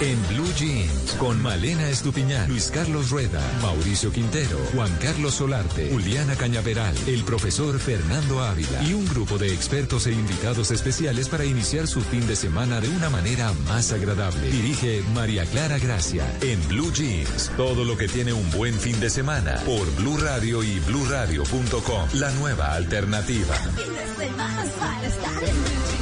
En Blue Jeans, con Malena Estupiñán, Luis Carlos Rueda, Mauricio Quintero, Juan Carlos Solarte, Juliana Cañaveral, el profesor Fernando Ávila y un grupo de expertos e invitados especiales para iniciar su fin de semana de una manera más agradable. Dirige María Clara Gracia. En Blue Jeans, todo lo que tiene un buen fin de semana por Blue Radio y bluradio.com, la nueva alternativa. Fin de semana para estar en blue jeans.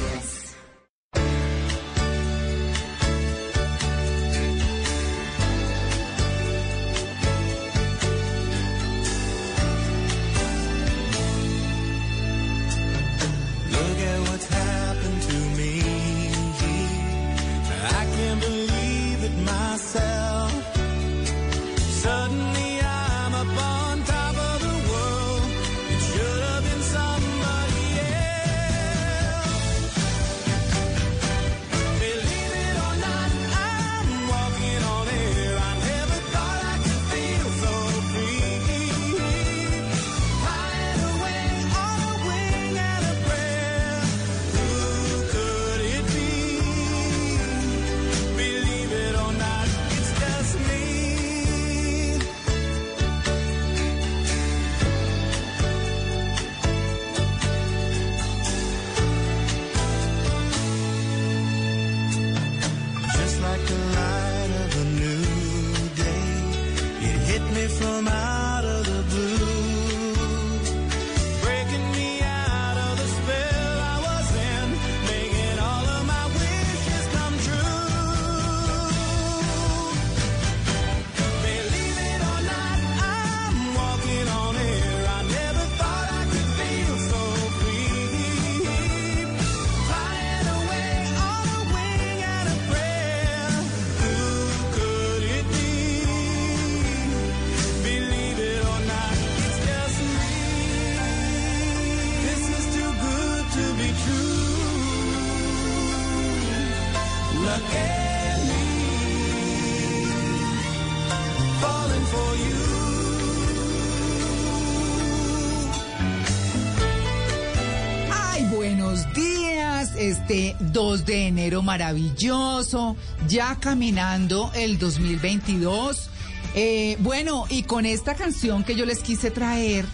2 de enero maravilloso, ya caminando el 2022. Eh, bueno, y con esta canción que yo les quise traer,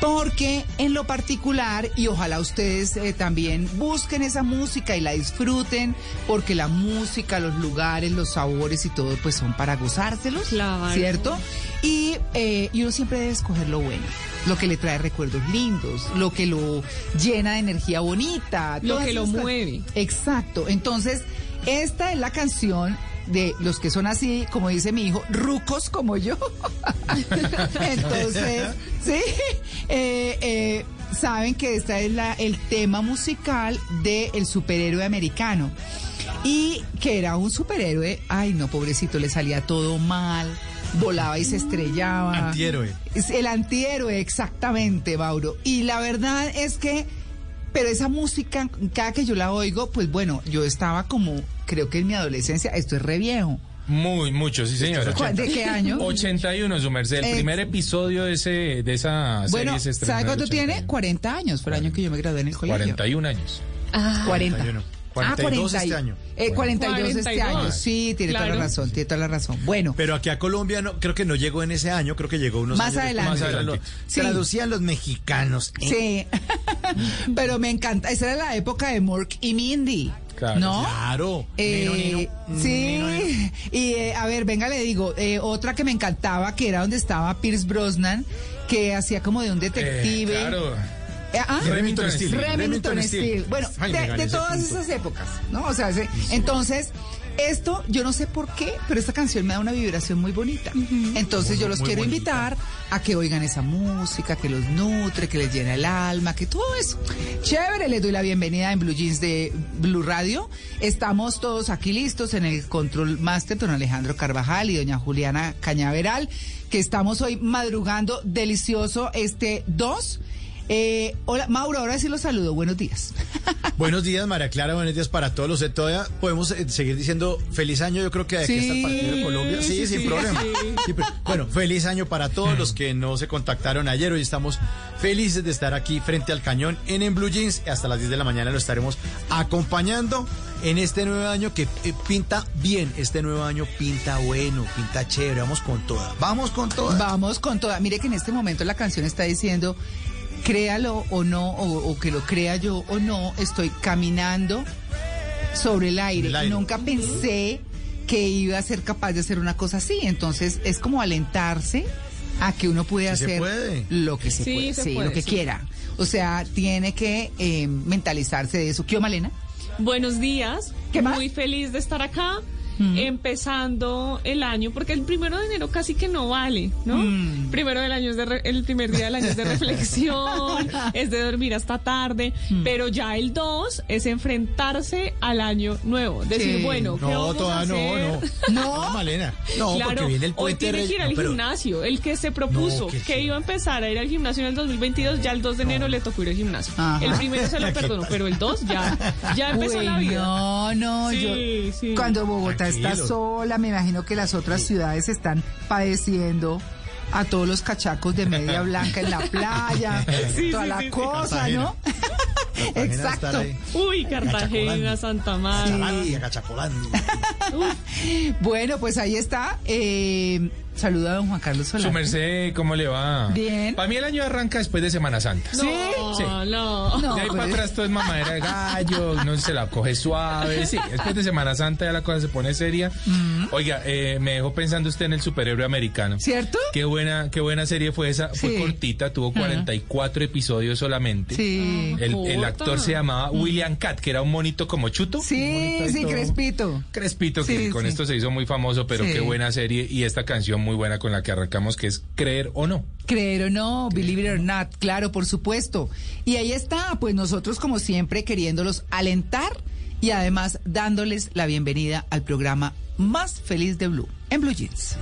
porque en lo particular, y ojalá ustedes eh, también busquen esa música y la disfruten, porque la música, los lugares, los sabores y todo, pues son para gozárselos, Claro. ¿cierto? Y, eh, y uno siempre debe escoger lo bueno, lo que le trae recuerdos lindos, lo que lo llena de energía bonita. Lo que lo mueve. Exacto. Entonces, esta es la canción de los que son así, como dice mi hijo, rucos como yo. Entonces, sí, eh, eh, saben que esta es la, el tema musical del superhéroe americano. Y que era un superhéroe, ay no, pobrecito, le salía todo mal, volaba y se estrellaba. Antihéroe. Es el antihéroe, exactamente, Mauro. Y la verdad es que, pero esa música, cada que yo la oigo, pues bueno, yo estaba como, creo que en mi adolescencia, esto es re viejo. Muy, mucho, sí, señora. ¿Cuál- ¿De qué año? 81, su merced. El Eh, primer episodio de, ese, de esa serie Bueno, se estrenó ¿sabe cuánto tiene? 81. 40 años, fue el año que yo me gradué en el colegio. 41 años. 40. 42 ah, este año. Eh, 42 este 42. año, sí, tiene toda la razón, tiene toda la razón. Bueno, Pero aquí a Colombia no, creo que no llegó en ese año, creo que llegó unos Más años adelante. después. Más adelante. Sí. Traducían los mexicanos. ¿eh? sí, pero me encanta, esa era la época de Mork y Mindy, Claro. ¿no? Claro. Eh, Nino, Nino. sí, Nino, Nino. y eh, a ver, venga, le digo, eh, otra que me encantaba, que era donde estaba Pierce Brosnan, que hacía como de un detective. Eh, claro. Eh, ¿ah? Remington Steele. Remington Remington. Steele. Bueno, Ay, de, todas punto. esas épocas, ¿no? O sea, ese- entonces, Esto, yo no sé por qué, pero esta canción me da una vibración muy bonita. Entonces yo los quiero bonita. invitar a que oigan esa música, que los nutre, que les llena el alma, que todo eso. Chévere, les doy la bienvenida en Blue Jeans de Blue Radio. Estamos todos aquí listos en el Control Master, don Alejandro Carvajal y doña Juliana Cañaveral, que estamos hoy madrugando delicioso este 2. Eh, hola, Mauro, ahora sí los saludo. Buenos días. Buenos días, María Clara. Buenos días para todos los. Todavía podemos eh, seguir diciendo feliz año. Yo creo que de aquí hasta el Sí, partido de Colombia. Sí, sí, sin sí, problema. Sí, pero, bueno, feliz año para todos los que no se contactaron ayer. Hoy estamos felices de estar aquí frente al cañón en En Blue Jeans. Hasta las 10 de la mañana lo estaremos acompañando en este nuevo año que eh, pinta bien. Este nuevo año pinta bueno, pinta chévere. Vamos con toda. Vamos con toda. Vamos con toda. Mire que en este momento la canción está diciendo, créalo o no, o, o que lo crea yo o no, estoy caminando sobre el aire. El aire. Nunca pensé que iba a ser capaz de hacer una cosa así. Entonces es como alentarse a que uno puede Sí hacer puede. lo que se Sí, puede, se sí, puede, lo que sí. quiera. O sea, tiene que eh, mentalizarse de eso. ¿Qué, Malena? Buenos días. ¿Qué más? Muy feliz de estar acá. Empezando el año, porque el primero de enero casi que no vale, ¿no? Mm. Primero del año es de re- el primer día del año es de reflexión, es de dormir hasta tarde, Mm. pero ya el 2 es enfrentarse al año nuevo, decir, Sí. bueno, ¿qué No, vamos a todavía no, hacer? no. No. No, Malena. No, claro, porque viene el hoy puente tiene de que ir al No, pero- gimnasio. El que se propuso No, que que sí. iba a empezar a ir al gimnasio en el 2022, ya el 2 de enero le tocó ir al gimnasio. Ajá. El primero se lo perdonó, pero el 2 ya, ya empezó Uy, la vida. No, no, Sí, yo cuando Bogotá está sola, me imagino que las otras ciudades están padeciendo a todos los cachacos de media blanca en la playa, Sí, toda sí, la sí, sí. cosa, ¿no? Cartagena Exacto. Uy, Cartagena. Santa agachacolando. Bueno, pues ahí está. Eh, saluda a don Juan Carlos Solarte. Su merced, ¿cómo le va? Bien. Para mí el año arranca después de Semana Santa. No, ¿Sí? Sí. no. No, de ahí pues- para atrás todo es mamadera de gallo, no se la coge suave. Sí, después de Semana Santa ya la cosa se pone seria. Oiga, eh, me dejó pensando usted en el superhéroe americano. ¿Cierto? Qué buena, qué buena serie fue esa. Fue cortita, tuvo 44 episodios solamente. Sí. El, actor se llamaba William Cat, que era un monito como chuto. Sí, sí, Crespito. Crespito, que Sí, con sí. esto se hizo muy famoso, pero Sí. qué buena serie. Y esta canción muy buena con la que arrancamos, que es Creer o No. Creer o no, believe it or not, claro, por supuesto. Y ahí está, pues nosotros como siempre queriéndolos alentar y además dándoles la bienvenida al programa más feliz de Blue, en Blue Jeans.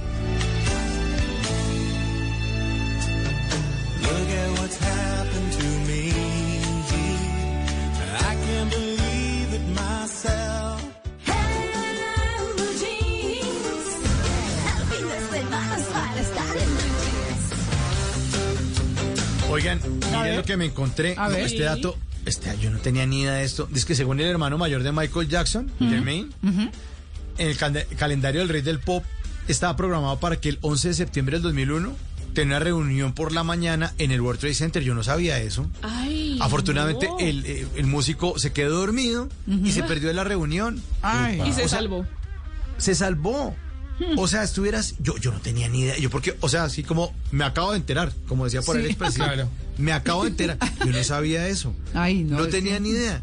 Look at what's happened Oigan, miren lo que me encontré. A ver. Este dato, este, yo no tenía ni idea de esto. Dice que según el hermano mayor de Michael Jackson, Jermaine, en el cal- calendario del rey del pop estaba programado para que el 11 de septiembre del 2001 tenga una reunión por la mañana en el World Trade Center. Yo no sabía eso. Ay, Afortunadamente, no. el, eh, el músico se quedó dormido y se perdió de la reunión. Ay. Y se O sea, salvó. se salvó. O sea, estuvieras, yo, yo no tenía ni idea, yo porque, o sea, así como me acabo de enterar, como decía por Sí. el expresidente, Claro. me acabo de enterar, yo no sabía eso, Ay, no, no, tenía ni idea.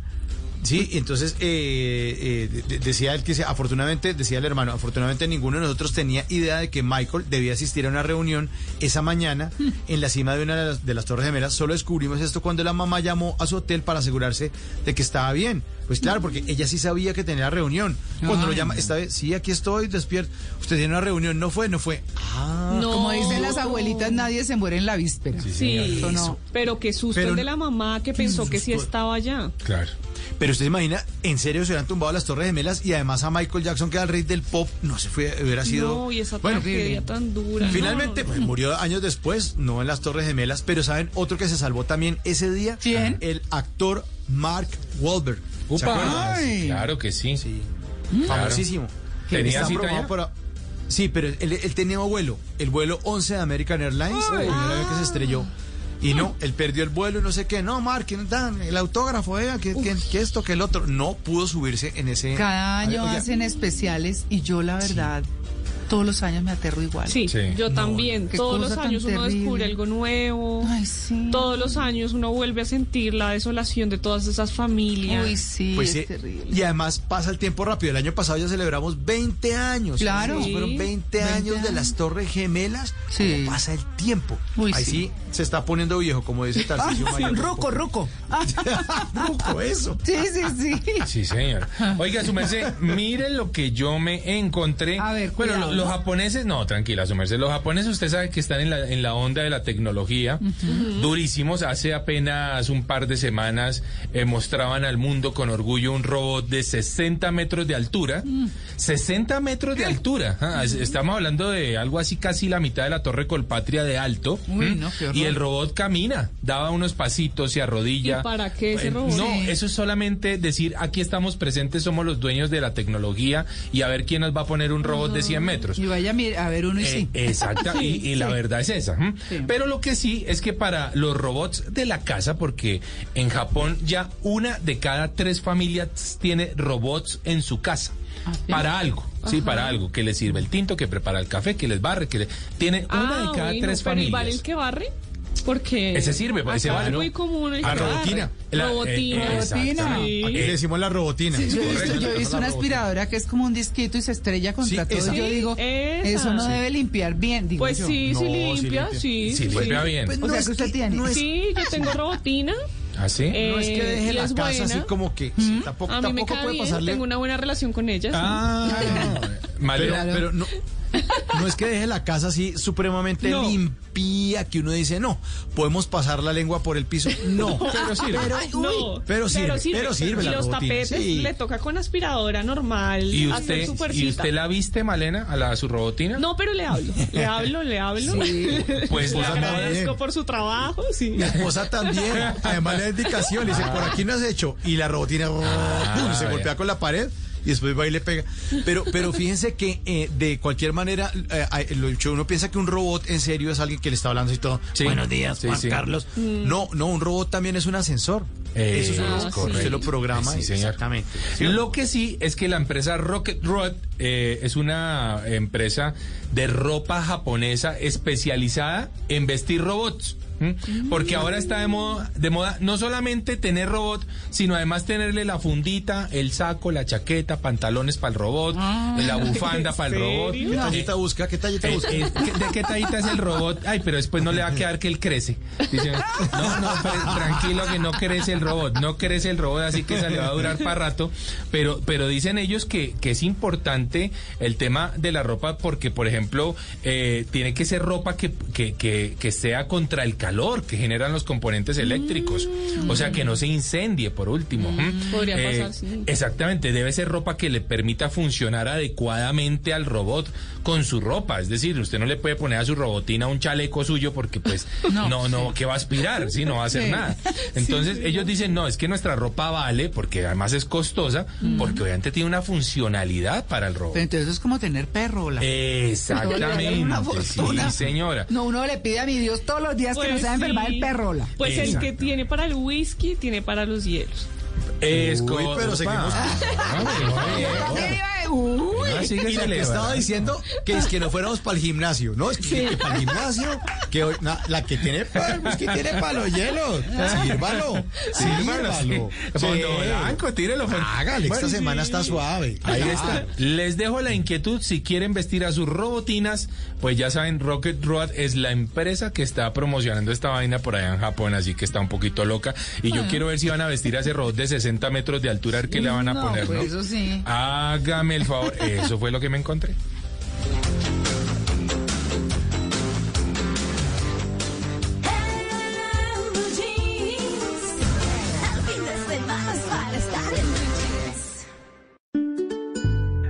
Sí, entonces eh, eh, de- de- decía él que se- afortunadamente, decía el hermano, afortunadamente ninguno de nosotros tenía idea de que Michael debía asistir a una reunión esa mañana en la cima de una de las, de las Torres Gemelas. Solo descubrimos esto cuando la mamá llamó a su hotel para asegurarse de que estaba bien. Pues claro, porque ella sí sabía que tenía reunión. Cuando lo llama, esta vez, sí, aquí estoy, despierto. Usted tiene una reunión, no fue, no fue. Ah, No. Como dicen las abuelitas, nadie se muere en la víspera. Sí, Eso no. pero qué susto Pero- el de la mamá que pensó que sí estaba allá. Claro. Pero usted se imagina, en serio se hubieran tumbado las Torres Gemelas y además a Michael Jackson, que era el rey del pop, no se fue, hubiera sido. No, y esa bueno, tragedia tan dura. Finalmente, no. pues, murió años después, no en las Torres Gemelas, pero ¿saben otro que se salvó también ese día? ¿Quién? El actor Mark Wahlberg. ¿Se? Ay. Claro que sí. Sí. Famosísimo. ¿Tenía cita para- Sí, pero él, él tenía vuelo, el vuelo 11 de American Airlines, el primer avión que se estrelló. Y no, él perdió el vuelo y no sé qué. No, Mark, que dan el autógrafo, eh, que, que- que esto, que el otro. No pudo subirse en ese. Cada año hacen especiales y yo la verdad todos los años me aterro igual. Sí, Sí. yo también. Todos los años uno terrible. descubre algo nuevo. Ay, sí. Todos los años uno vuelve a sentir la desolación de todas esas familias. Uy, sí, Pues es sí, terrible. y además pasa el tiempo rápido. El año pasado ya celebramos 20 años. Claro. Fueron Sí. 20, 20 años de las. Torres Gemelas. Sí. ¿Cómo pasa el tiempo? Uy, Ahí sí. sí. se está poniendo viejo, como dice Ah, Tarcisio sí, Maya. ruco, ruco. Ah, Ruco, eso. sí, sí, sí. Sí, señor. Oiga, su merced, mire lo que yo me encontré. A ver, bueno, cuidado, lo- los japoneses, no, tranquila, su merced. Los japoneses, usted sabe que están en la, en la onda de la tecnología, durísimos. Hace apenas un par de semanas eh, mostraban al mundo con orgullo un robot de 60 metros de altura. 60 metros de altura. Ah, es- Estamos hablando de algo así casi la mitad de la Torre Colpatria de alto. Uy, ¿m? no, qué horror. y el robot camina, daba unos pasitos y arrodilla. ¿Y para qué ese robot? No, eso es solamente decir, aquí estamos presentes, somos los dueños de la tecnología y a ver quién nos va a poner un robot de 100 metros. Y vaya a ver uno y Eh, sí. exacta, y, y la verdad es esa. Pero lo que sí es que para los robots de la casa, porque en Japón ya una de cada tres familias tiene robots en su casa. ¿Ah? Para algo, sí, para algo, que les sirve el tinto, que prepara el café, que les barre, que le- tiene una de cada Ah, bueno, tres pero ¿y vale familias. el que barre? Porque Ese sirve, ese acá vale, es ¿no? muy común el Ah, robotina. La- eh, robotina. eh, Robotina. Sí. Aquí le decimos la robotina. Sí, yo he visto, correcto. yo he visto una aspiradora que es como un disquito y se estrella contra Sí, todo. esa. Yo digo, Esa. eso no Sí. debe limpiar bien, digo Pues yo. sí, No, sí sí limpia, limpia. sí. Sí, limpia bien. Pues O sea, es que usted tiene. No es, Sí, yo tengo robotina. ¿Ah, sí? Eh, no es que deje la casa buena. así como que tampoco, A mí me tampoco cae puede bien, pasarle. tengo una buena relación con ella. Ah, pero no, no es que deje la casa así supremamente No. limpia que uno dice, no, podemos pasar la lengua por el piso. No, Pero sirve. No, pero sirve, pero sirve Y la los robotina, tapetes sí. le toca con aspiradora normal. ¿Y hacer usted, su ¿Y usted la viste, Malena, a la su robotina? No, pero le hablo. Le hablo, le hablo. Pues le la agradezco por su trabajo, sí. Mi esposa también. Además le da indicación, le dice, por aquí no has hecho. Y la robotina ¡pum! se golpea con la pared y después va y le pega. Pero, pero fíjense que eh, de cualquier manera, eh, eh, lo- uno piensa que un robot en serio es alguien que le está hablando y todo. Sí. Buenos días, Sí, Juan sí. Carlos. No, no, un robot también es un ascensor. Eh, Eso es un ah, robot. sí. Usted lo programa. Sí, y- señor. Exactamente. Lo que sí es que la empresa Rocket Rod eh, es una empresa de ropa japonesa especializada en vestir robots. Porque ahora está de moda, de moda no solamente tener robot, sino además tenerle la fundita, el saco, la chaqueta, pantalones para el robot, la bufanda ¿en para el robot. ¿Qué tallita busca? ¿Qué tallita Eh, busca? eh, ¿qué- ¿De qué tallita es el robot? Ay, pero después no le va a quedar que él crece. Dice, no, no, pero tranquilo que no crece el robot, no crece el robot, así que se le va a durar para rato. Pero, pero dicen ellos que, que es importante el tema de la ropa porque, por ejemplo, eh, tiene que ser ropa que, que, que, que sea contra el calor que generan los componentes eléctricos. O sea, que no se incendie, por último. Mm. Podría pasar, sí. Exactamente, debe ser ropa que le permita funcionar adecuadamente al robot con su ropa. Es decir, usted no le puede poner a su robotina un chaleco suyo porque pues no, No, no, que va a aspirar, sí, no va a hacer Sí. nada. Entonces ellos dicen, no, es que nuestra ropa vale porque además es costosa, porque obviamente tiene una funcionalidad para el robot. Pero entonces es como tener perro. La... Exactamente, Una sí, fortuna. señora. No, uno le pide a mi Dios todos los días que no Pues se va a enfermar el perro. La. Pues el que tiene para el whisky, tiene para los hielos. Es Uy, pero seguimos- Ah, Ah, Y la que estaba diciendo que es que no fuéramos para el gimnasio, ¿no? Es que, para el gimnasio, que hoy- na- la que tiene para, es que tiene para los hielos. Sírvalo, Sírvalo, sírvalo. sí. Fondo Sí. blanco, tírelo. fondo- Hágale, esta Bueno, semana está suave. Ahí está. Les dejo la inquietud. Si quieren vestir a sus robotinas, pues ya saben, Rocket Rod es la empresa que está promocionando esta vaina por allá en Japón, así que está un poquito loca. Y yo quiero ver si van a vestir a ese robot de 60 metros de altura, qué le van a No, poner, pues ¿no? eso sí. Hágame el favor. Eso fue lo que me encontré. De.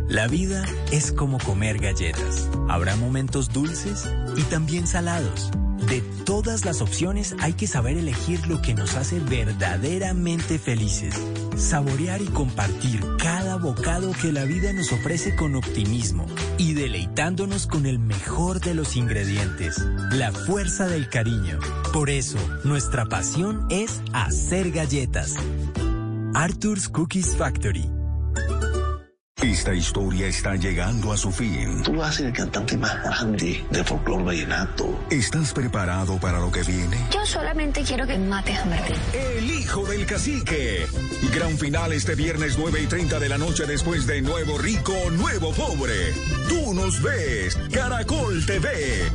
La vida es como comer galletas. Habrá momentos dulces y también salados. De todas las opciones hay que saber elegir lo que nos hace verdaderamente felices. Saborear y compartir cada bocado que la vida nos ofrece con optimismo y deleitándonos con el mejor de los ingredientes, la fuerza del cariño. Por eso, nuestra pasión es hacer galletas. Arthur's Cookies Factory. Esta historia está llegando a su fin. Tú vas a ser el cantante más grande de folclore vallenato. ¿Estás preparado para lo que viene? Yo solamente quiero que mates a Martín. El hijo del cacique. Gran final este viernes 9 y 30 de la noche después de Nuevo Rico, Nuevo Pobre. Tú nos ves. Caracol TV.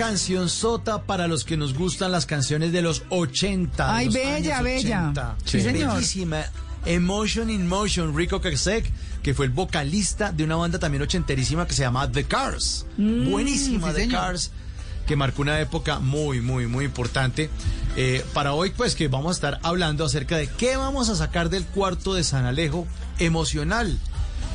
Canción sota para los que nos gustan las canciones de los 80. Ay, los bella, años bella. 80. Sí, señor. Bellísima. Emotion in Motion, Rico Kasek, que fue el vocalista de una banda también ochenterísima que se llama The Cars. Buenísima, Mm, sí, The señor. Cars, que marcó una época muy, muy, muy importante. Eh, para hoy, pues, que vamos a estar hablando acerca de qué vamos a sacar del cuarto de San Alejo emocional.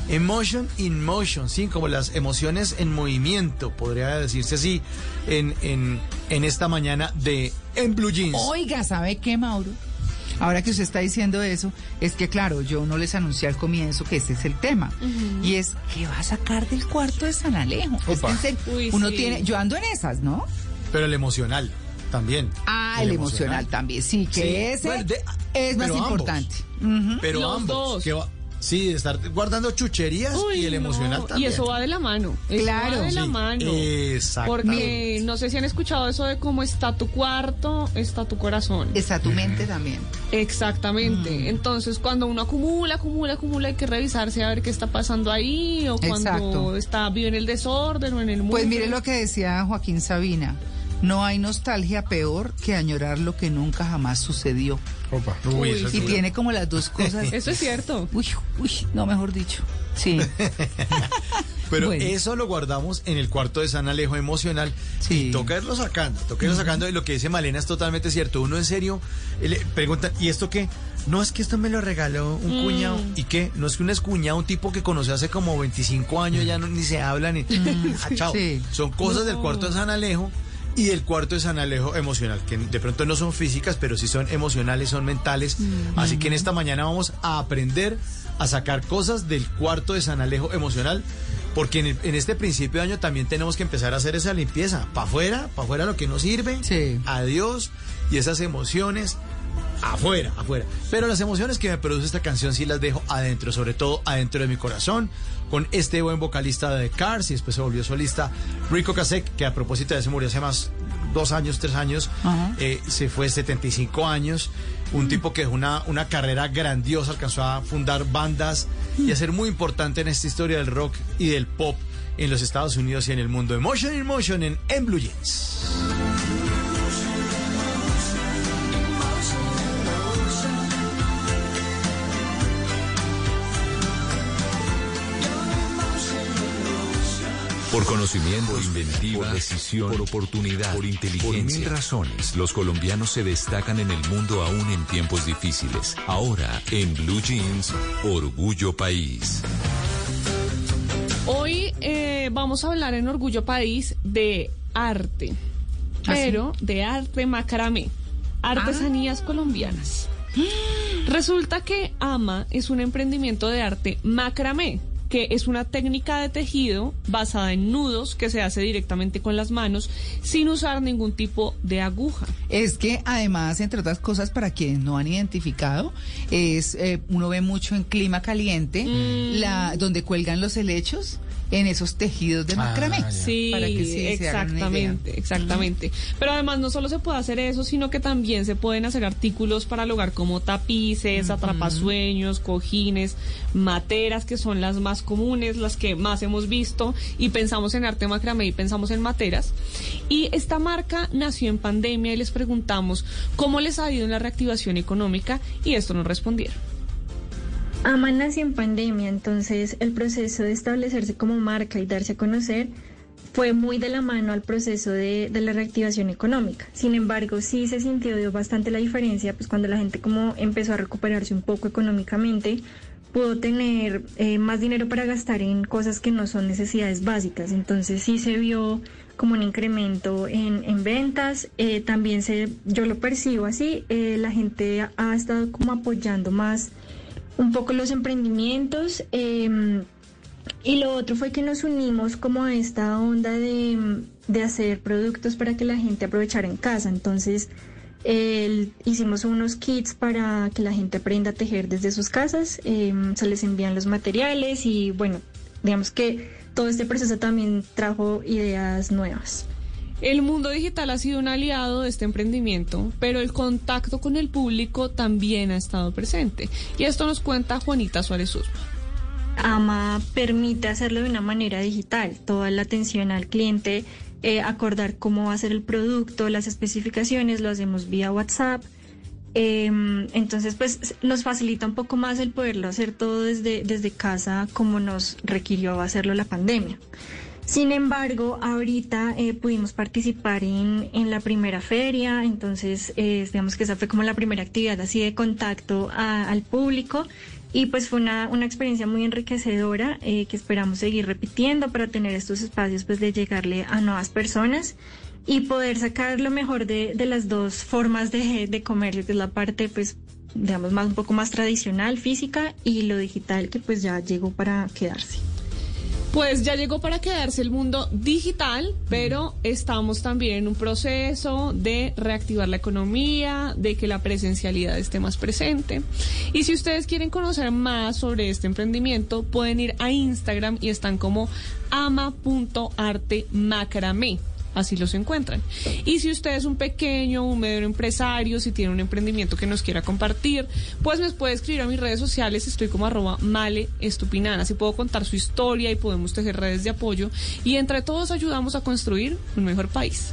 Emotion in motion, sí, como las emociones en movimiento, podría decirse así, en, en, en esta mañana de En Blue Jeans. Oiga, ¿sabe qué, Mauro? Ahora que usted está diciendo eso, es que claro, yo no les anuncié al comienzo que ese es el tema. Y es, ¿qué va a sacar del cuarto de San Alejo? Es que en serio, Uy, uno sí. tiene, yo ando en esas, ¿no? Pero el emocional también. Ah, el, emocional. también, sí, que Sí, ese bueno, de- es más ambos. importante. Pero Los ambos. dos. que va- sí, de estar guardando chucherías Uy, y el no, emocional Y también. eso va de la mano. Eso Claro. va de la mano. exactamente. Porque no sé si han escuchado eso de cómo está tu cuarto, está tu corazón. Está tu mente también. Exactamente. Mm. Entonces, cuando uno acumula, acumula, acumula, hay que revisarse a ver qué está pasando ahí, o cuando Exacto. está vive en el desorden o en el mundo. Pues mire lo que decía Joaquín Sabina. No hay nostalgia peor que añorar lo que nunca jamás sucedió. Opa. Uy, eso es Y tiene como las dos cosas. Eso es cierto. Uy, uy, no, mejor dicho. Sí. Pero Bueno. eso lo guardamos en el cuarto de San Alejo emocional Sí. y toca irlo sacando, toca irlo sacando y lo que dice Malena es totalmente cierto. Uno en serio eh, le pregunta, ¿y esto qué? No es que esto me lo regaló un cuñado. ¿Y qué? No es que un escuñado, un tipo que conoció hace como 25 años, ya no, ni se habla ni... Ah, chao. sí. Son cosas del cuarto de San Alejo y del cuarto de San Alejo emocional, que de pronto no son físicas, pero sí son emocionales, son mentales. Así que en esta mañana vamos a aprender a sacar cosas del cuarto de San Alejo emocional, porque en, el- en este principio de año también tenemos que empezar a hacer esa limpieza. Para afuera, para afuera lo que no sirve, Sí. adiós, y esas emociones afuera, afuera. Pero las emociones que me produce esta canción sí las dejo adentro, sobre todo adentro de mi corazón, con este buen vocalista de Cars y después se volvió solista Rico Kasek, que a propósito de se murió hace más dos años, tres años, eh, se fue 75 años, un tipo que dejó una, una carrera grandiosa, alcanzó a fundar bandas y a ser muy importante en esta historia del rock y del pop en los Estados Unidos y en el mundo. Emotion in Motion en, en Blue Jeans. Por conocimiento, por inventiva, por decisión, por oportunidad, por inteligencia. Por mil razones, los colombianos se destacan en el mundo aún en tiempos difíciles. Ahora, en Blue Jeans, Orgullo País. Hoy eh, vamos a hablar en Orgullo País de arte, pero de arte macramé, artesanías colombianas. Resulta que AMA es un emprendimiento de arte macramé que es una técnica de tejido basada en nudos que se hace directamente con las manos sin usar ningún tipo de aguja. Es que además, entre otras cosas, para quienes no han identificado, es eh, uno ve mucho en clima caliente, Mm. la donde cuelgan los helechos en esos tejidos de macramé. ya. Sí, Para que sí se exactamente, exactamente. Pero además no solo se puede hacer eso, sino que también se pueden hacer artículos para el hogar como tapices, atrapasueños, cojines, materas, que son las más comunes, las que más hemos visto, y pensamos en arte macramé y pensamos en materas. Y esta marca nació en pandemia y les preguntamos cómo les ha ido en la reactivación económica y esto nos respondieron. AMA nació en pandemia, entonces el proceso de establecerse como marca y darse a conocer fue muy de la mano al proceso de, de la reactivación económica. Sin embargo, sí se sintió bastante la diferencia, pues cuando la gente como empezó a recuperarse un poco económicamente, pudo tener eh, más dinero para gastar en cosas que no son necesidades básicas. Entonces sí se vio como un incremento en, en ventas. Eh, también se, yo lo percibo así, eh, la gente ha estado como apoyando más un poco los emprendimientos. eh, y lo otro fue que nos unimos como a esta onda de, de hacer productos para que la gente aprovechara en casa. Entonces, el- hicimos unos kits para que la gente aprenda a tejer desde sus casas. eh, se les envían los materiales y bueno, digamos que todo este proceso también trajo ideas nuevas. El mundo digital ha sido un aliado de este emprendimiento, pero el contacto con el público también ha estado presente. Y esto nos cuenta Juanita Suárez Usma. AMA permite hacerlo de una manera digital, toda la atención al cliente, eh, acordar cómo va a ser el producto, las especificaciones, lo hacemos vía WhatsApp. Eh, entonces, pues nos facilita un poco más el poderlo hacer todo desde, desde casa como nos requirió hacerlo la pandemia. Sin embargo, ahorita eh, pudimos participar en, en la primera feria, entonces eh, digamos que esa fue como la primera actividad así de contacto a- al público y pues fue una, una experiencia muy enriquecedora eh, que esperamos seguir repitiendo para tener estos espacios pues de llegarle a nuevas personas y poder sacar lo mejor de, de las dos formas de, de comercio, que es la parte pues digamos más un poco más tradicional, física y lo digital que pues ya llegó para quedarse. Pues ya llegó para quedarse el mundo digital, pero estamos también en un proceso de reactivar la economía, de que la presencialidad esté más presente. Y si ustedes quieren conocer más sobre este emprendimiento, pueden ir a Instagram y están como ama.artemacramé. Así los encuentran. Y si usted es un pequeño, un medio empresario, si tiene un emprendimiento que nos quiera compartir, pues me puede escribir a mis redes sociales. Estoy como arroba male estupinana. Así puedo contar su historia y podemos tejer redes de apoyo. Y entre todos ayudamos a construir un mejor país.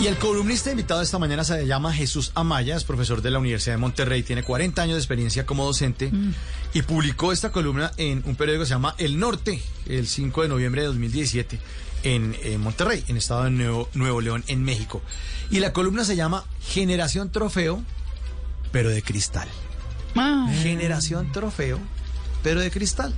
Y el columnista invitado esta mañana se llama Jesús Amaya, es profesor de la Universidad de Monterrey, tiene 40 años de experiencia como docente y publicó esta columna en un periódico que se llama El Norte, el 5 de noviembre de 2017, en, en Monterrey, en estado de Nuevo, Nuevo León, en México. Y la columna se llama Generación Trofeo, pero de cristal. Ah. Generación Trofeo, pero de cristal.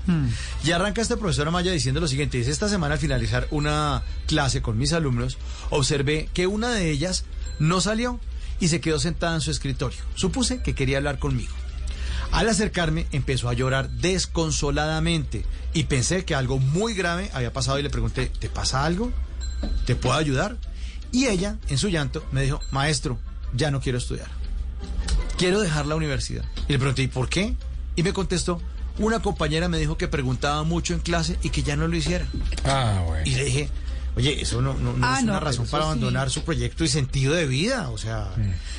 Y arranca este profesor Amaya diciendo lo siguiente, dice, esta semana al finalizar una clase con mis alumnos, observé que una de ellas no salió y se quedó sentada en su escritorio. Supuse que quería hablar conmigo. Al acercarme empezó a llorar desconsoladamente y pensé que algo muy grave había pasado y le pregunté, ¿te pasa algo? ¿Te puedo ayudar? Y ella, en su llanto, me dijo, maestro, ya no quiero estudiar. Quiero dejar la universidad. Y le pregunté, ¿y por qué? Y me contestó, una compañera me dijo que preguntaba mucho en clase y que ya no lo hiciera. Ah, bueno. Y le dije, oye, eso no, no- no Ah, es no, una razón para sí. abandonar su proyecto y sentido de vida. O sea,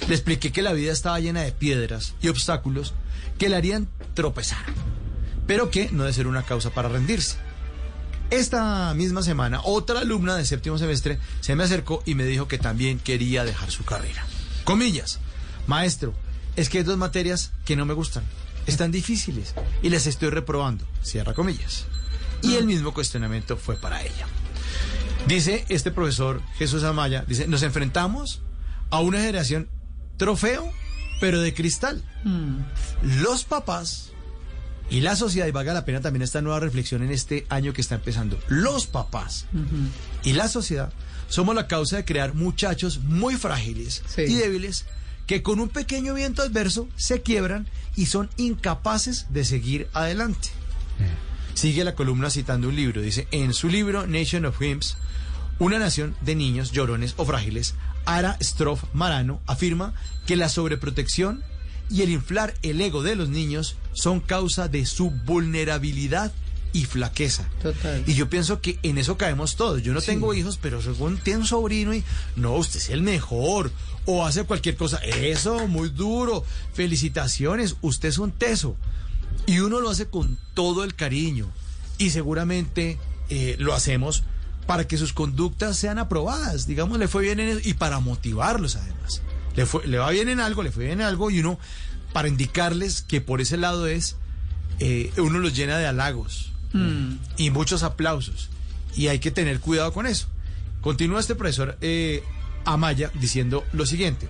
le expliqué que la vida estaba llena de piedras y obstáculos que le harían tropezar, pero que no debe ser una causa para rendirse. Esta misma semana, otra alumna de séptimo semestre se me acercó y me dijo que también quería dejar su carrera. Comillas, maestro, es que hay dos materias que no me gustan, están difíciles y las estoy reprobando. Cierra comillas. Y el mismo cuestionamiento fue para ella. Dice este profesor Jesús Amaya, dice, nos enfrentamos a una generación trofeo, pero de cristal. Los papás y la sociedad, y valga la pena también esta nueva reflexión en este año que está empezando, los papás y la sociedad somos la causa de crear muchachos muy frágiles Sí. y débiles que con un pequeño viento adverso se quiebran y son incapaces de seguir adelante. Sigue la columna citando un libro. Dice, en su libro Nation of Hymns, una nación de niños llorones o frágiles, Ara Stroff Marano afirma que la sobreprotección y el inflar el ego de los niños son causa de su vulnerabilidad y flaqueza. Total. Y yo pienso que en eso caemos todos. Yo no tengo hijos, pero según tiene un sobrino y no, usted es el mejor. O hace cualquier cosa. Eso, muy duro. Felicitaciones, usted es un teso. Y uno lo hace con todo el cariño. Y seguramente eh, lo hacemos para que sus conductas sean aprobadas. Digamos, le fue bien en eso. Y para motivarlos además. Le, fue, le va bien en algo, le fue bien en algo. Y uno, para indicarles que por ese lado es, eh, uno los llena de halagos y muchos aplausos. Y hay que tener cuidado con eso. Continúa este profesor eh, Amaya diciendo lo siguiente.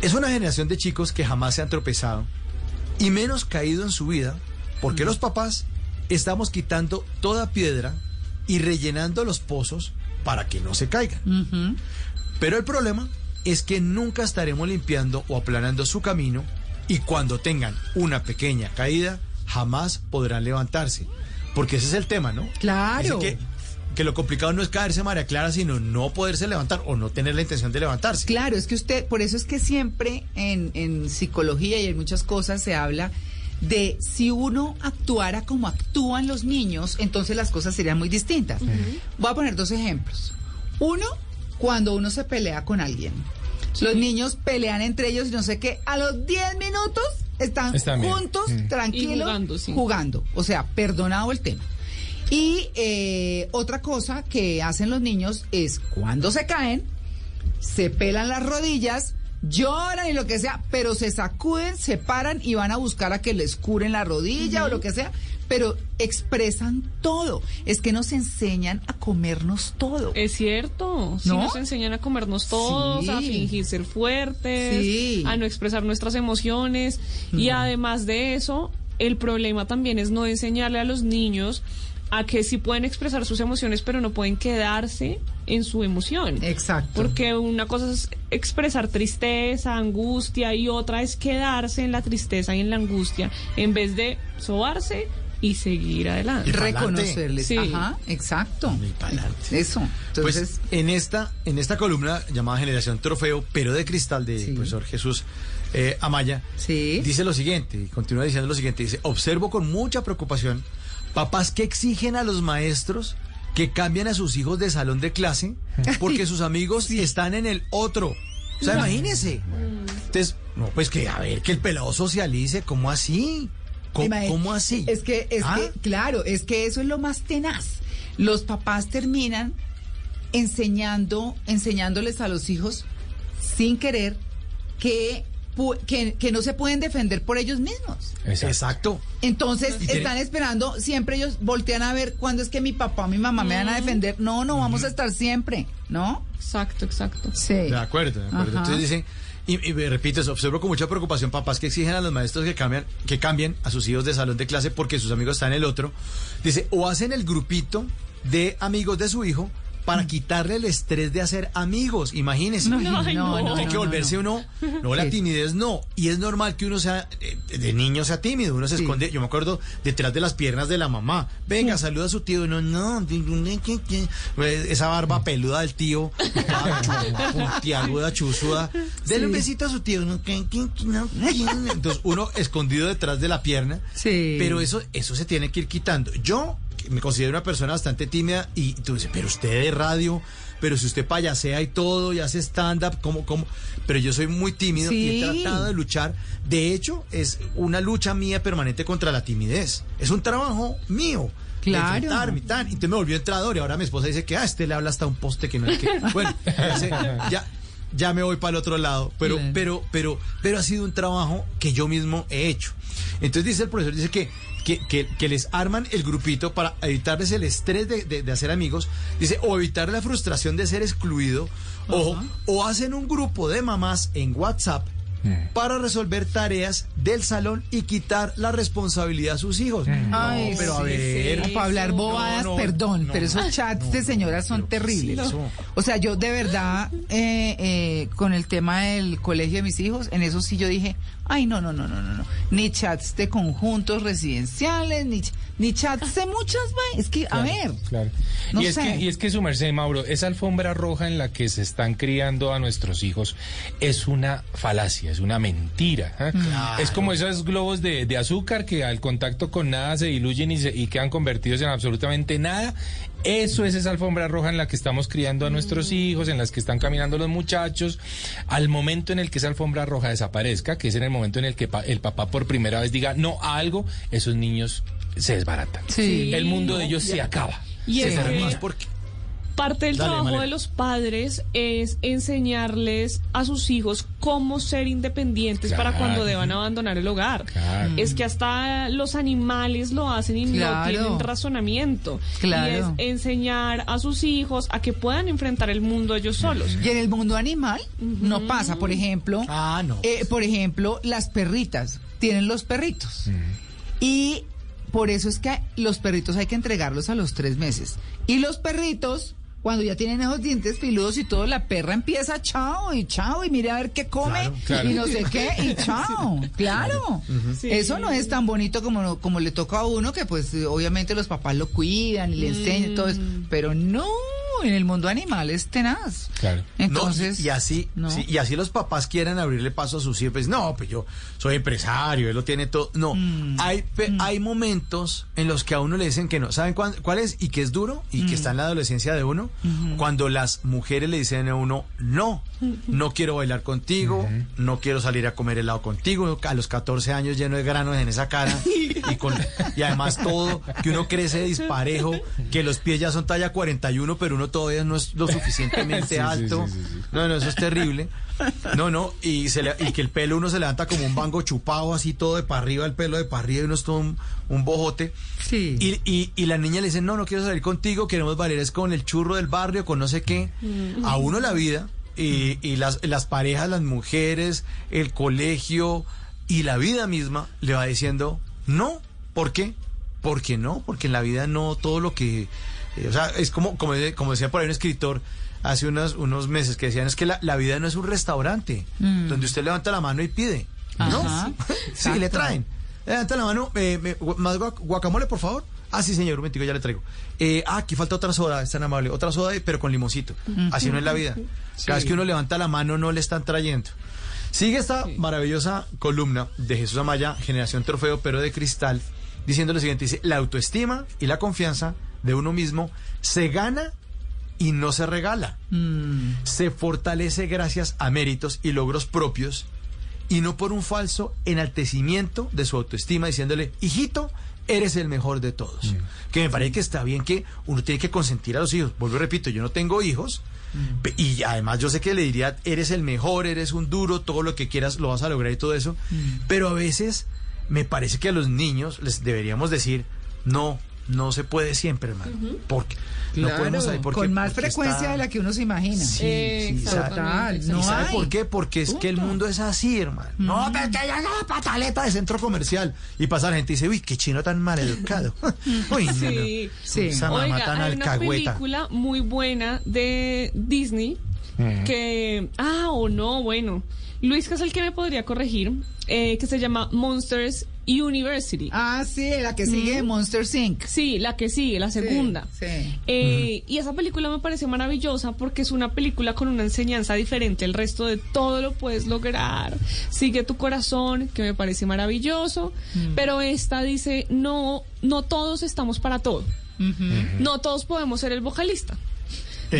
Es una generación de chicos que jamás se han tropezado y menos caído en su vida porque los papás estamos quitando toda piedra y rellenando los pozos para que no se caigan. Pero el problema es que nunca estaremos limpiando o aplanando su camino y cuando tengan una pequeña caída, jamás podrán levantarse. Porque ese es el tema, ¿no? Claro. Que, que lo complicado no es caerse María Clara, sino no poderse levantar o no tener la intención de levantarse. Claro, es que usted, por eso es que siempre en, en psicología y en muchas cosas se habla de si uno actuara como actúan los niños, entonces las cosas serían muy distintas. Voy a poner dos ejemplos. Uno, cuando uno se pelea con alguien. Los niños pelean entre ellos y no sé qué. A los 10 minutos están, juntos, Mm. tranquilos, Y jugando, sí. jugando. O sea, perdonado el tema. Y eh, otra cosa que hacen los niños es cuando se caen, se pelan las rodillas, lloran y lo que sea, pero se sacuden, se paran y van a buscar a que les curen la rodilla o lo que sea, pero expresan todo. Es que nos enseñan a comernos todo. Es cierto, sí ¿No? nos enseñan a comernos todos, Sí. a fingir ser fuertes, Sí. a no expresar nuestras emociones y además de eso, el problema también es no enseñarle a los niños a que sí pueden expresar sus emociones, pero no pueden quedarse en su emoción. Exacto. Porque una cosa es expresar tristeza, angustia y otra es quedarse en la tristeza y en la angustia en vez de sobarse y seguir adelante. Y. Reconocerles. Sí. Ajá, exacto. Y pa'lante. Eso. Entonces, pues en esta, en esta columna llamada Generación Trofeo, pero de cristal de Sí. profesor Jesús eh, Amaya, Sí. dice lo siguiente, y continúa diciendo lo siguiente, dice, observo con mucha preocupación papás que exigen a los maestros que cambien a sus hijos de salón de clase porque sus amigos están en el otro. O sea, imagínese. Entonces, no, pues que a ver, que el pelado socialice, ¿cómo así? ¿Cómo, así? Es que, es ¿Ah? que, claro, es que eso es lo más tenaz. Los papás terminan enseñando, enseñándoles a los hijos sin querer que, que, que no se pueden defender por ellos mismos. Exacto. Entonces están esperando, siempre ellos voltean a ver cuándo es que mi papá o mi mamá me van a defender. No, no vamos a estar siempre, ¿no? Exacto, exacto. Sí. De acuerdo, de acuerdo. Ajá. Entonces dice, y, y eso, observo con mucha preocupación papás que exigen a los maestros que cambian, que cambien a sus hijos de salón de clase porque sus amigos están en el otro. Dice, o hacen el grupito de amigos de su hijo para quitarle el estrés de hacer amigos. Imagínense. No, no, no. no, Hay que no, volverse no. uno. No, la Sí. timidez no. Y es normal que uno sea, eh, de niño sea tímido. Uno se Sí. esconde, yo me acuerdo, detrás de las piernas de la mamá. Venga, saluda a su tío. No, no. Esa barba peluda del tío. Puntiaguda, chuzuda. Dele un besito a su tío. No, que- que- que no, que- Entonces, uno escondido detrás de la pierna. Sí. Pero eso, eso se tiene que ir quitando. Yo me considero una persona bastante tímida y tú dices, pero usted de radio, pero si usted payasea y todo y hace stand-up, ¿cómo, cómo? Pero yo soy muy tímido y he tratado de luchar. De hecho, es una lucha mía permanente contra la timidez. Es un trabajo mío. Claro. enfrentarme y tal. Entonces me volvió entrador y ahora mi esposa dice que, ah, este le habla hasta un poste que no es que... Bueno, ya, ya, ya me voy para el otro lado, pero, pero, pero, pero ha sido un trabajo que yo mismo he hecho. Entonces dice el profesor, dice que, que, que, que les arman el grupito para evitarles el estrés de, de- de hacer amigos, dice, o evitar la frustración de ser excluido, o, o hacen un grupo de mamás en WhatsApp para resolver tareas del salón y quitar la responsabilidad a sus hijos. Ay, no, pero a sí, ver. sí. para hablar bobadas, No, no, perdón, no, pero esos chats de señoras son terribles. O sea, yo de verdad, eh, eh, con el tema del colegio de mis hijos, en eso sí yo dije, ay, no, no, no, no, no, no. Ni chats de conjuntos residenciales, ni, ch- ni chats de muchas vainas. Es que, a ver, Claro. No y, es sé. que, y es que su merced, Mauro, esa alfombra roja en la que se están criando a nuestros hijos es una falacia, es una mentira. ¿eh? Es como esos globos de, de azúcar que al contacto con nada se diluyen y, se- y quedan convertidos en absolutamente nada. Eso es esa alfombra roja en la que estamos criando a nuestros hijos, en las que están caminando los muchachos. Al momento en el que esa alfombra roja desaparezca, que es en el momento en el que pa- el papá por primera vez diga no a algo, esos niños se desbaratan. Sí. El mundo de ellos se acaba. Y se es que- porque Parte del Dale, trabajo Malena. de los padres es enseñarles a sus hijos cómo ser independientes para cuando deban abandonar el hogar. Claro. Es que hasta los animales lo hacen y Claro. no tienen razonamiento. Claro. Y es enseñar a sus hijos a que puedan enfrentar el mundo ellos solos. y en el mundo animal no pasa, por ejemplo, Ah, no. eh, por ejemplo, las perritas tienen los perritos. Y por eso es que los perritos hay que entregarlos a los tres meses. Y los perritos, cuando ya tienen esos dientes filudos y todo, la perra empieza chao y chao y mire a ver qué come Claro, claro. y no sé qué y chao. Claro. Sí. Eso no es tan bonito como, como le toca a uno, que pues obviamente los papás lo cuidan y le enseñan y todo eso. Pero no, en el mundo animal es tenaz. Claro. Entonces, No, y así no. sí, y así los papás quieren abrirle paso a sus hijos pues, no pues yo soy empresario él lo tiene todo no Mm. hay pe- hay momentos en los que a uno le dicen que no saben cuán- cuál es y que es duro y Mm. que está en la adolescencia de uno cuando las mujeres le dicen a uno no no quiero bailar contigo no quiero salir a comer helado contigo a los 14 años lleno de granos en esa cara y con y además todo que uno crece disparejo que los pies ya son talla 41 pero uno todavía no es lo suficientemente Sí, alto sí, sí, sí. no, no, eso es terrible. No, no, y, se le- y que el pelo uno se levanta como un bango chupado, así todo de para arriba, el pelo de para arriba y uno es todo un, un bojote. Sí. Y, y, y la niña le dice, no, no quiero salir contigo, queremos bailar es con el churro del barrio, con no sé qué. A uno la vida, y, y las, las parejas, las mujeres, el colegio y la vida misma le va diciendo, no, ¿por qué? Porque no, porque en la vida no todo lo que... eh, o sea, es como, como, de- como decía por ahí un escritor hace unos, unos meses que decían, es que la, la vida no es un restaurante donde usted levanta la mano y pide. ¿No? Ajá, sí, le traen. Levanta la mano, eh, me- más guac- guacamole, por favor. Ah, sí, señor, un momentico, ya le traigo. Eh, ah, aquí falta otra soda, es tan amable. Otra soda, pero con limoncito. Así no es la vida. Cada vez que uno levanta la mano, no le están trayendo. Sigue esta maravillosa columna de Jesús Amaya, Generación Trofeo, pero de cristal, diciendo lo siguiente: dice, la autoestima y la confianza de uno mismo se gana y no se regala. Mm. Se fortalece gracias a méritos y logros propios y no por un falso enaltecimiento de su autoestima diciéndole, hijito, eres el mejor de todos. Que me parece que está bien que uno tiene que consentir a los hijos. Vuelvo y repito, yo no tengo hijos. pe- Y además yo sé que le diría, eres el mejor, eres un duro, todo lo que quieras lo vas a lograr y todo eso. Pero a veces me parece que a los niños les deberíamos decir, no, no se puede siempre, hermano. Porque no podemos saber por qué, con más porque frecuencia está- de la que uno se imagina. Sí, Eh, sí, Total, no ¿Y sabe hay. por qué? Porque es que el mundo es así, hermano. No, pero que haya una pataleta de centro comercial. Y pasa la gente y dice, uy, qué chino tan mal educado. uy, no, no. Sí. Sí. Esa mamá Oiga, tan hay una película muy buena de Disney que... Ah, o no, bueno. Luis, que es el que me podría corregir, eh, que se llama Monsters University. Ah, sí, la que sigue de Monster Inc. Sí, la que sigue, la segunda. sí. Eh, Y esa película me parece maravillosa porque es una película con una enseñanza diferente. El resto de todo lo puedes lograr. Sigue tu corazón, que me parece maravilloso. Pero esta dice, no, no todos estamos para todo. No todos podemos ser el vocalista.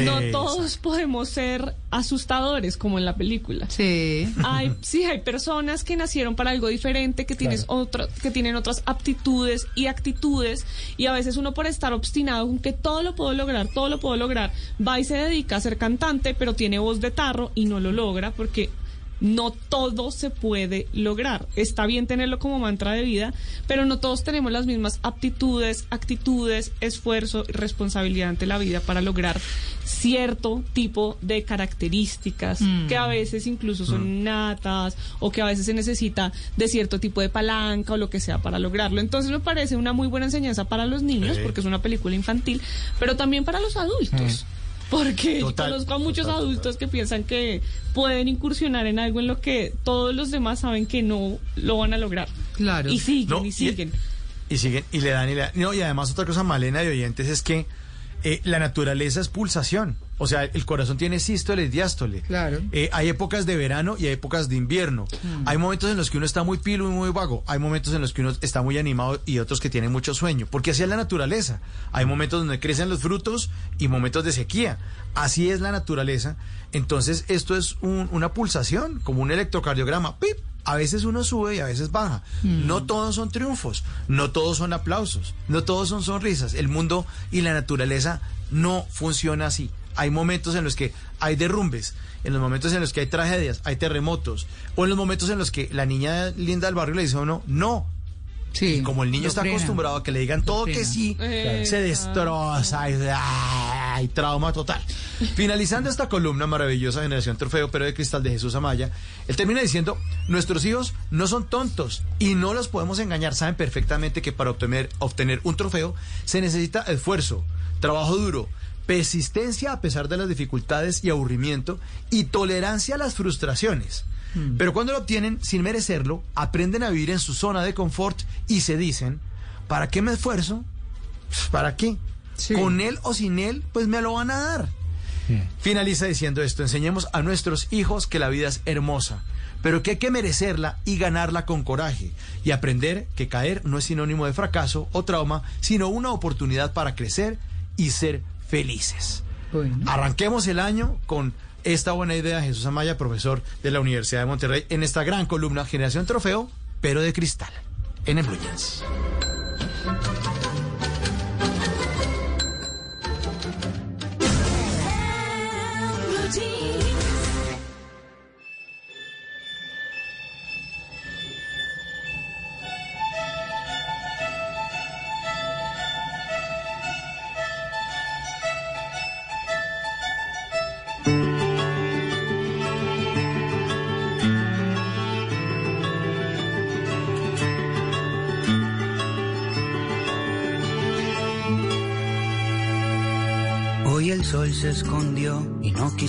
No todos podemos ser asustadores como en la película. Sí. Hay, sí, hay personas que nacieron para algo diferente, que, tienes otra, que tienen otras aptitudes y actitudes, y a veces uno por estar obstinado con que todo lo puedo lograr, todo lo puedo lograr, va y se dedica a ser cantante, pero tiene voz de tarro y no lo logra porque no todo se puede lograr. Está bien tenerlo como mantra de vida, pero no todos tenemos las mismas aptitudes, actitudes, esfuerzo y responsabilidad ante la vida para lograr cierto tipo de características que a veces incluso son innatas o que a veces se necesita de cierto tipo de palanca o lo que sea para lograrlo. Entonces me parece una muy buena enseñanza para los niños Sí. porque es una película infantil, pero también para los adultos. Porque Total, conozco a muchos total, adultos que piensan que pueden incursionar en algo en lo que todos los demás saben que no lo van a lograr. Claro. Y siguen, No, y y- siguen. Y siguen, y le dan, y le dan. No, y además otra cosa, Malena de oyentes, es que eh, la naturaleza es pulsación. O sea, el corazón tiene sístole y diástole. Claro. Eh, hay épocas de verano y hay épocas de invierno. Hay momentos en los que uno está muy pilo y muy vago. Hay momentos en los que uno está muy animado y otros que tienen mucho sueño. Porque así es la naturaleza. Hay momentos donde crecen los frutos y momentos de sequía. Así es la naturaleza. Entonces, esto es un- una pulsación, como un electrocardiograma. ¡Pip! A veces uno sube y a veces baja. No todos son triunfos, no todos son aplausos, no todos son sonrisas. El mundo y la naturaleza no funciona así. Hay momentos en los que hay derrumbes, en los momentos en los que hay tragedias, hay terremotos, o en los momentos en los que la niña linda del barrio le dice a uno, no. Sí. Y como el niño está frenan. acostumbrado a que le digan todo que sí, se destroza y ay, trauma total. Finalizando esta columna maravillosa Generación Trofeo, pero de cristal de Jesús Amaya, él termina diciendo, nuestros hijos no son tontos y no los podemos engañar. Saben perfectamente que para obtener, obtener un trofeo se necesita esfuerzo, trabajo duro, persistencia a pesar de las dificultades y aburrimiento y tolerancia a las frustraciones. Pero cuando lo obtienen sin merecerlo, aprenden a vivir en su zona de confort y se dicen, ¿para qué me esfuerzo? Pues, ¿Para qué? Sí. Con él o sin él, pues me lo van a dar. Finaliza diciendo esto, enseñemos a nuestros hijos que la vida es hermosa, pero que hay que merecerla y ganarla con coraje, y aprender que caer no es sinónimo de fracaso o trauma, sino una oportunidad para crecer y ser felices. Bueno. Arranquemos el año con esta buena idea, Jesús Amaya, profesor de la Universidad de Monterrey, en esta gran columna Generación Trofeo, pero de cristal, en el Blue.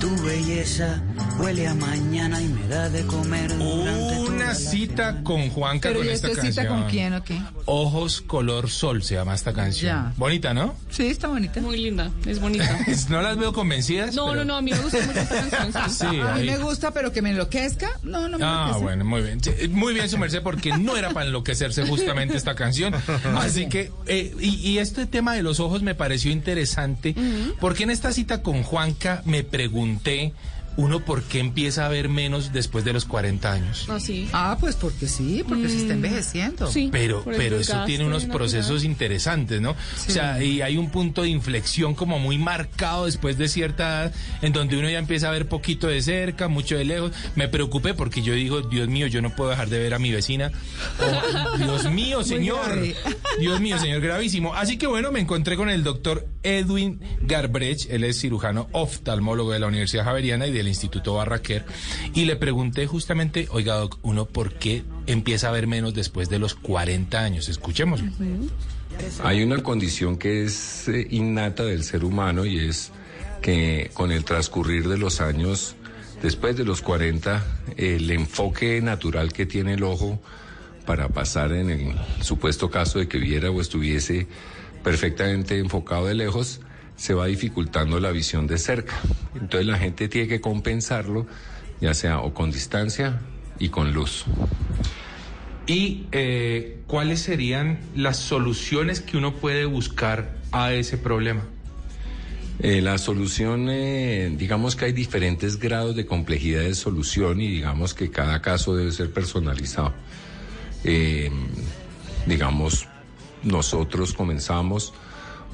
Tu belleza huele a mañana y me da de comer Una cita con Juanca Pero con ¿y esta esta canción. cita con quién o qué? Ojos color sol se llama esta canción. Ya. Bonita, ¿no? Sí, está bonita. Muy linda, es bonita. no las veo convencidas. No, pero- no, no, a mí me gusta mucho esta canción. sí. Sí, A mí ahí- me gusta, pero que me enloquezca. No, no me Ah, enloquece. bueno, muy bien. Sí, Muy bien, su merced, porque no era para enloquecerse justamente esta canción. Así que, eh, y, y este tema de los ojos me pareció interesante, porque en esta cita con Juanca me pregunté, uno, ¿por qué empieza a ver menos después de los 40 años? Así. Ah, pues porque sí, porque se está envejeciendo. Sí. Pero, pero eso tiene unos natural. procesos interesantes, ¿no? O sea, y hay un punto de inflexión como muy marcado después de cierta edad, en donde uno ya empieza a ver poquito de cerca, mucho de lejos. Me preocupé porque yo digo, Dios mío, yo no puedo dejar de ver a mi vecina. Oh, Dios mío, señor. Dios mío, señor, gravísimo. Así que bueno, me encontré con el doctor Edwin Garbrecht, él es cirujano oftalmólogo de la Universidad Javeriana y del Instituto Barraquer, y le pregunté justamente, oiga, doc, uno, ¿por qué empieza a ver menos después de los 40 años? Escuchemos. Hay una condición que es eh, innata del ser humano y es que con el transcurrir de los años, después de los 40, el enfoque natural que tiene el ojo para pasar en el supuesto caso de que viera o estuviese perfectamente enfocado de lejos, se va dificultando la visión de cerca. Entonces la gente tiene que compensarlo, ya sea o con distancia y con luz. ¿Y eh, cuáles serían las soluciones que uno puede buscar a ese problema? Eh, la solución, eh, digamos que hay diferentes grados de complejidad de solución y digamos que cada caso debe ser personalizado. Eh, digamos, nosotros comenzamos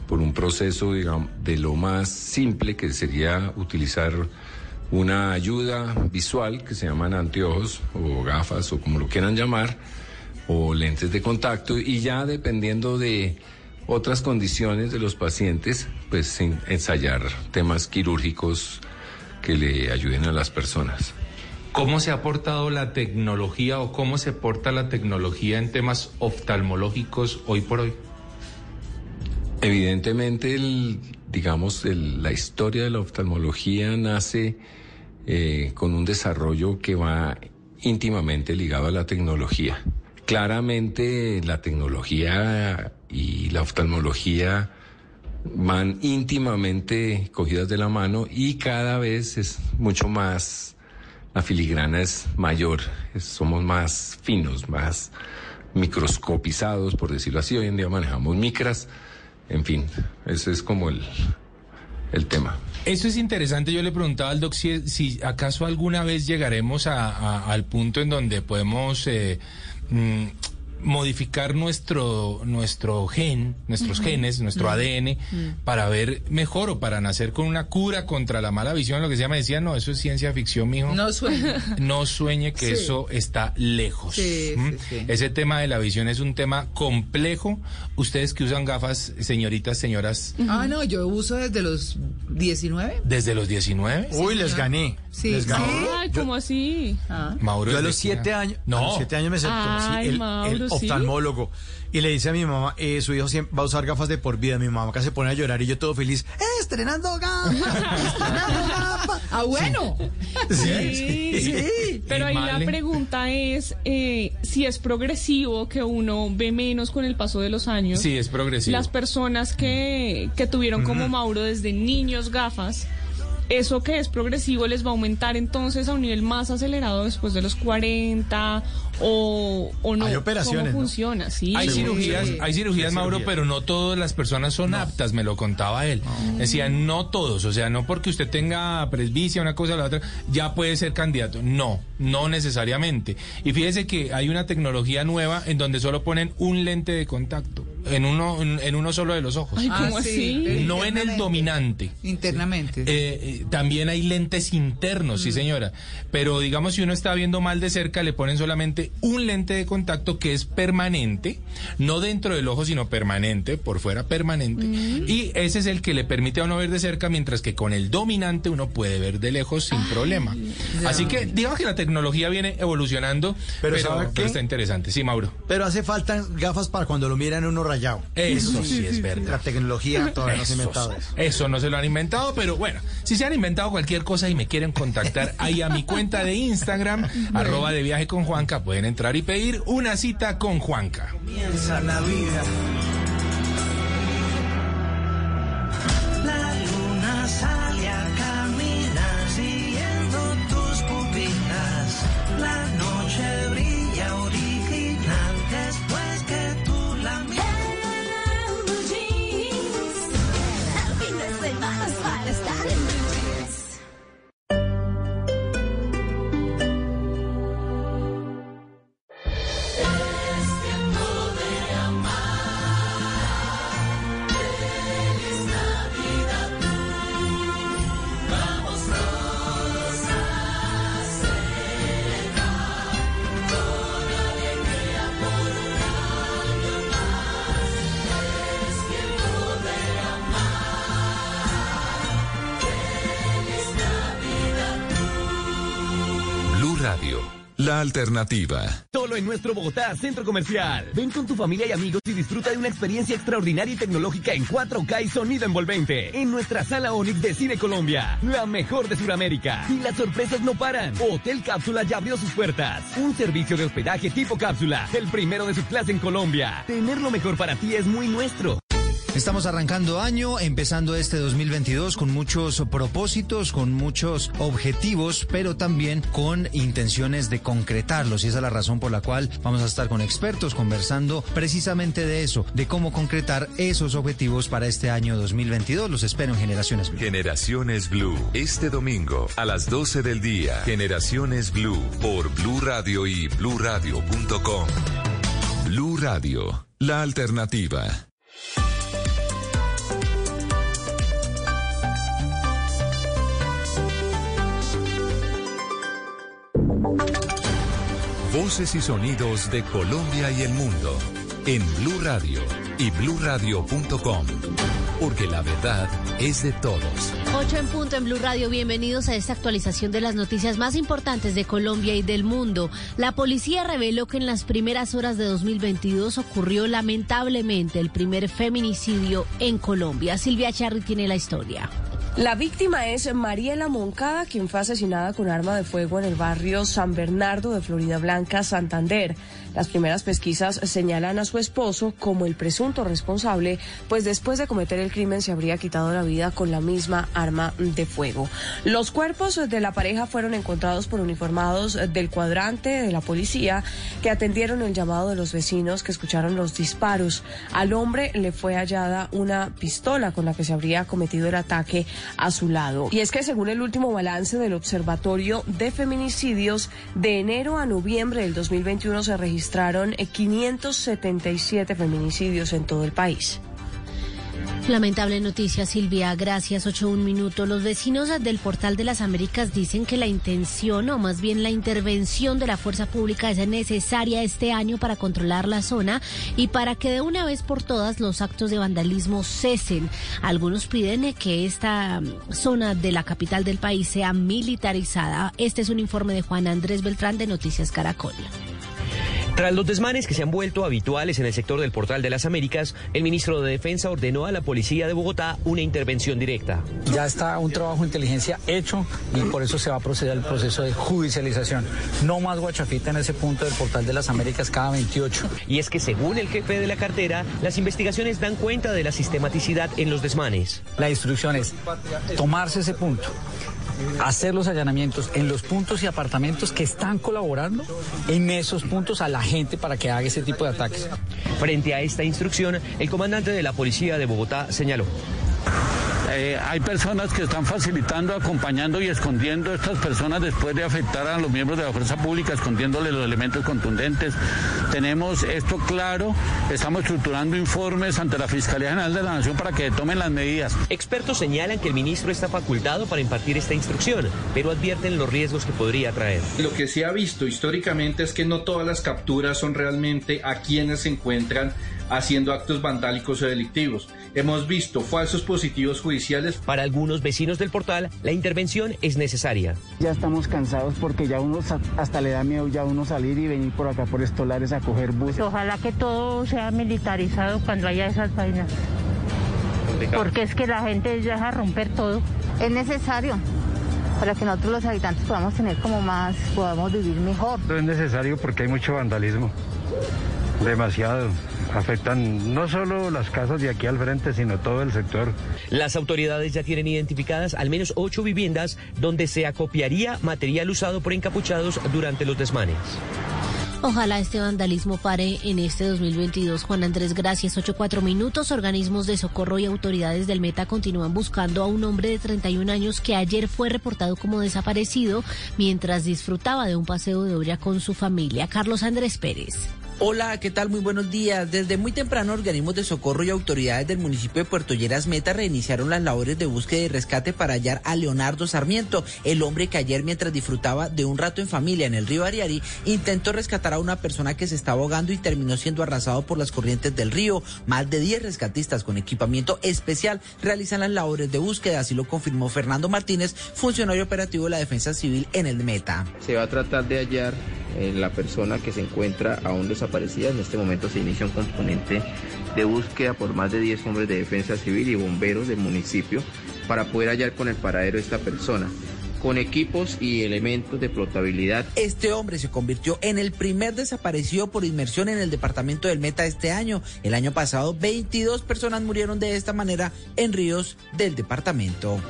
por un proceso digamos, de lo más simple que sería utilizar una ayuda visual que se llaman anteojos o gafas o como lo quieran llamar o lentes de contacto y ya dependiendo de otras condiciones de los pacientes pues en- ensayar temas quirúrgicos que le ayuden a las personas. ¿Cómo se ha portado la tecnología o cómo se porta la tecnología en temas oftalmológicos hoy por hoy? Evidentemente, digamos, la historia de la oftalmología nace eh, con un desarrollo que va íntimamente ligado a la tecnología. Claramente, la tecnología y la oftalmología van íntimamente cogidas de la mano y cada vez es mucho más, la filigrana es mayor, somos más finos, más microscopizados, por decirlo así. Hoy en día manejamos micras, en fin, ese es como el, el tema. Eso es interesante. Yo le preguntaba al doc si, si acaso alguna vez llegaremos a- al punto en donde podemos eh, mm, modificar nuestro nuestro gen, nuestros genes, nuestro. ADN para ver mejor o para nacer con una cura contra la mala visión, lo que sea. Me decía, no, eso es ciencia ficción, mijo. No sueñe. No sueñe que Sí. eso está lejos. Sí, ¿Mm? sí, sí. Ese tema de la visión es un tema complejo. Ustedes que usan gafas, señoritas, señoras, Ah, no, yo uso desde los 19. desde los 19. Uy, les gané. Sí, les gané. Ay, ¿cómo así? Mauro, Yo a ¿desde los qué siete edad? años, No. a los siete años me sentó Ay, el, Mauro, el ¿sí? oftalmólogo y le dice a mi mamá, eh, su hijo siempre va a usar gafas de por vida. Mi mamá acá se pone a llorar y yo todo feliz, "Eh, estrenando gafas, estrenando gafas. Ah, bueno. Sí, Sí. Pero ahí la pregunta es eh, si es progresivo, que uno ve menos con el paso de los años. Sí, es progresivo. Las personas que, que tuvieron como Mauro desde niños gafas, eso que es progresivo les va a aumentar entonces a un nivel más acelerado después de los 40 o, o no. Hay operaciones, ¿Cómo ¿no? funciona? Sí. Hay cirugías, hay cirugías, Mauro, pero no todas las personas son aptas, me lo contaba él. Decía, no todos, o sea, no porque usted tenga presbicia, una cosa o la otra, ya puede ser candidato. No, no necesariamente. Y fíjese que hay una tecnología nueva en donde solo ponen un lente de contacto, en uno, en, uno solo de los ojos. Ay, ¿cómo Ah, sí, así? pero No en el dominante. Internamente. Eh, eh, también hay lentes internos, Mm. sí señora. Pero digamos, si uno está viendo mal de cerca, le ponen solamente un lente de contacto que es permanente, no dentro del ojo, sino permanente, por fuera permanente. Mm. Y ese es el que le permite a uno ver de cerca, mientras que con el dominante uno puede ver de lejos sin problema. ya. Así que digamos que la tecnología viene evolucionando, Pero está interesante. Sí, Mauro. Pero hace falta gafas para cuando lo miran uno rayado. Eso sí es verdad. La tecnología todavía no se ha Eso inventado. Eso no se lo han inventado, pero bueno, si se han inventado cualquier cosa y me quieren contactar ahí a mi cuenta de Instagram, arroba de viaje con Juanca, pueden entrar y pedir una cita con Juanca. Comienza la vida. La luna sale alternativa. Solo en nuestro Bogotá Centro Comercial. Ven con tu familia y amigos y disfruta de una experiencia extraordinaria y tecnológica en 4K y sonido envolvente. En nuestra sala Onix de Cine Colombia, la mejor de Sudamérica. Y las sorpresas no paran. Hotel Cápsula ya abrió sus puertas. Un servicio de hospedaje tipo cápsula, el primero de su clase en Colombia. Tener lo mejor para ti es muy nuestro. Estamos arrancando año, empezando este 2022 con muchos propósitos, con muchos objetivos, pero también con intenciones de concretarlos. Y esa es la razón por la cual vamos a estar con expertos conversando precisamente de eso, de cómo concretar esos objetivos para este año 2022. Los espero en Generaciones Blue. Generaciones Blue, este domingo a las 12 del día. Generaciones Blue por Blue Radio y bluradio.com. Blue Radio, la alternativa. Voces y sonidos de Colombia y el mundo en Blue Radio y bluradio.com, porque la verdad es de todos. 8 en punto en Blue Radio. Bienvenidos a esta actualización de las noticias más importantes de Colombia y del mundo. La policía reveló que en las primeras horas de 2022 ocurrió lamentablemente el primer feminicidio en Colombia. Silvia Charri tiene la historia. La víctima es Mariela Moncada, quien fue asesinada con arma de fuego en el barrio San Bernardo de Florida Blanca, Santander. Las primeras pesquisas señalan a su esposo como el presunto responsable, pues después de cometer el crimen se habría quitado la vida con la misma arma de fuego. Los cuerpos de la pareja fueron encontrados por uniformados del cuadrante de la policía que atendieron el llamado de los vecinos que escucharon los disparos. Al hombre le fue hallada una pistola con la que se habría cometido el ataque a su lado. Y es que según el último balance del Observatorio de Feminicidios, de enero a noviembre del 2021 se registraron 577 feminicidios en todo el país. Lamentable noticia, Silvia. Gracias. Ocho un minuto. Los vecinos del Portal de las Américas dicen que la intención, o más bien la intervención de la fuerza pública es necesaria este año para controlar la zona y para que de una vez por todas los actos de vandalismo cesen. Algunos piden que esta mm, zona de la capital del país sea militarizada. Este es un informe de Juan Andrés Beltrán de Noticias Caracol. Tras los desmanes que se han vuelto habituales en el sector del Portal de las Américas, el ministro de Defensa ordenó a la policía de Bogotá una intervención directa. Ya está un trabajo de inteligencia hecho y por eso se va a proceder al proceso de judicialización. No más guachafita en ese punto del Portal de las Américas cada 28. Y es que según el jefe de la cartera, las investigaciones dan cuenta de la sistematicidad en los desmanes. La instrucción es tomarse ese punto hacer los allanamientos en los puntos y apartamentos que están colaborando en esos puntos a la gente para que haga ese tipo de ataques. Frente a esta instrucción, el comandante de la policía de Bogotá señaló. Eh, hay personas que están facilitando, acompañando y escondiendo a estas personas después de afectar a los miembros de la fuerza pública, escondiéndole los elementos contundentes. Tenemos esto claro, estamos estructurando informes ante la Fiscalía General de la Nación para que tomen las medidas. Expertos señalan que el ministro está facultado para impartir esta instrucción, pero advierten los riesgos que podría traer. Lo que se ha visto históricamente es que no todas las capturas son realmente a quienes se encuentran haciendo actos vandálicos o delictivos. Hemos visto falsos positivos judiciales. Para algunos vecinos del portal, la intervención es necesaria. Ya estamos cansados porque ya uno hasta le da miedo ya uno salir y venir por acá por estolares a coger buses. Ojalá que todo sea militarizado cuando haya esas vainas. Porque es que la gente ya deja romper todo. Es necesario para que nosotros los habitantes podamos tener como más, podamos vivir mejor. Es necesario porque hay mucho vandalismo, demasiado afectan no solo las casas de aquí al frente, sino todo el sector. Las autoridades ya tienen identificadas al menos ocho viviendas donde se acopiaría material usado por encapuchados durante los desmanes. Ojalá este vandalismo pare en este 2022. Juan Andrés, gracias. 8-4 minutos. Organismos de socorro y autoridades del Meta continúan buscando a un hombre de 31 años que ayer fue reportado como desaparecido mientras disfrutaba de un paseo de olla con su familia. Carlos Andrés Pérez. Hola, ¿qué tal? Muy buenos días. Desde muy temprano, organismos de socorro y autoridades del municipio de Puerto Lleras Meta reiniciaron las labores de búsqueda y rescate para hallar a Leonardo Sarmiento, el hombre que ayer, mientras disfrutaba de un rato en familia en el río Ariari, intentó rescatar a una persona que se estaba ahogando y terminó siendo arrasado por las corrientes del río. Más de 10 rescatistas con equipamiento especial realizan las labores de búsqueda, así lo confirmó Fernando Martínez, funcionario operativo de la Defensa Civil en el Meta. Se va a tratar de hallar eh, la persona que se encuentra aún desaparecida. En este momento se inicia un componente de búsqueda por más de 10 hombres de defensa civil y bomberos del municipio para poder hallar con el paradero esta persona. Con equipos y elementos de flotabilidad. Este hombre se convirtió en el primer desaparecido por inmersión en el departamento del Meta este año. El año pasado, 22 personas murieron de esta manera en ríos del departamento.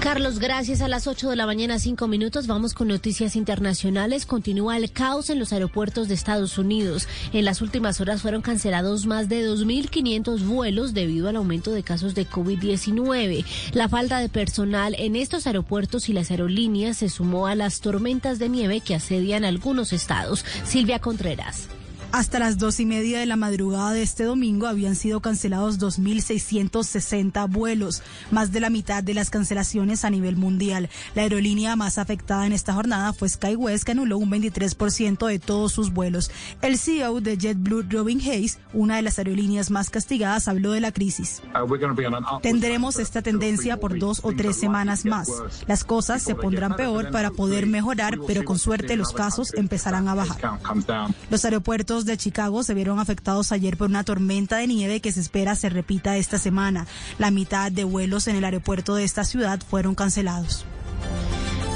Carlos, gracias. A las 8 de la mañana, 5 minutos, vamos con noticias internacionales. Continúa el caos en los aeropuertos de Estados Unidos. En las últimas horas fueron cancelados más de 2.500 vuelos debido al aumento de casos de COVID-19. La falta de personal en estos aeropuertos y las aerolíneas se sumó a las tormentas de nieve que asedian algunos estados. Silvia Contreras. Hasta las dos y media de la madrugada de este domingo habían sido cancelados 2.660 vuelos, más de la mitad de las cancelaciones a nivel mundial. La aerolínea más afectada en esta jornada fue SkyWest, que anuló un 23% de todos sus vuelos. El CEO de JetBlue, Robin Hayes, una de las aerolíneas más castigadas, habló de la crisis. Tendremos esta tendencia por dos o tres semanas más. Las cosas se pondrán peor para poder mejorar, pero con suerte los casos empezarán a bajar. Los aeropuertos de Chicago se vieron afectados ayer por una tormenta de nieve que se espera se repita esta semana. La mitad de vuelos en el aeropuerto de esta ciudad fueron cancelados.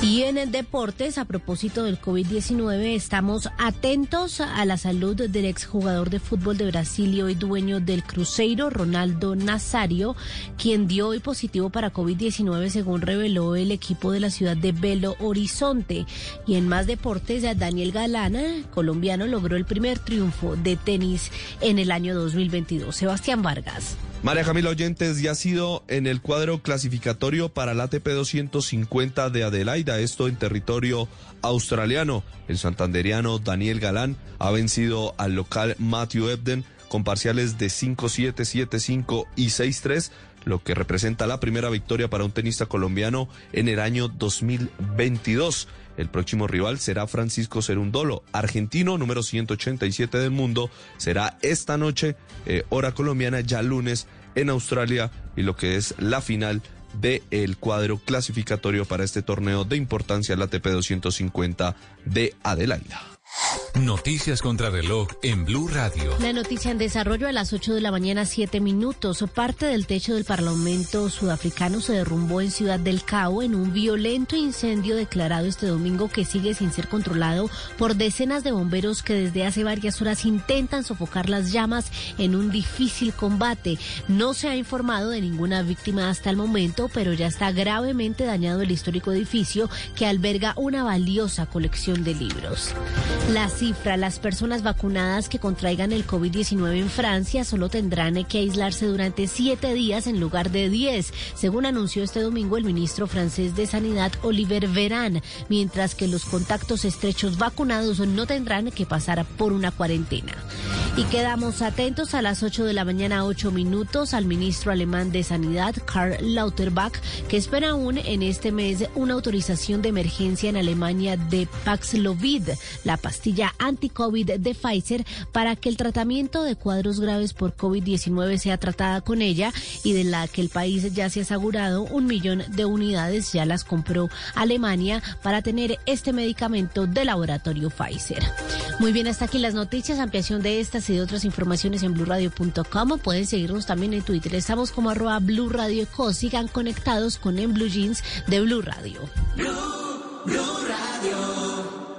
Y en el deportes, a propósito del COVID-19, estamos atentos a la salud del exjugador de fútbol de Brasil y hoy dueño del Cruzeiro, Ronaldo Nazario, quien dio hoy positivo para COVID-19 según reveló el equipo de la ciudad de Belo Horizonte. Y en más deportes, Daniel Galana, colombiano, logró el primer triunfo de tenis en el año 2022. Sebastián Vargas. María Camila Oyentes ya ha sido en el cuadro clasificatorio para el ATP 250 de Adelaida, esto en territorio australiano. El santanderiano Daniel Galán ha vencido al local Matthew Ebden con parciales de 5-7, 7-5 y 6-3 lo que representa la primera victoria para un tenista colombiano en el año 2022. El próximo rival será Francisco Cerundolo, argentino número 187 del mundo. Será esta noche, eh, hora colombiana, ya lunes en Australia y lo que es la final del cuadro clasificatorio para este torneo de importancia, la ATP 250 de Adelaida. Noticias contra reloj en Blue Radio. La noticia en desarrollo a las 8 de la mañana, 7 minutos. Parte del techo del Parlamento sudafricano se derrumbó en Ciudad del Cabo en un violento incendio declarado este domingo que sigue sin ser controlado por decenas de bomberos que desde hace varias horas intentan sofocar las llamas en un difícil combate. No se ha informado de ninguna víctima hasta el momento, pero ya está gravemente dañado el histórico edificio que alberga una valiosa colección de libros. La cifra, las personas vacunadas que contraigan el COVID-19 en Francia solo tendrán que aislarse durante siete días en lugar de diez, según anunció este domingo el ministro francés de Sanidad Oliver Veran, mientras que los contactos estrechos vacunados no tendrán que pasar por una cuarentena. Y quedamos atentos a las 8 de la mañana, 8 minutos, al ministro alemán de Sanidad, Karl Lauterbach, que espera aún en este mes una autorización de emergencia en Alemania de Paxlovid, la pastilla anti-COVID de Pfizer, para que el tratamiento de cuadros graves por COVID-19 sea tratada con ella y de la que el país ya se ha asegurado un millón de unidades, ya las compró Alemania para tener este medicamento de laboratorio Pfizer. Muy bien, hasta aquí las noticias, ampliación de estas y de otras informaciones en blurradio.com. Pueden seguirnos también en Twitter. Estamos como arroba Blue Radio Co. Sigan conectados con En Blue Jeans de Blue Radio.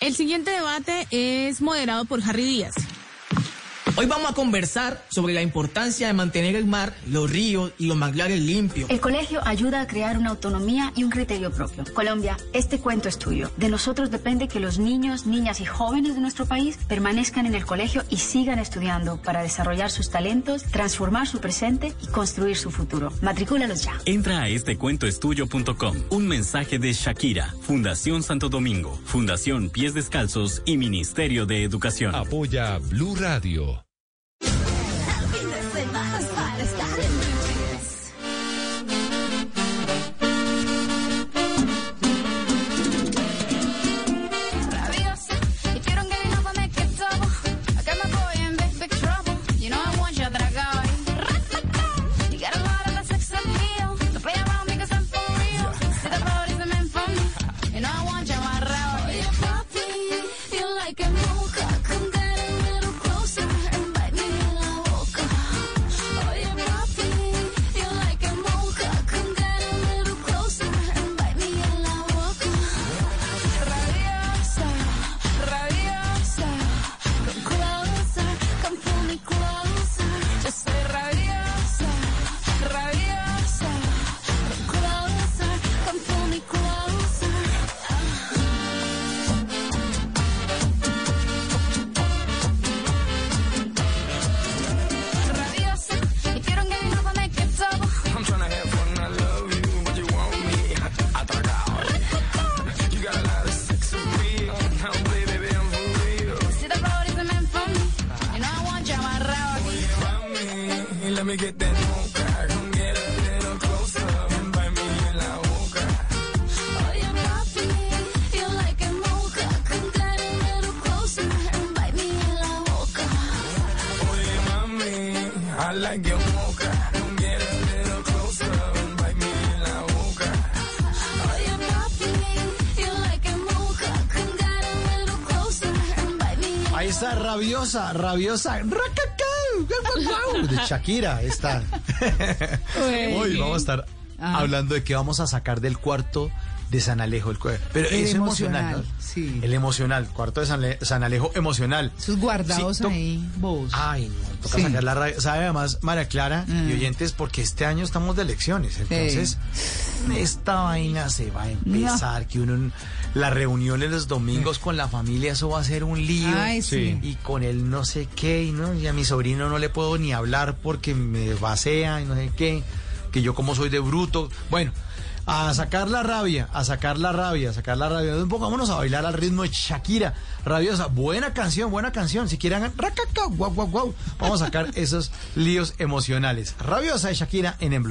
El siguiente debate es moderado por Harry Díaz. Hoy vamos a conversar sobre la importancia de mantener el mar, los ríos y los manglares limpios. El colegio ayuda a crear una autonomía y un criterio propio. Colombia, este cuento es tuyo. De nosotros depende que los niños, niñas y jóvenes de nuestro país permanezcan en el colegio y sigan estudiando para desarrollar sus talentos, transformar su presente y construir su futuro. Matricúlalos ya. Entra a estecuentoestudio.com. Un mensaje de Shakira, Fundación Santo Domingo, Fundación Pies Descalzos y Ministerio de Educación. Apoya Blue Radio. Está, rabiosa, rabiosa. De Shakira está. Hoy vamos a estar hablando de qué vamos a sacar del cuarto de San Alejo. El, pero El es emocional. emocional, ¿no? sí. El emocional, cuarto de San, Le- San Alejo emocional. Sus guardados Sí, ahí, vos. Ay, no, toca Sí. sacar la radio. ¿Sabe además, María Clara y Mm. oyentes? Porque este año estamos de elecciones. Entonces, esta vaina se va a empezar. Que uno, en- la reunión en los domingos con la familia, eso va a ser un lío. Ay, sí. Y con el no sé qué, y, no, y a mi sobrino no le puedo ni hablar porque me vacea y no sé qué. Que yo, como soy de bruto. Bueno. A sacar la rabia, a sacar la rabia, a sacar la rabia. Un poco, vámonos a bailar al ritmo de Shakira. Rabiosa, buena canción, buena canción. Si quieren, racaca, guau, guau, guau. Vamos a sacar esos líos emocionales. Rabiosa de Shakira en En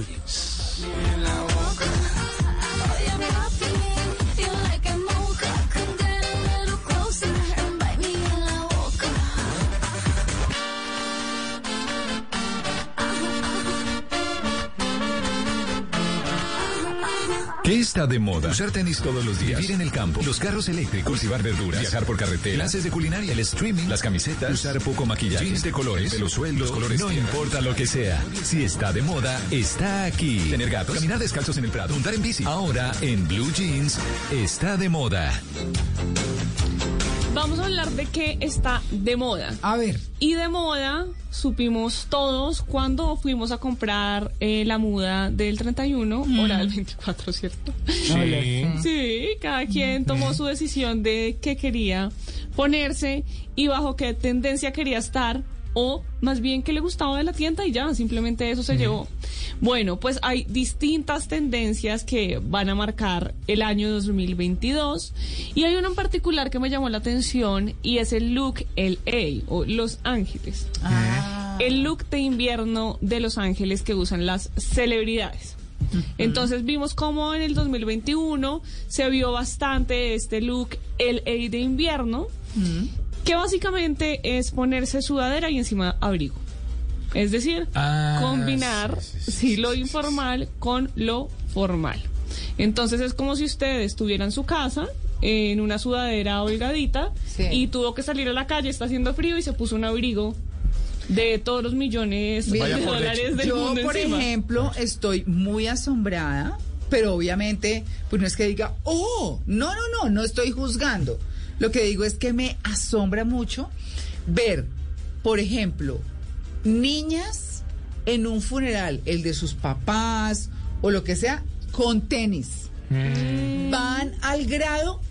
¿Qué está de moda? Usar tenis todos los días. Vivir en el campo. Los carros eléctricos. Cultivar verduras. Viajar por carretera. Clases de culinaria. El streaming. Las camisetas. Usar poco maquillaje. Jeans de colores. Los sueldos. Los colores. No importa lo que sea. Si está de moda, está aquí. Tener gatos. Caminar descalzos en el prado. Montar en bici. Ahora, en Blue Jeans, está de moda. Vamos a hablar de qué está de moda. A ver. Y de moda supimos todos cuando fuimos a comprar eh, la muda del 31 Mm. o la del 24, ¿cierto? Sí. Sí, cada quien tomó su decisión de qué quería ponerse y bajo qué tendencia quería estar o más bien qué le gustaba de la tienda y ya, simplemente eso se llevó. Bueno, pues hay distintas tendencias que van a marcar el año 2022 y hay uno en particular que me llamó la atención y es el look LA o Los Ángeles. El look de invierno de Los Ángeles que usan las celebridades. Entonces vimos cómo en el 2021 se vio bastante este look LA de invierno, que básicamente es ponerse sudadera y encima abrigo. Es decir, Ah, combinar sí, lo informal con lo formal. Entonces es como si usted estuviera en su casa en una sudadera holgadita Sí. y tuvo que salir a la calle, está haciendo frío y se puso un abrigo de todos los millones de dólares del Yo, mundo por encima. ejemplo, estoy muy asombrada, pero obviamente, pues no es que diga, oh, no, no, no, no estoy juzgando. Lo que digo es que me asombra mucho ver, por ejemplo, niñas en un funeral, el de sus papás o lo que sea, con tenis. Van al grado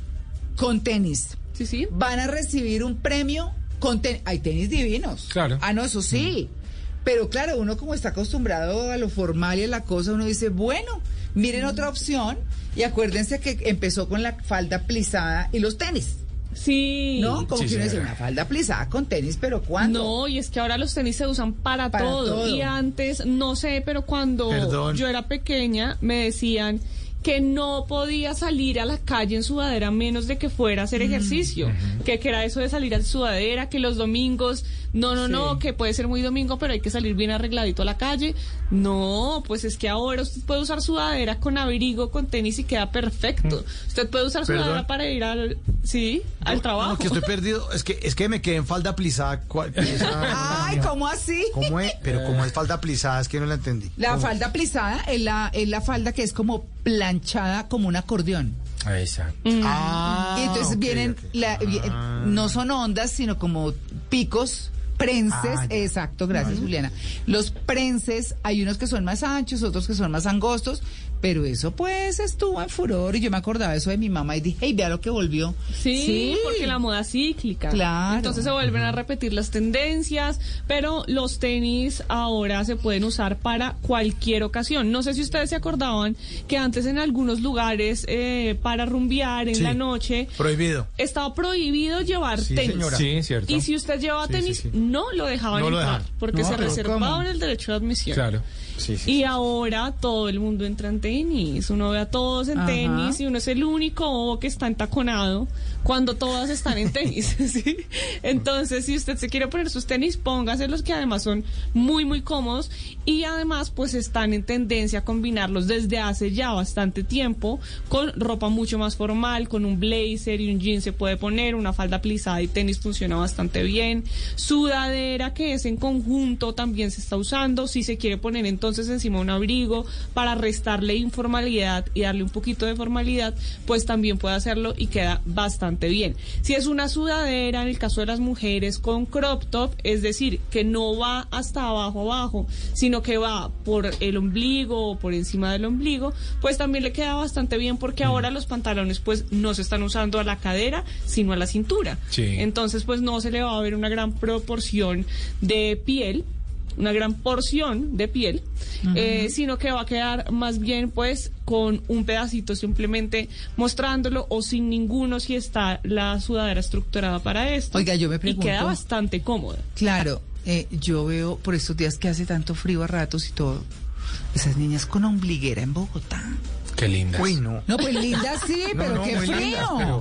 con tenis. Sí, sí. Van a recibir un premio con tenis. Hay tenis divinos. Claro. Ah, no, eso sí. Pero claro, uno como está acostumbrado a lo formal y a la cosa, uno dice, bueno, miren otra opción y acuérdense que empezó con la falda plisada y los tenis. Sí. ¿No? Como Sí, que uno dice, señora. una falda plisada con tenis, pero ¿cuándo? No, y es que ahora los tenis se usan para, Para todo. todo. Y antes, no sé, pero cuando Perdón. yo era pequeña, me decían que no podía salir a la calle en sudadera a menos de que fuera a hacer ejercicio. que, que era eso de salir en sudadera, que los domingos, no, no, no, que puede ser muy domingo, pero hay que salir bien arregladito a la calle. No, pues es que ahora usted puede usar sudadera con abrigo, con tenis y queda perfecto. Usted puede usar Perdón. sudadera para ir al, sí, al trabajo. No, que estoy perdido. Es que, es que me quedé en falda plisada. ¿Cuál- esa- Ay, ¿cómo así? ¿Cómo es? Pero como es falda plisada, es que no la entendí. La ¿Cómo? falda plisada es la, es la falda que es como planchada como un acordeón. Exacto. Ah, y entonces vienen, la- vi- no son ondas, sino como picos, prenses, Ah, exacto, gracias Juliana. Los prenses, hay unos que son más anchos, otros que son más angostos, Pero eso pues estuvo en furor y yo me acordaba eso de mi mamá y dije, hey, vea lo que volvió. Sí, porque la moda es cíclica. Claro. Entonces se vuelven a repetir las tendencias, pero los tenis ahora se pueden usar para cualquier ocasión. No sé si ustedes se acordaban que antes en algunos lugares eh, para rumbear en Sí. la noche Prohibido. estaba prohibido llevar Sí, tenis. señora. Sí, cierto. Y si usted llevaba Sí, tenis, sí, sí. no lo dejaban No lo entrar, dejaban. porque No, se reservaban ¿cómo? el derecho de admisión. Claro. Sí, sí. Y ahora todo el mundo entra en tenis. Uno ve a todos en Ajá. tenis y uno es el único que está entaconado cuando todas están en tenis. Entonces, si usted se quiere poner sus tenis, póngaselos que además son muy, muy cómodos y además pues están en tendencia a combinarlos desde hace ya bastante tiempo con ropa mucho más formal, con un blazer y un jean se puede poner, una falda plisada y tenis funciona bastante bien. Sudadera que es en conjunto también se está usando. Si se quiere poner entonces encima un abrigo para restarle informalidad y darle un poquito de formalidad, pues también puede hacerlo y queda bastante bien. Si es una sudadera, en el caso de las mujeres, con crop top, es decir, que no va hasta abajo abajo, sino que va por el ombligo o por encima del ombligo, pues también le queda bastante bien porque ahora los pantalones pues no se están usando a la cadera, sino a la cintura. Sí. Entonces pues no se le va a ver una gran proporción de piel una gran porción de piel, eh, sino que va a quedar más bien pues con un pedacito simplemente mostrándolo o sin ninguno si está la sudadera estructurada para esto. Oiga, yo me Y pregunto- queda bastante cómoda. Claro, eh, yo veo por estos días que hace tanto frío a ratos y todo, esas niñas con ombliguera en Bogotá. Qué linda. Uy, no. No, pues linda sí, No, pero no, qué frío. lindas, pero-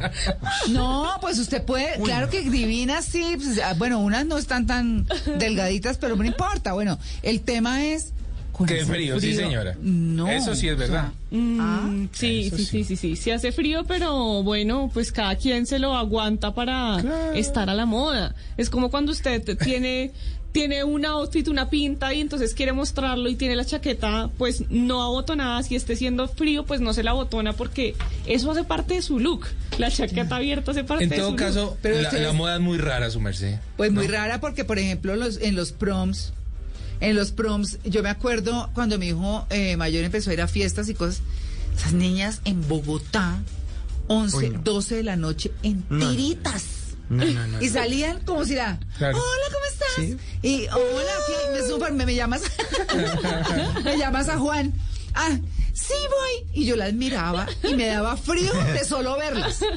No, pues usted puede, claro que divinas sí, pues, ah, bueno, unas no están tan delgaditas, pero no importa. Bueno, el tema es Qué frío, sí, señora. No. Eso sí es verdad. Mm, Ah, sí, sí, sí, sí, sí, sí hace frío, pero bueno, pues cada quien se lo aguanta para estar a la moda. Es como cuando usted tiene tiene un outfit, una pinta y entonces quiere mostrarlo y tiene la chaqueta pues no abotonada, si esté siendo frío pues no se la abotona porque eso hace parte de su look. La chaqueta abierta hace parte En de su todo look. caso, Pero la, ustedes- la moda es muy rara, su merced. Pues muy rara porque, por ejemplo, los, en los proms, en los proms, yo me acuerdo cuando mi hijo eh, mayor empezó a ir a fiestas y cosas, esas niñas en Bogotá, 11, Uy, no. 12 de la noche, en No. tiritas. No, no, no. Y salían como si era, Claro. hola, ¿cómo estás? Y hola, ¿qué? me, súper- me, me llamas, me llamas a Juan. Ah, sí voy. Y yo las miraba y me daba frío de solo verlas.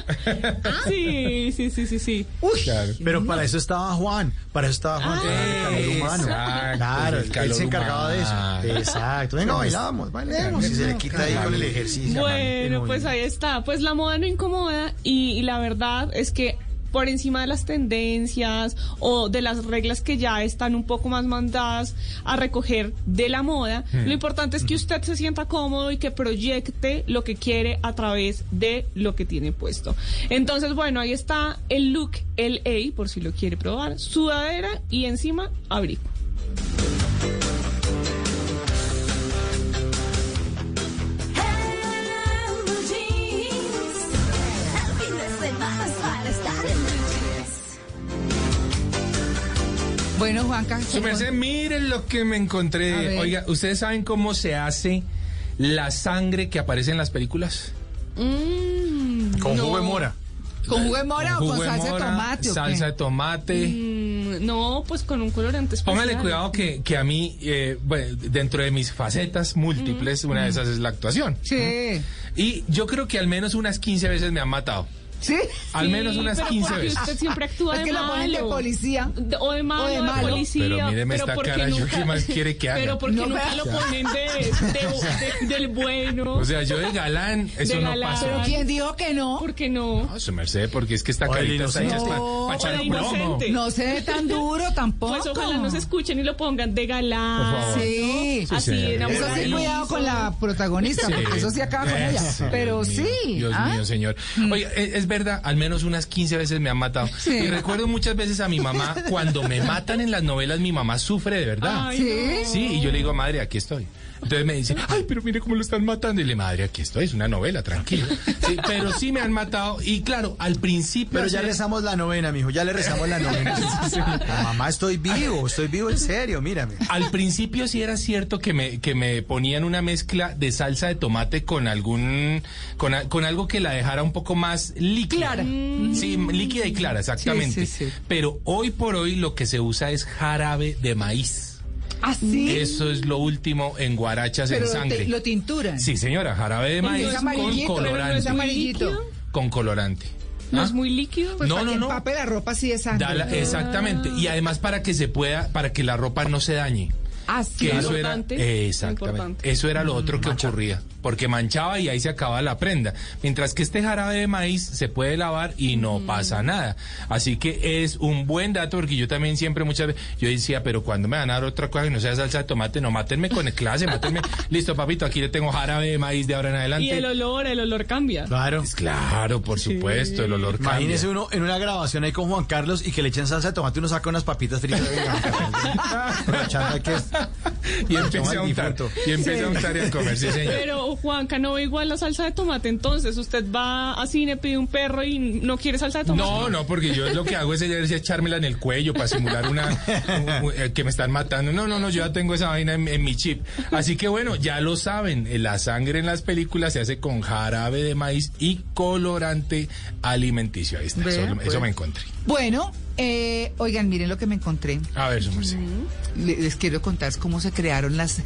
Sí, sí, sí, sí, sí. Uy, Claro. Pero para eso estaba Juan, para eso estaba Juan, el calor humano. exacto, claro, el él se encargaba de eso. Exacto. Venga, bailamos, bailemos. Y se le quita ahí con el ejercicio. Bueno, pues ahí está. Pues la moda no incomoda y, y la verdad es que por encima de las tendencias o de las reglas que ya están un poco más mandadas a recoger de la moda, Hmm. lo importante es que usted se sienta cómodo y que proyecte lo que quiere a través de lo que tiene puesto. Entonces, bueno, ahí está el look LA, por si lo quiere probar, sudadera y encima abrigo. Bueno, Juanca. Su merced, miren lo que me encontré. Oiga, ¿ustedes saben cómo se hace la sangre que aparece en las películas? Mm, Con no. jugo de mora. ¿Con jugo de mora o con de salsa de mora, tomate? o? Salsa de tomate. Mm, no, pues con un colorante especial. Póngale cuidado que, que a mí, eh, bueno, dentro de mis facetas múltiples, una de esas es la actuación. Sí. Y yo creo que al menos unas 15 veces me han matado. ¿Sí? Al menos unas pero 15 porque veces. Usted siempre actúa Es de que lo ponen de policía. De- O de malo, O de de, malo. policía. Pero míreme esta porque cara, ¿yo nunca- qué más quiere que haga? Pero porque No, nunca pero- lo ponen de, de- de- del bueno. O sea, yo de galán, eso de no galán. pasa. ¿Pero quién dijo que no? ¿Por qué no? No, su merced, porque es que esta carita está hecha No. No se ve tan duro tampoco. Pues ojalá no se escuchen y lo pongan de galán. Por favor. Sí. Sí, Así enamorado. Eso sí, cuidado con la protagonista, Sí. porque eso sí acaba con ella. Pero sí. Dios ¿ah? mío, señor. Oye, es, es verdad, al menos unas 15 veces me han matado. Sí. Y recuerdo muchas veces a mi mamá, cuando me matan en las novelas, mi mamá sufre de verdad. Ay, ¿Sí? Sí, y yo le digo, madre, aquí estoy. Entonces me dice, ay, pero mire cómo lo están matando. Y le madre, aquí estoy, es una novela, tranquilo. Sí, pero sí me han matado. Y claro, al principio. Pero ya rezamos la novena, mijo, ya le rezamos la novena. Mamá, estoy vivo, estoy vivo en serio, mírame. Al principio sí era cierto que me, que me ponían una mezcla de salsa de tomate con algún, con, algo que la dejara un poco más líquida. Clara. Sí, líquida y clara, exactamente. Sí, sí, sí. Pero hoy por hoy lo que se usa es jarabe de maíz. ¿Así? Eso es lo último en guarachas Pero en sangre. te- lo tinturan. Sí, señora, jarabe de maíz es con no es colorante. amarillito. Con colorante. ¿No ¿Ah? es muy líquido? Pues No, para no, que no. empape la ropa así de sangre. La- exactamente. Y además para que se pueda, para que la ropa no se dañe. Así. Que eso era, Importante, exactamente. importante. Eso era lo otro que ocurría, porque manchaba y ahí se acaba la prenda. Mientras que este jarabe de maíz se puede lavar y no Mm. pasa nada. Así que es un buen dato, porque yo también siempre muchas veces, yo decía, pero cuando me van a dar otra cosa que no sea salsa de tomate, no mátenme con el clase, mátenme. Listo, papito, aquí le tengo jarabe de maíz de ahora en adelante. Y el olor, el olor cambia. Claro. Pues claro, por supuesto, el olor cambia. Imagínese uno en una grabación ahí con Juan Carlos y que le echen salsa de tomate y uno saca unas papitas fritas. Aprovechando que es- Y empieza a untar, y empieza a untar y a comer, sí, señor. Pero Juanca no ve igual la salsa de tomate, entonces usted va a cine, pide un perro y no quiere salsa de tomate. No, no, porque yo lo que hago es, es echármela en el cuello para simular una un- un- eh, que me están matando. No, no, no, yo ya tengo esa vaina en, en mi chip. Así que bueno, ya lo saben, eh, la sangre en las películas se hace con jarabe de maíz y colorante alimenticio. Ahí está, eso, pues. eso me encontré. Bueno, eh, oigan, miren lo que me encontré. A ver. Le- Les quiero contar cómo se crearon las,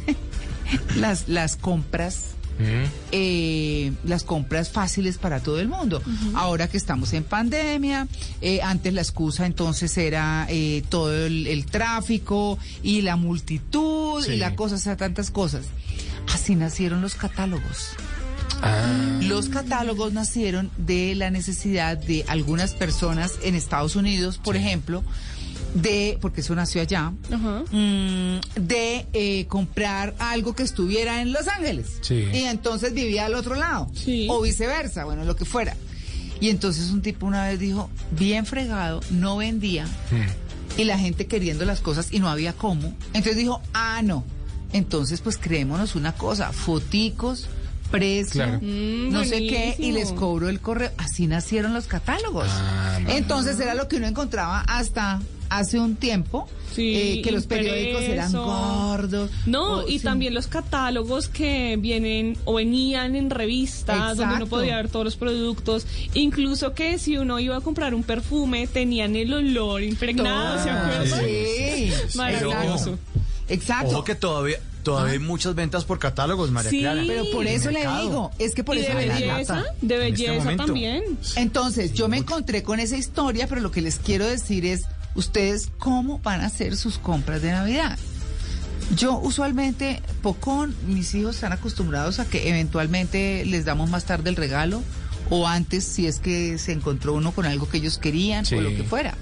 las, las compras. Mm. eh, las compras fáciles para todo el mundo. Ahora que estamos en pandemia, eh, antes la excusa entonces era eh, todo el, el tráfico y la multitud y la cosa, o sea, tantas cosas. Así nacieron los catálogos. Ah. Los catálogos nacieron de la necesidad de algunas personas en Estados Unidos, por ejemplo, de, porque eso nació allá, mm, de eh, comprar algo que estuviera en Los Ángeles. Sí. Y entonces vivía al otro lado. Sí. O viceversa, bueno, lo que fuera. Y entonces un tipo una vez dijo, bien fregado, no vendía. Mm. Y la gente queriendo las cosas y no había cómo. Entonces dijo, ah, no. Entonces, pues creémonos una cosa, foticos, precio, Claro. Mm, no sé qué, y les cobro el correo. Así nacieron los catálogos. Ah, Entonces era lo que uno encontraba hasta hace un tiempo, Sí, eh, que los periódicos eran gordos. No, o- y sí. también los catálogos que vienen o venían en revistas donde uno podía ver todos los productos, incluso que si uno iba a comprar un perfume tenían el olor impregnado, ¿se Todo. acuerdan? Sí, Maravilloso. exacto. Ojo que todavía, todavía hay muchas ventas por catálogos, María Sí, Clara. Pero por eso le digo, es que por y eso de belleza, de en este belleza también. Entonces, yo me encontré con esa historia, pero lo que les quiero decir es, ustedes cómo van a hacer sus compras de Navidad. Yo usualmente, poco, mis hijos están acostumbrados a que eventualmente les damos más tarde el regalo o antes si es que se encontró uno con algo que ellos querían Sí. o lo que fuera.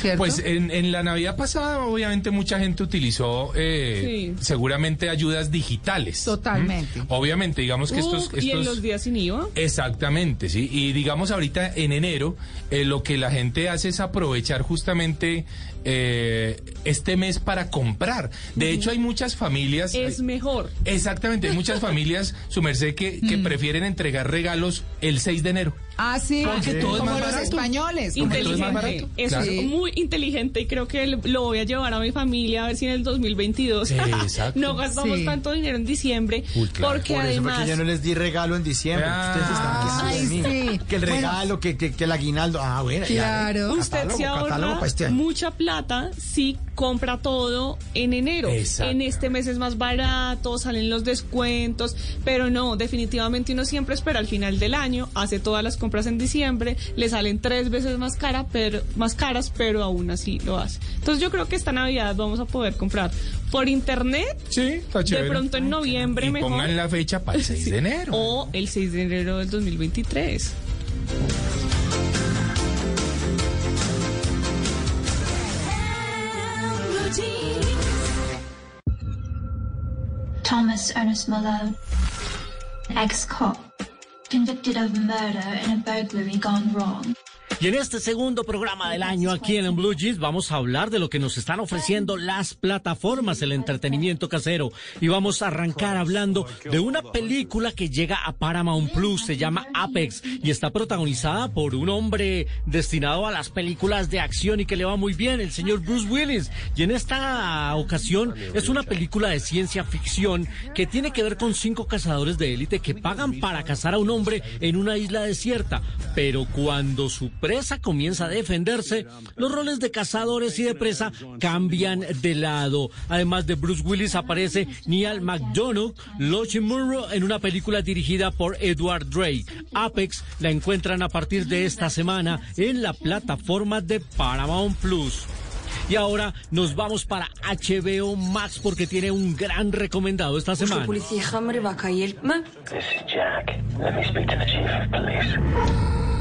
¿Cierto? Pues en, en la Navidad pasada, obviamente, mucha gente utilizó eh, Sí. seguramente ayudas digitales. Totalmente. ¿Mm? Obviamente, digamos que estos, Uh, y en estos- los días sin IVA. Exactamente, sí. Y digamos ahorita en enero, eh, lo que la gente hace es aprovechar justamente eh, este mes para comprar. De hecho, hay muchas familias. Es mejor. Exactamente, hay muchas familias, su merced, que, que prefieren entregar regalos el 6 de enero. ah, sí, Porque todo es como más los barato. españoles. como Porque todo es más Inteligente. barato. Eso Claro. es muy inteligente y creo que lo- voy a llevar a mi familia a ver si en el 2022 Exacto. no gastamos Sí. tanto dinero en diciembre. Uy, claro. Porque Por eso además. que yo no les di regalo en diciembre. Ah, Ustedes están de ay, sí. Que el Bueno. regalo, que, que, que el aguinaldo. Ah, bueno. ya, Claro. Usted catálogo, se catálogo ahorra para este mucha plata si compra todo en enero. Exacto. En este mes es más barato, salen los descuentos, pero no, definitivamente uno siempre espera al final del año, hace todas las compras en diciembre, le salen tres veces más cara, pero más caras, pero aún así lo hace. Entonces yo creo que esta Navidad vamos a poder comprar por internet. Sí, está De chévere. pronto en noviembre y mejor. pongan la fecha para el 6 de enero. O el 6 de enero del 2023. Thomas Ernest Malone, ex-cop, convicted of murder in a burglary gone wrong. Y en este segundo programa del año aquí en Blue Jeans vamos a hablar de lo que nos están ofreciendo las plataformas, el entretenimiento casero. Y vamos a arrancar hablando de una película que llega a Paramount Plus, se llama Apex y está protagonizada por un hombre destinado a las películas de acción y que le va muy bien, el señor Bruce Willis. Y en esta ocasión es una película de ciencia ficción que tiene que ver con cinco cazadores de élite que pagan para cazar a un hombre en una isla desierta. Pero cuando su presa comienza a defenderse, los roles de cazadores y de presa cambian de lado. Además de Bruce Willis aparece Neil McDonough, Lochie Munro en una película dirigida por Edward Drake. Apex la encuentran a partir de esta semana en la plataforma de Paramount Plus. Y ahora nos vamos para HBO Max porque tiene un gran recomendado esta semana. This is Jack. Let me speak to the chief of police.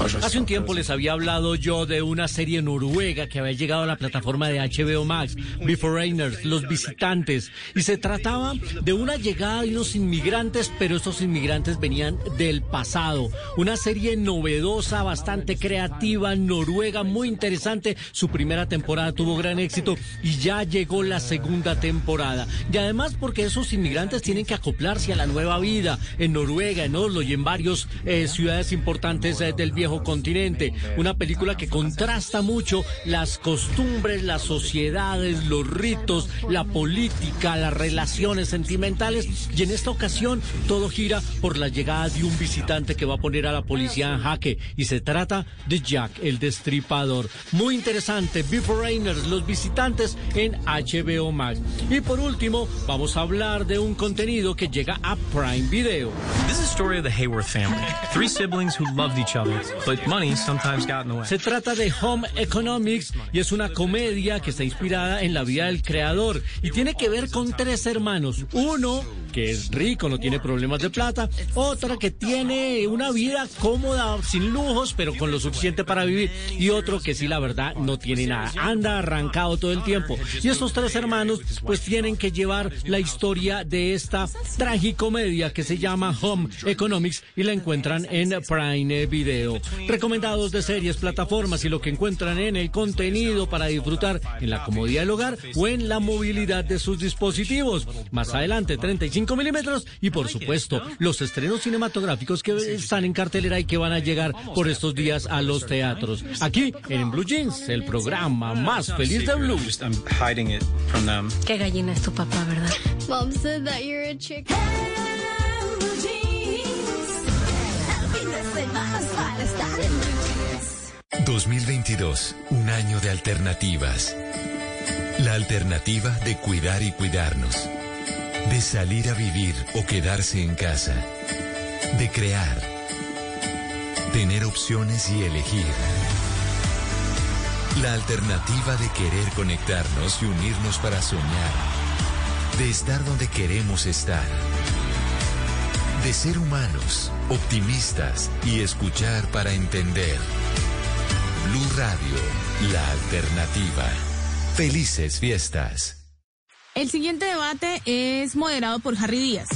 Hace un tiempo les había hablado yo de una serie noruega que había llegado a la plataforma de HBO Max, Beforeigners, Los Visitantes, y se trataba de una llegada de unos inmigrantes, pero estos inmigrantes venían del pasado. Una serie novedosa, bastante creativa, noruega, muy interesante. Su primera temporada tuvo gran éxito y ya llegó la segunda temporada. Y además porque esos inmigrantes tienen que acoplarse a la nueva vida en Noruega, en Oslo y en varias eh, ciudades importantes eh, del viejo continente. Una película que contrasta mucho las costumbres, las sociedades, los ritos, la política, las relaciones sentimentales. Y en esta ocasión todo gira por la llegada de un visitante que va a poner a la policía en jaque. Y se trata de Jack, el destripador. Muy interesante. Beforeigners, los visitantes en HBO Max. Y por último, vamos a hablar de un contenido que llega a Prime Video. This is the story of the Hayworth family. Three siblings who loved each other, Se trata de Home Economics y es una comedia que está inspirada en la vida del creador y tiene que ver con tres hermanos. Uno que es rico, no tiene problemas de plata, otra que tiene una vida cómoda, sin lujos, pero con lo suficiente para vivir, y otro que sí, la verdad, no tiene nada, anda arrancado todo el tiempo. Y estos tres hermanos, pues tienen que llevar la historia de esta tragicomedia que se llama Home Economics y la encuentran en Prime Video. Recomendados de series, plataformas y lo que encuentran en el contenido para disfrutar en la comodidad del hogar o en la movilidad de sus dispositivos. Más adelante, 35 milímetros y por supuesto los estrenos cinematográficos que están en cartelera y que van a llegar por estos días a los teatros. Aquí en Blue Jeans, el programa más feliz de Blue. Qué gallina es tu papá, ¿verdad? Mom said that you're a chick. 2022, un año de alternativas. La alternativa de cuidar y cuidarnos. De salir a vivir o quedarse en casa. De crear. Tener opciones y elegir. La alternativa de querer conectarnos y unirnos para soñar. De estar donde queremos estar. De ser humanos, optimistas y escuchar para entender. Blue Radio, la alternativa. Felices fiestas. El siguiente debate es moderado por Harry Díaz.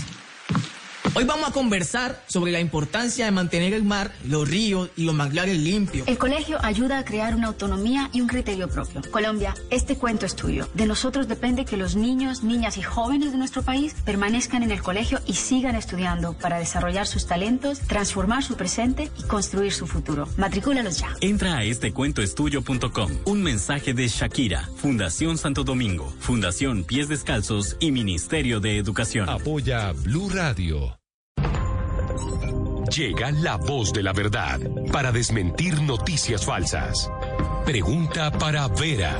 Hoy vamos a conversar sobre la importancia de mantener el mar, los ríos y los manglares limpios. El colegio ayuda a crear una autonomía y un criterio propio. Colombia, este cuento es tuyo. De nosotros depende que los niños, niñas y jóvenes de nuestro país permanezcan en el colegio y sigan estudiando para desarrollar sus talentos, transformar su presente y construir su futuro. Matricúlalos ya. Entra a estecuentoestudio.com. Un mensaje de Shakira, Fundación Santo Domingo, Fundación Pies Descalzos y Ministerio de Educación. Apoya Blue Radio. Llega la voz de la verdad para desmentir noticias falsas. Pregunta para Vera.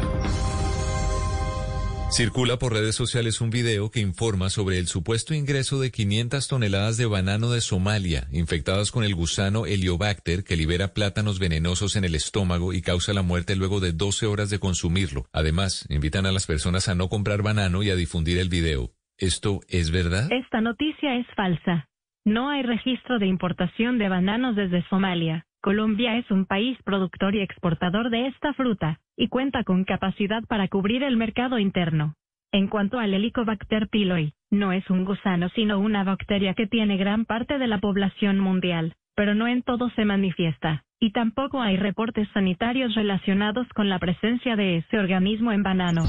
Circula por redes sociales un video que informa sobre el supuesto ingreso de 500 toneladas de banano de Somalia, infectadas con el gusano Heliobacter, que libera plátanos venenosos en el estómago y causa la muerte luego de 12 horas de consumirlo. Además, invitan a las personas a no comprar banano y a difundir el video. ¿Esto es verdad? Esta noticia es falsa. No hay registro de importación de bananos desde Somalia. Colombia es un país productor y exportador de esta fruta y cuenta con capacidad para cubrir el mercado interno. En cuanto al Helicobacter pylori, no es un gusano sino una bacteria que tiene gran parte de la población mundial, pero no en todo se manifiesta, y tampoco hay reportes sanitarios relacionados con la presencia de ese organismo en bananos.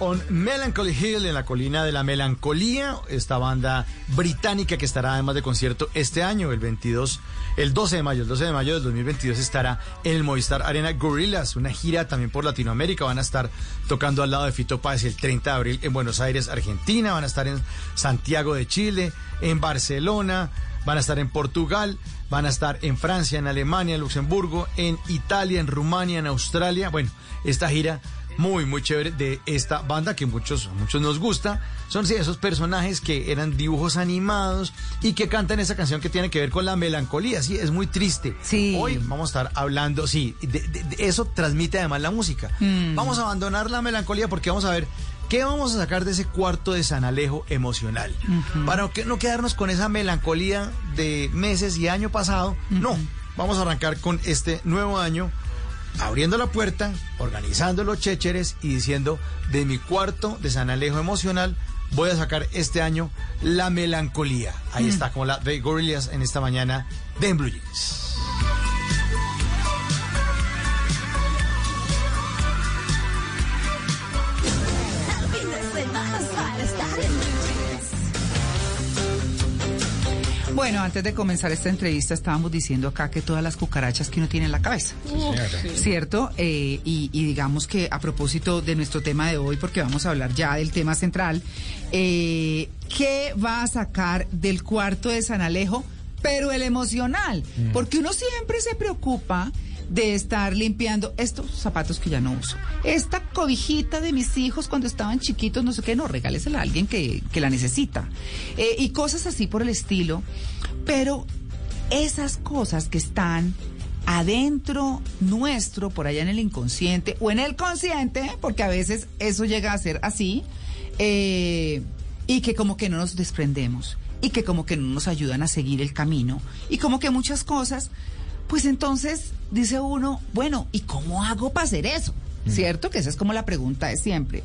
On Melancholy Hill en la colina de la melancolía, esta banda británica que estará además de concierto este año, el 22, el 12 de mayo, el 12 de mayo del 2022 estará en el Movistar Arena Gorillas, una gira también por Latinoamérica, van a estar tocando al lado de Fito Páez el 30 de abril en Buenos Aires, Argentina, van a estar en Santiago de Chile, en Barcelona, van a estar en Portugal, van a estar en Francia, en Alemania, en Luxemburgo, en Italia, en Rumania, en Australia. Bueno, esta gira muy, muy chévere de esta banda que muchos, a muchos nos gusta. Son sí, esos personajes que eran dibujos animados y que cantan esa canción que tiene que ver con la melancolía. Sí, es muy triste. Hoy vamos a estar hablando, sí, de, de- de eso transmite además la música. Mm. Vamos a abandonar la melancolía porque vamos a ver qué vamos a sacar de ese cuarto de San Alejo emocional. Para que no quedarnos con esa melancolía de meses y año pasado. No, vamos a arrancar con este nuevo año abriendo la puerta, organizando los chécheres y diciendo, de mi cuarto de San Alejo emocional, voy a sacar este año la melancolía. Ahí Mm. está, como la de Gorillaz en esta mañana de En Blue Jeans. Bueno, antes de comenzar esta entrevista estábamos diciendo acá que todas las cucarachas que uno tiene en la cabeza. ¿Cierto? Eh, y, y digamos que a propósito de nuestro tema de hoy, porque vamos a hablar ya del tema central, eh, ¿qué va a sacar del cuarto de San Alejo? Pero el emocional, porque uno siempre se preocupa de estar limpiando estos zapatos que ya no uso. Esta cobijita de mis hijos cuando estaban chiquitos, no sé qué, no, regálesela a alguien que, que la necesita. Eh, y cosas así por el estilo. Pero esas cosas que están adentro nuestro, por allá en el inconsciente o en el consciente, porque a veces eso llega a ser así, eh, y que como que no nos desprendemos, y que como que no nos ayudan a seguir el camino, y como que muchas cosas, pues entonces dice uno, bueno, ¿y cómo hago para hacer eso? ¿Cierto? Que esa es como la pregunta de siempre.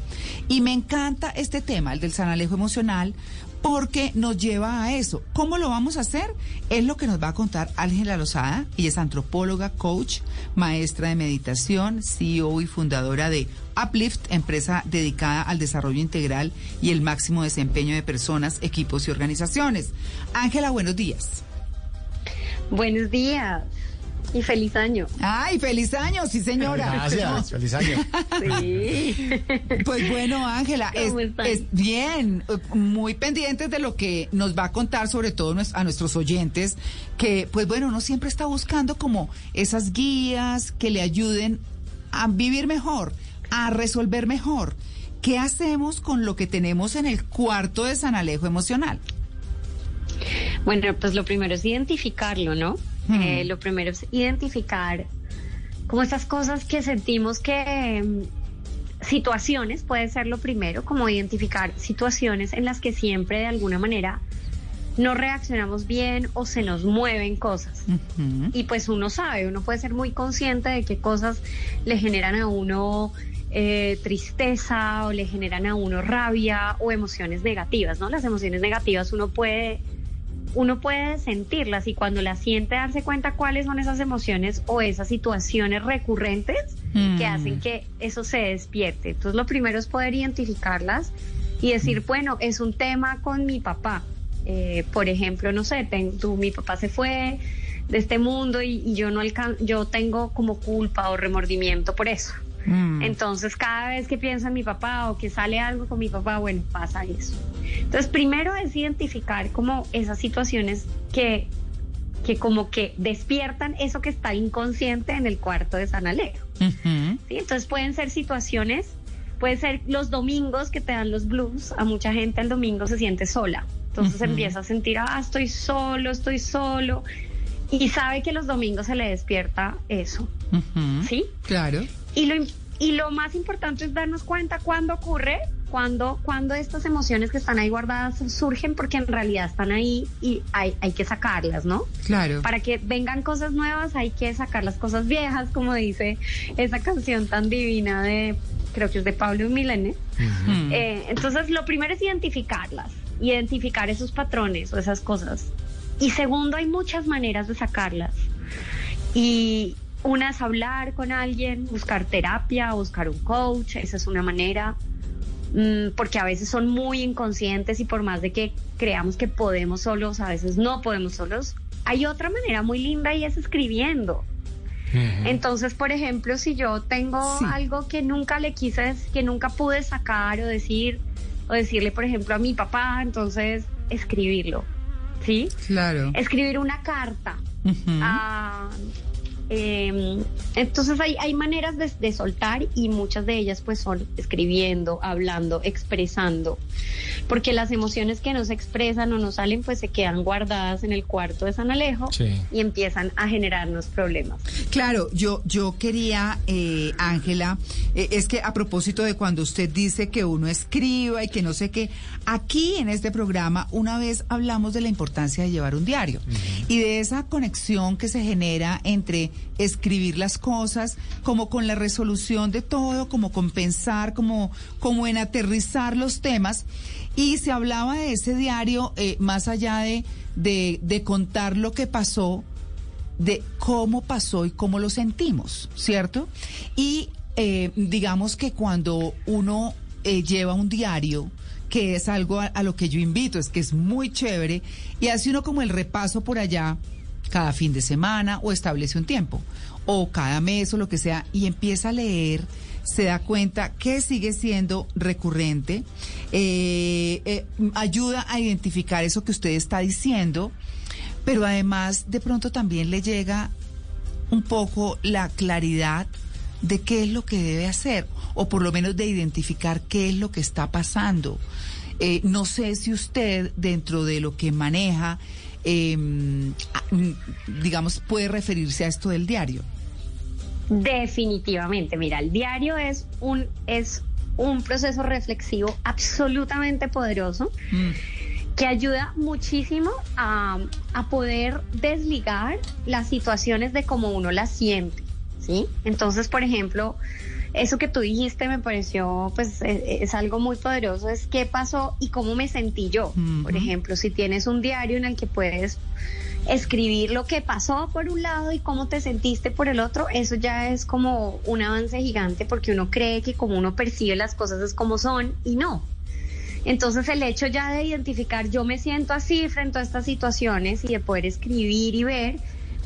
Y me encanta este tema, el del sanalejo emocional, porque nos lleva a eso. ¿Cómo lo vamos a hacer? Es lo que nos va a contar Ángela Lozada. Ella es antropóloga, coach, maestra de meditación, CEO y fundadora de Uplift, empresa dedicada al desarrollo integral y el máximo desempeño de personas, equipos y organizaciones. Ángela, buenos días. Buenos días. Y feliz año. Ay, feliz año, sí señora. Gracias, feliz año. Sí. Pues bueno, Ángela, es, es bien, muy pendientes de lo que nos va a contar, sobre todo a nuestros oyentes, que pues bueno, uno siempre está buscando como esas guías que le ayuden a vivir mejor, a resolver mejor. ¿Qué hacemos con lo que tenemos en el cuarto de San Alejo emocional? Bueno, pues lo primero es identificarlo, ¿no? Hmm. Eh, lo primero es identificar como esas cosas que sentimos que mm, situaciones puede ser lo primero, como identificar situaciones en las que siempre de alguna manera no reaccionamos bien o se nos mueven cosas. Y pues uno sabe, uno puede ser muy consciente de qué cosas le generan a uno eh, tristeza o le generan a uno rabia o emociones negativas, ¿no? Las emociones negativas uno puede uno puede sentirlas y cuando las siente darse cuenta cuáles son esas emociones o esas situaciones recurrentes Mm. que hacen que eso se despierte. Entonces lo primero es poder identificarlas y decir, bueno, es un tema con mi papá. Eh, por ejemplo, no sé, ten- tú, mi papá se fue de este mundo y, y yo no alcan yo tengo como culpa o remordimiento por eso. Entonces, cada vez que pienso en mi papá o que sale algo con mi papá, bueno, pasa eso. Entonces, primero es identificar como esas situaciones que, que como que despiertan eso que está inconsciente en el cuarto de San Alejo. ¿sí? Entonces, pueden ser situaciones, puede ser los domingos que te dan los blues. A mucha gente el domingo se siente sola. Entonces Ujú. empieza a sentir, ah, estoy solo, estoy solo. Y sabe que los domingos se le despierta eso. ¿Sí? Claro. Y lo, im- y lo más importante es darnos cuenta cuándo ocurre, cuándo, cuándo estas emociones que están ahí guardadas surgen, porque en realidad están ahí y hay, hay que sacarlas, ¿no? Claro. Para que vengan cosas nuevas hay que sacar las cosas viejas, como dice esa canción tan divina de, creo que es de Pablo Milene. Eh, entonces, lo primero es identificarlas, identificar esos patrones o esas cosas. Y segundo, hay muchas maneras de sacarlas. Y una es hablar con alguien, buscar terapia, buscar un coach, esa es una manera. Mm, Porque a veces son muy inconscientes y por más de que creamos que podemos solos, a veces no podemos solos. Hay otra manera muy linda y es escribiendo. Entonces, por ejemplo, si yo tengo algo que nunca le quise, que nunca pude sacar o decir, o decirle, por ejemplo, a mi papá, entonces escribirlo, ¿sí? Claro. Escribir una carta. Ah, eh, entonces hay, hay maneras de, de soltar y muchas de ellas pues son escribiendo, hablando, expresando, porque las emociones que no se expresan o no salen pues se quedan guardadas en el cuarto de San Alejo Sí. y empiezan a generarnos problemas. Claro, yo, yo quería, eh, Ángela, eh, es que a propósito de cuando usted dice que uno escriba y que no sé qué, aquí en este programa una vez hablamos de la importancia de llevar un diario y de esa conexión que se genera entre escribir las cosas, como con la resolución de todo, como con pensar, como, como en aterrizar los temas. Y se hablaba de ese diario eh, más allá de, de, de contar lo que pasó, de cómo pasó y cómo lo sentimos, ¿cierto? Y eh, digamos que cuando uno eh, lleva un diario, que es algo a, a lo que yo invito, es que es muy chévere, y hace uno como el repaso por allá cada fin de semana o establece un tiempo, o cada mes o lo que sea, y empieza a leer, se da cuenta que sigue siendo recurrente, eh, eh, ayuda a identificar eso que usted está diciendo, pero además de pronto también le llega un poco la claridad de qué es lo que debe hacer, o por lo menos de identificar qué es lo que está pasando. Eh, no sé si usted, dentro de lo que maneja, eh, mm, digamos, puede referirse a esto del diario. Definitivamente, mira, el diario es un, es un proceso reflexivo absolutamente poderoso que ayuda muchísimo a, a poder desligar las situaciones de cómo uno las siente, ¿sí? Entonces, por ejemplo, eso que tú dijiste me pareció, pues, e- es, algo muy poderoso, es qué pasó y cómo me sentí yo. Por ejemplo, si tienes un diario en el que puedes escribir lo que pasó por un lado y cómo te sentiste por el otro, eso ya es como un avance gigante porque uno cree que como uno percibe las cosas es como son y no. Entonces el hecho ya de identificar yo me siento así frente a estas situaciones y de poder escribir y ver,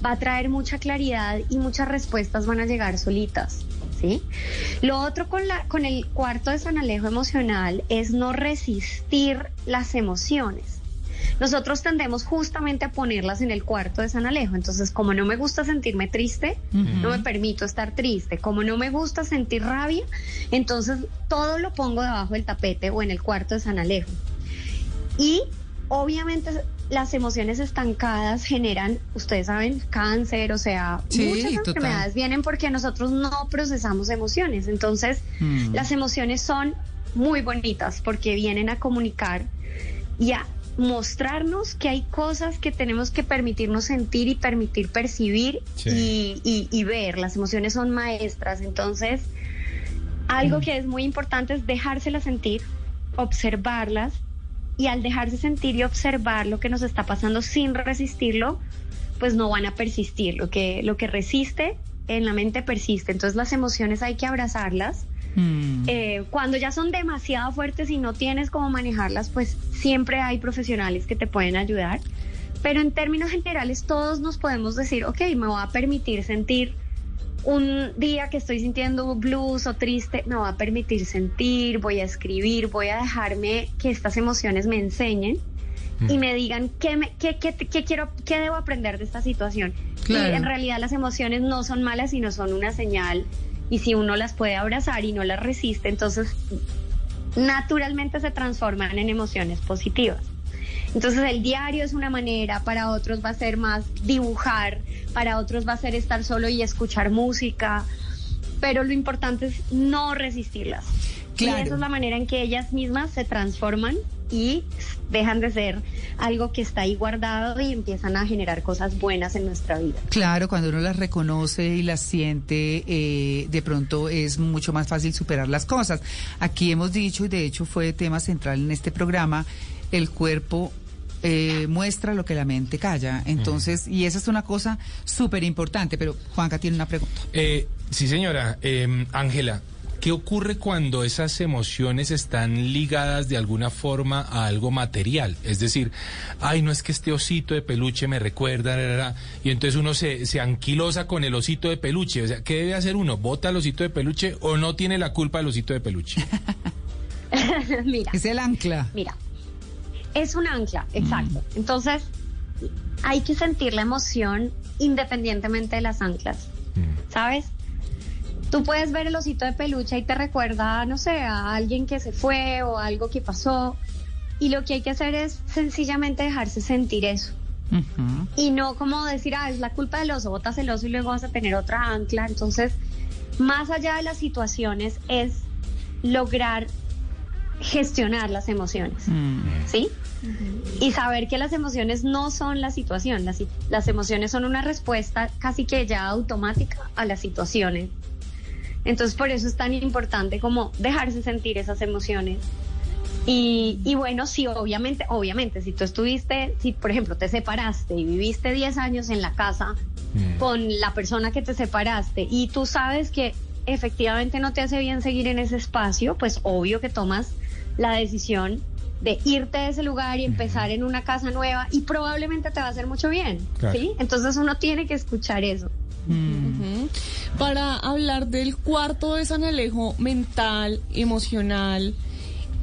va a traer mucha claridad y muchas respuestas van a llegar solitas. ¿Sí? Lo otro con, la, con el cuarto de San Alejo emocional es no resistir las emociones. Nosotros tendemos justamente a ponerlas en el cuarto de San Alejo. Entonces, como no me gusta sentirme triste, no me permito estar triste. Como no me gusta sentir rabia, entonces todo lo pongo debajo del tapete o en el cuarto de San Alejo. Y obviamente las emociones estancadas generan, ustedes saben, cáncer, o sea, Sí, muchas total. enfermedades vienen porque nosotros no procesamos emociones. Entonces, Mm. las emociones son muy bonitas porque vienen a comunicar y a mostrarnos que hay cosas que tenemos que permitirnos sentir y permitir percibir Sí. y, y- y ver. Las emociones son maestras, entonces algo que es muy importante es dejárselas sentir, observarlas y al dejarse sentir y observar lo que nos está pasando sin resistirlo, pues no van a persistir. Lo que, lo que resiste en la mente persiste. Entonces las emociones hay que abrazarlas. Eh, cuando ya son demasiado fuertes y no tienes cómo manejarlas, pues siempre hay profesionales que te pueden ayudar. Pero en términos generales todos nos podemos decir, ok, me voy a permitir sentir un día que estoy sintiendo blues o triste, me voy a permitir sentir, voy a escribir, voy a dejarme que estas emociones me enseñen y me digan qué, me, qué, qué- qué quiero, qué debo aprender de esta situación. Claro. Y en realidad las emociones no son malas, sino son una señal. Y si uno las puede abrazar y no las resiste, entonces naturalmente se transforman en emociones positivas. Entonces el diario es una manera, para otros va a ser más dibujar, para otros va a ser estar solo y escuchar música, pero lo importante es no resistirlas. Claro. Y esa es la manera en que ellas mismas se transforman y dejan de ser algo que está ahí guardado y empiezan a generar cosas buenas en nuestra vida. Claro, cuando uno las reconoce y las siente, eh, de pronto es mucho más fácil superar las cosas. Aquí hemos dicho, y de hecho fue tema central en este programa, el cuerpo eh, muestra lo que la mente calla. Entonces, y esa es una cosa súper importante, pero Juanca tiene una pregunta. Eh, sí, señora. Eh, Ángela, ¿qué ocurre cuando esas emociones están ligadas de alguna forma a algo material? Es decir, ay, no es que este osito de peluche me recuerda, ra, ra, ra", y entonces uno se, se anquilosa con el osito de peluche. O sea, ¿qué debe hacer uno? ¿Bota el osito de peluche o no tiene la culpa del osito de peluche? Mira. Es el ancla. Mira, es un ancla, exacto. Entonces, hay que sentir la emoción independientemente de las anclas, ¿sabes? Tú puedes ver el osito de peluche y te recuerda, no sé, a alguien que se fue o algo que pasó. Y lo que hay que hacer es sencillamente dejarse sentir eso. Y no como decir, ah, es la culpa del oso, botas el oso y luego vas a tener otra ancla. Entonces, más allá de las situaciones, es lograr gestionar las emociones. ¿Sí? Y saber que las emociones no son la situación, las, las emociones son una respuesta casi que ya automática a las situaciones. Entonces por eso es tan importante como dejarse sentir esas emociones. Y, y bueno, sí, obviamente, obviamente, si tú estuviste, si por ejemplo te separaste y viviste 10 años en la casa con la persona que te separaste y tú sabes que efectivamente no te hace bien seguir en ese espacio, pues obvio que tomas la decisión de irte de ese lugar y empezar en una casa nueva y probablemente te va a hacer mucho bien, Claro. ¿sí? Entonces uno tiene que escuchar eso. Ujú. Para hablar del cuarto de San Alejo mental, emocional,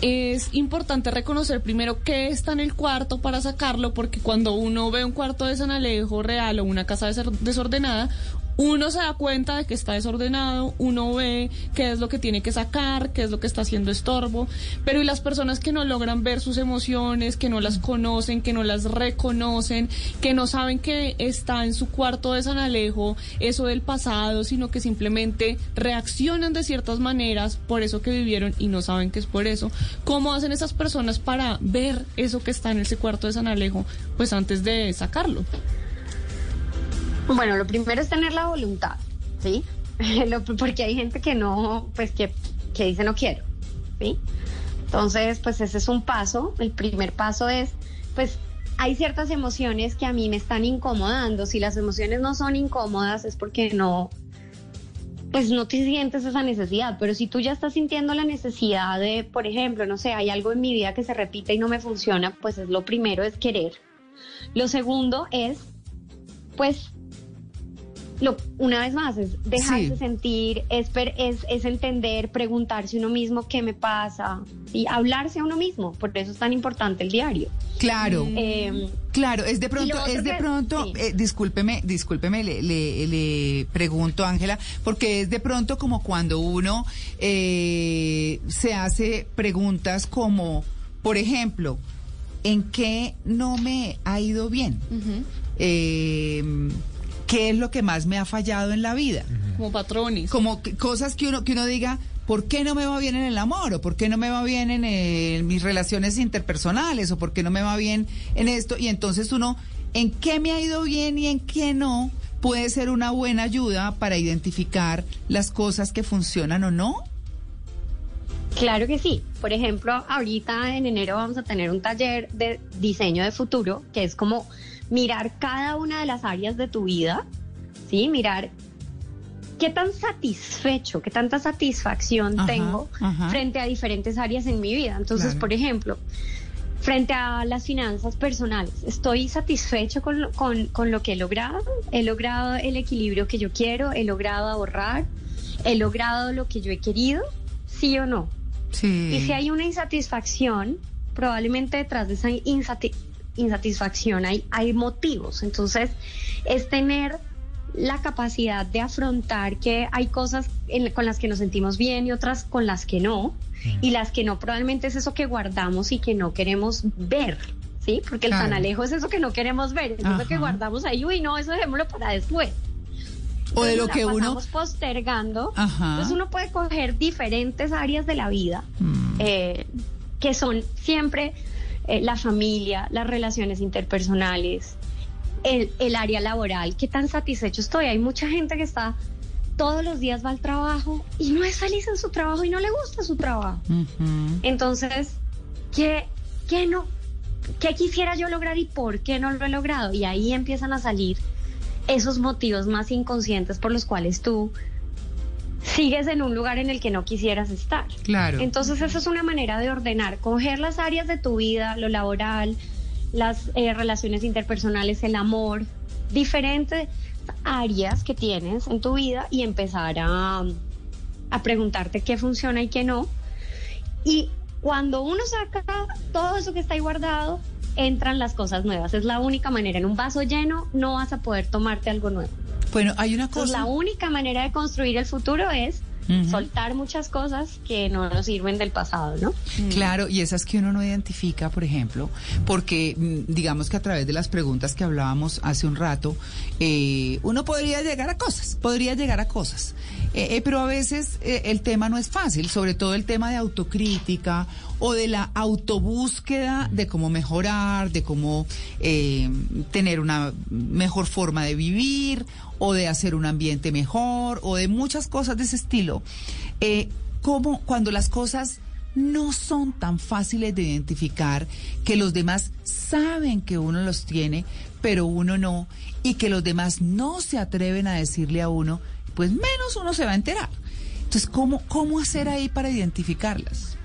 es importante reconocer primero qué está en el cuarto para sacarlo, porque cuando uno ve un cuarto de San Alejo real o una casa desor- desordenada, uno se da cuenta de que está desordenado, uno ve qué es lo que tiene que sacar, qué es lo que está haciendo estorbo, pero y las personas que no logran ver sus emociones, que no las conocen, que no las reconocen, que no saben que está en su cuarto de San Alejo eso del pasado, sino que simplemente reaccionan de ciertas maneras por eso que vivieron y no saben que es por eso. ¿Cómo hacen esas personas para ver eso que está en ese cuarto de San Alejo, pues antes de sacarlo? Bueno, lo primero es tener la voluntad, ¿sí? Porque hay gente que no, pues que, que dice no quiero, ¿sí? Entonces, pues ese es un paso. El primer paso es, pues hay ciertas emociones que a mí me están incomodando. Si las emociones no son incómodas es porque no, pues no te sientes esa necesidad. Pero si tú ya estás sintiendo la necesidad de, por ejemplo, no sé, hay algo en mi vida que se repite y no me funciona, pues es lo primero es querer. Lo segundo es, pues lo, una vez más, es dejarse Sí. sentir, es, es, es entender, preguntarse uno mismo qué me pasa, y hablarse a uno mismo, por eso es tan importante el diario. Claro. Eh, Claro, es de pronto, es de que- pronto, sí. eh, discúlpeme, discúlpeme, le, le, le pregunto, Ángela, porque es de pronto como cuando uno eh, se hace preguntas como, por ejemplo, ¿en qué no me ha ido bien? Eh, ¿Qué es lo que más me ha fallado en la vida? Como patrones. Como cosas que uno, que uno diga, ¿por qué no me va bien en el amor? ¿O por qué no me va bien en, mis relaciones interpersonales? ¿O por qué no me va bien en esto? Y entonces uno, ¿en qué me ha ido bien y en qué no? Puede ser una buena ayuda para identificar las cosas que funcionan o no. Claro que sí. Por ejemplo, ahorita en enero vamos a tener un taller de diseño de futuro, que es como mirar cada una de las áreas de tu vida, ¿sí? Mirar qué tan satisfecho, qué tanta satisfacción Ajá, tengo ajá. frente a diferentes áreas en mi vida. Entonces, Claro. por ejemplo, frente a las finanzas personales, ¿estoy satisfecho con lo, con, con lo que he logrado? ¿He logrado el equilibrio que yo quiero? ¿He logrado ahorrar? ¿He logrado lo que yo he querido? ¿Sí o no? Sí. Y si hay una insatisfacción, probablemente detrás de esa insatisfacción hay, hay motivos. Entonces, es tener la capacidad de afrontar que hay cosas en- con las que nos sentimos bien y otras con las que no. Y las que no probablemente es eso que guardamos y que no queremos ver. ¿Sí? Porque el Claro. panalejo es eso que no queremos ver, es eso que Ajá. guardamos ahí, uy, no, eso dejémoslo para después. O de lo la que uno... postergando. Ajá. Entonces uno puede coger diferentes áreas de la vida Mm. eh, que son siempre eh, la familia, las relaciones interpersonales, el, el área laboral, qué tan satisfecho estoy. Hay mucha gente que está todos los días va al trabajo y no es feliz en su trabajo y no le gusta su trabajo. Entonces, ¿qué, qué no? ¿Qué quisiera yo lograr y por qué no lo he logrado? Y ahí empiezan a salir esos motivos más inconscientes por los cuales tú sigues en un lugar en el que no quisieras estar. Claro. Entonces, esa es una manera de ordenar, coger las áreas de tu vida, lo laboral, las eh, relaciones interpersonales, el amor, diferentes áreas que tienes en tu vida y empezar a, a preguntarte qué funciona y qué no. Y cuando uno saca todo eso que está ahí guardado, entran las cosas nuevas. Es la única manera. En un vaso lleno no vas a poder tomarte algo nuevo. Bueno, hay una Entonces, cosa... la única manera de construir el futuro es soltar muchas cosas que no nos sirven del pasado, ¿no? Claro, y esas que uno no identifica, por ejemplo, porque mm, digamos que a través de las preguntas que hablábamos hace un rato, eh, uno podría llegar a cosas, podría llegar a cosas, Eh, eh, pero a veces eh, el tema no es fácil, sobre todo el tema de autocrítica o de la autobúsqueda de cómo mejorar, de cómo eh, tener una mejor forma de vivir o de hacer un ambiente mejor o de muchas cosas de ese estilo. Eh, cómo cuando las cosas no son tan fáciles de identificar, que los demás saben que uno los tiene, pero uno no, y que los demás no se atreven a decirle a uno, pues menos uno se va a enterar. Entonces, ¿cómo, cómo hacer ahí para identificarlas?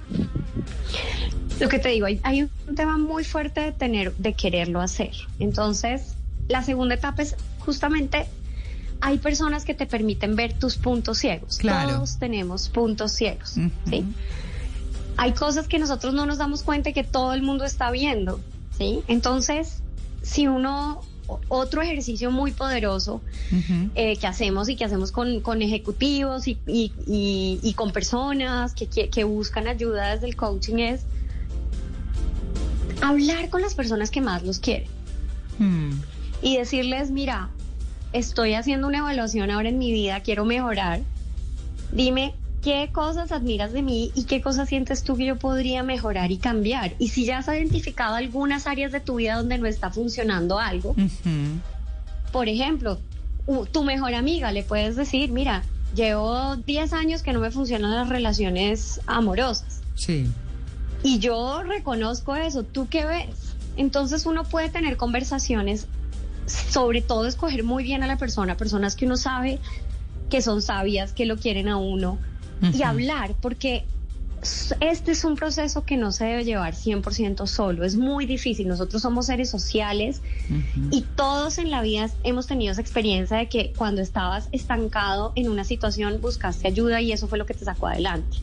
Lo que te digo, hay, hay un tema muy fuerte de tener, de quererlo hacer. Entonces, la segunda etapa es justamente hay personas que te permiten ver tus puntos ciegos. Claro. Todos tenemos puntos ciegos. ¿sí? Hay cosas que nosotros no nos damos cuenta y que todo el mundo está viendo, ¿sí? Entonces, si uno otro ejercicio muy poderoso eh, que hacemos y que hacemos con, con ejecutivos y, y- y- y con personas que, que- que buscan ayuda desde el coaching es hablar con las personas que más los quieren Hmm. y decirles, mira, estoy haciendo una evaluación ahora en mi vida, quiero mejorar. Dime qué cosas admiras de mí y qué cosas sientes tú que yo podría mejorar y cambiar. Y si ya has identificado algunas áreas de tu vida donde no está funcionando algo, por ejemplo, tu mejor amiga le puedes decir, mira, llevo 10 años que no me funcionan las relaciones amorosas. Sí. Y yo reconozco eso, ¿tú qué ves? Entonces uno puede tener conversaciones, sobre todo escoger muy bien a la persona, personas que uno sabe que son sabias, que lo quieren a uno, y hablar, porque este es un proceso que no se debe llevar 100% solo, es muy difícil, nosotros somos seres sociales y todos en la vida hemos tenido esa experiencia de que cuando estabas estancado en una situación buscaste ayuda y eso fue lo que te sacó adelante.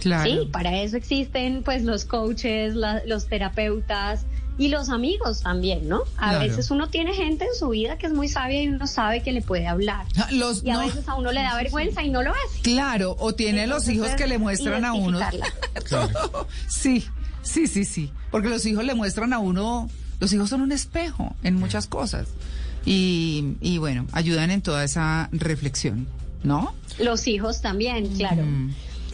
Claro. Sí, para eso existen pues los coaches, la- los terapeutas y los amigos también, ¿no? A Claro. veces uno tiene gente en su vida que es muy sabia y uno sabe que le puede hablar. Los, y a no. veces a uno le da vergüenza y no lo hace. Claro, o tiene los hijos que le muestran a uno. sí, sí, sí, sí. Porque los hijos le muestran a uno, los hijos son un espejo en muchas cosas. Y, y bueno, ayudan en toda esa reflexión, ¿no? Los hijos también, claro.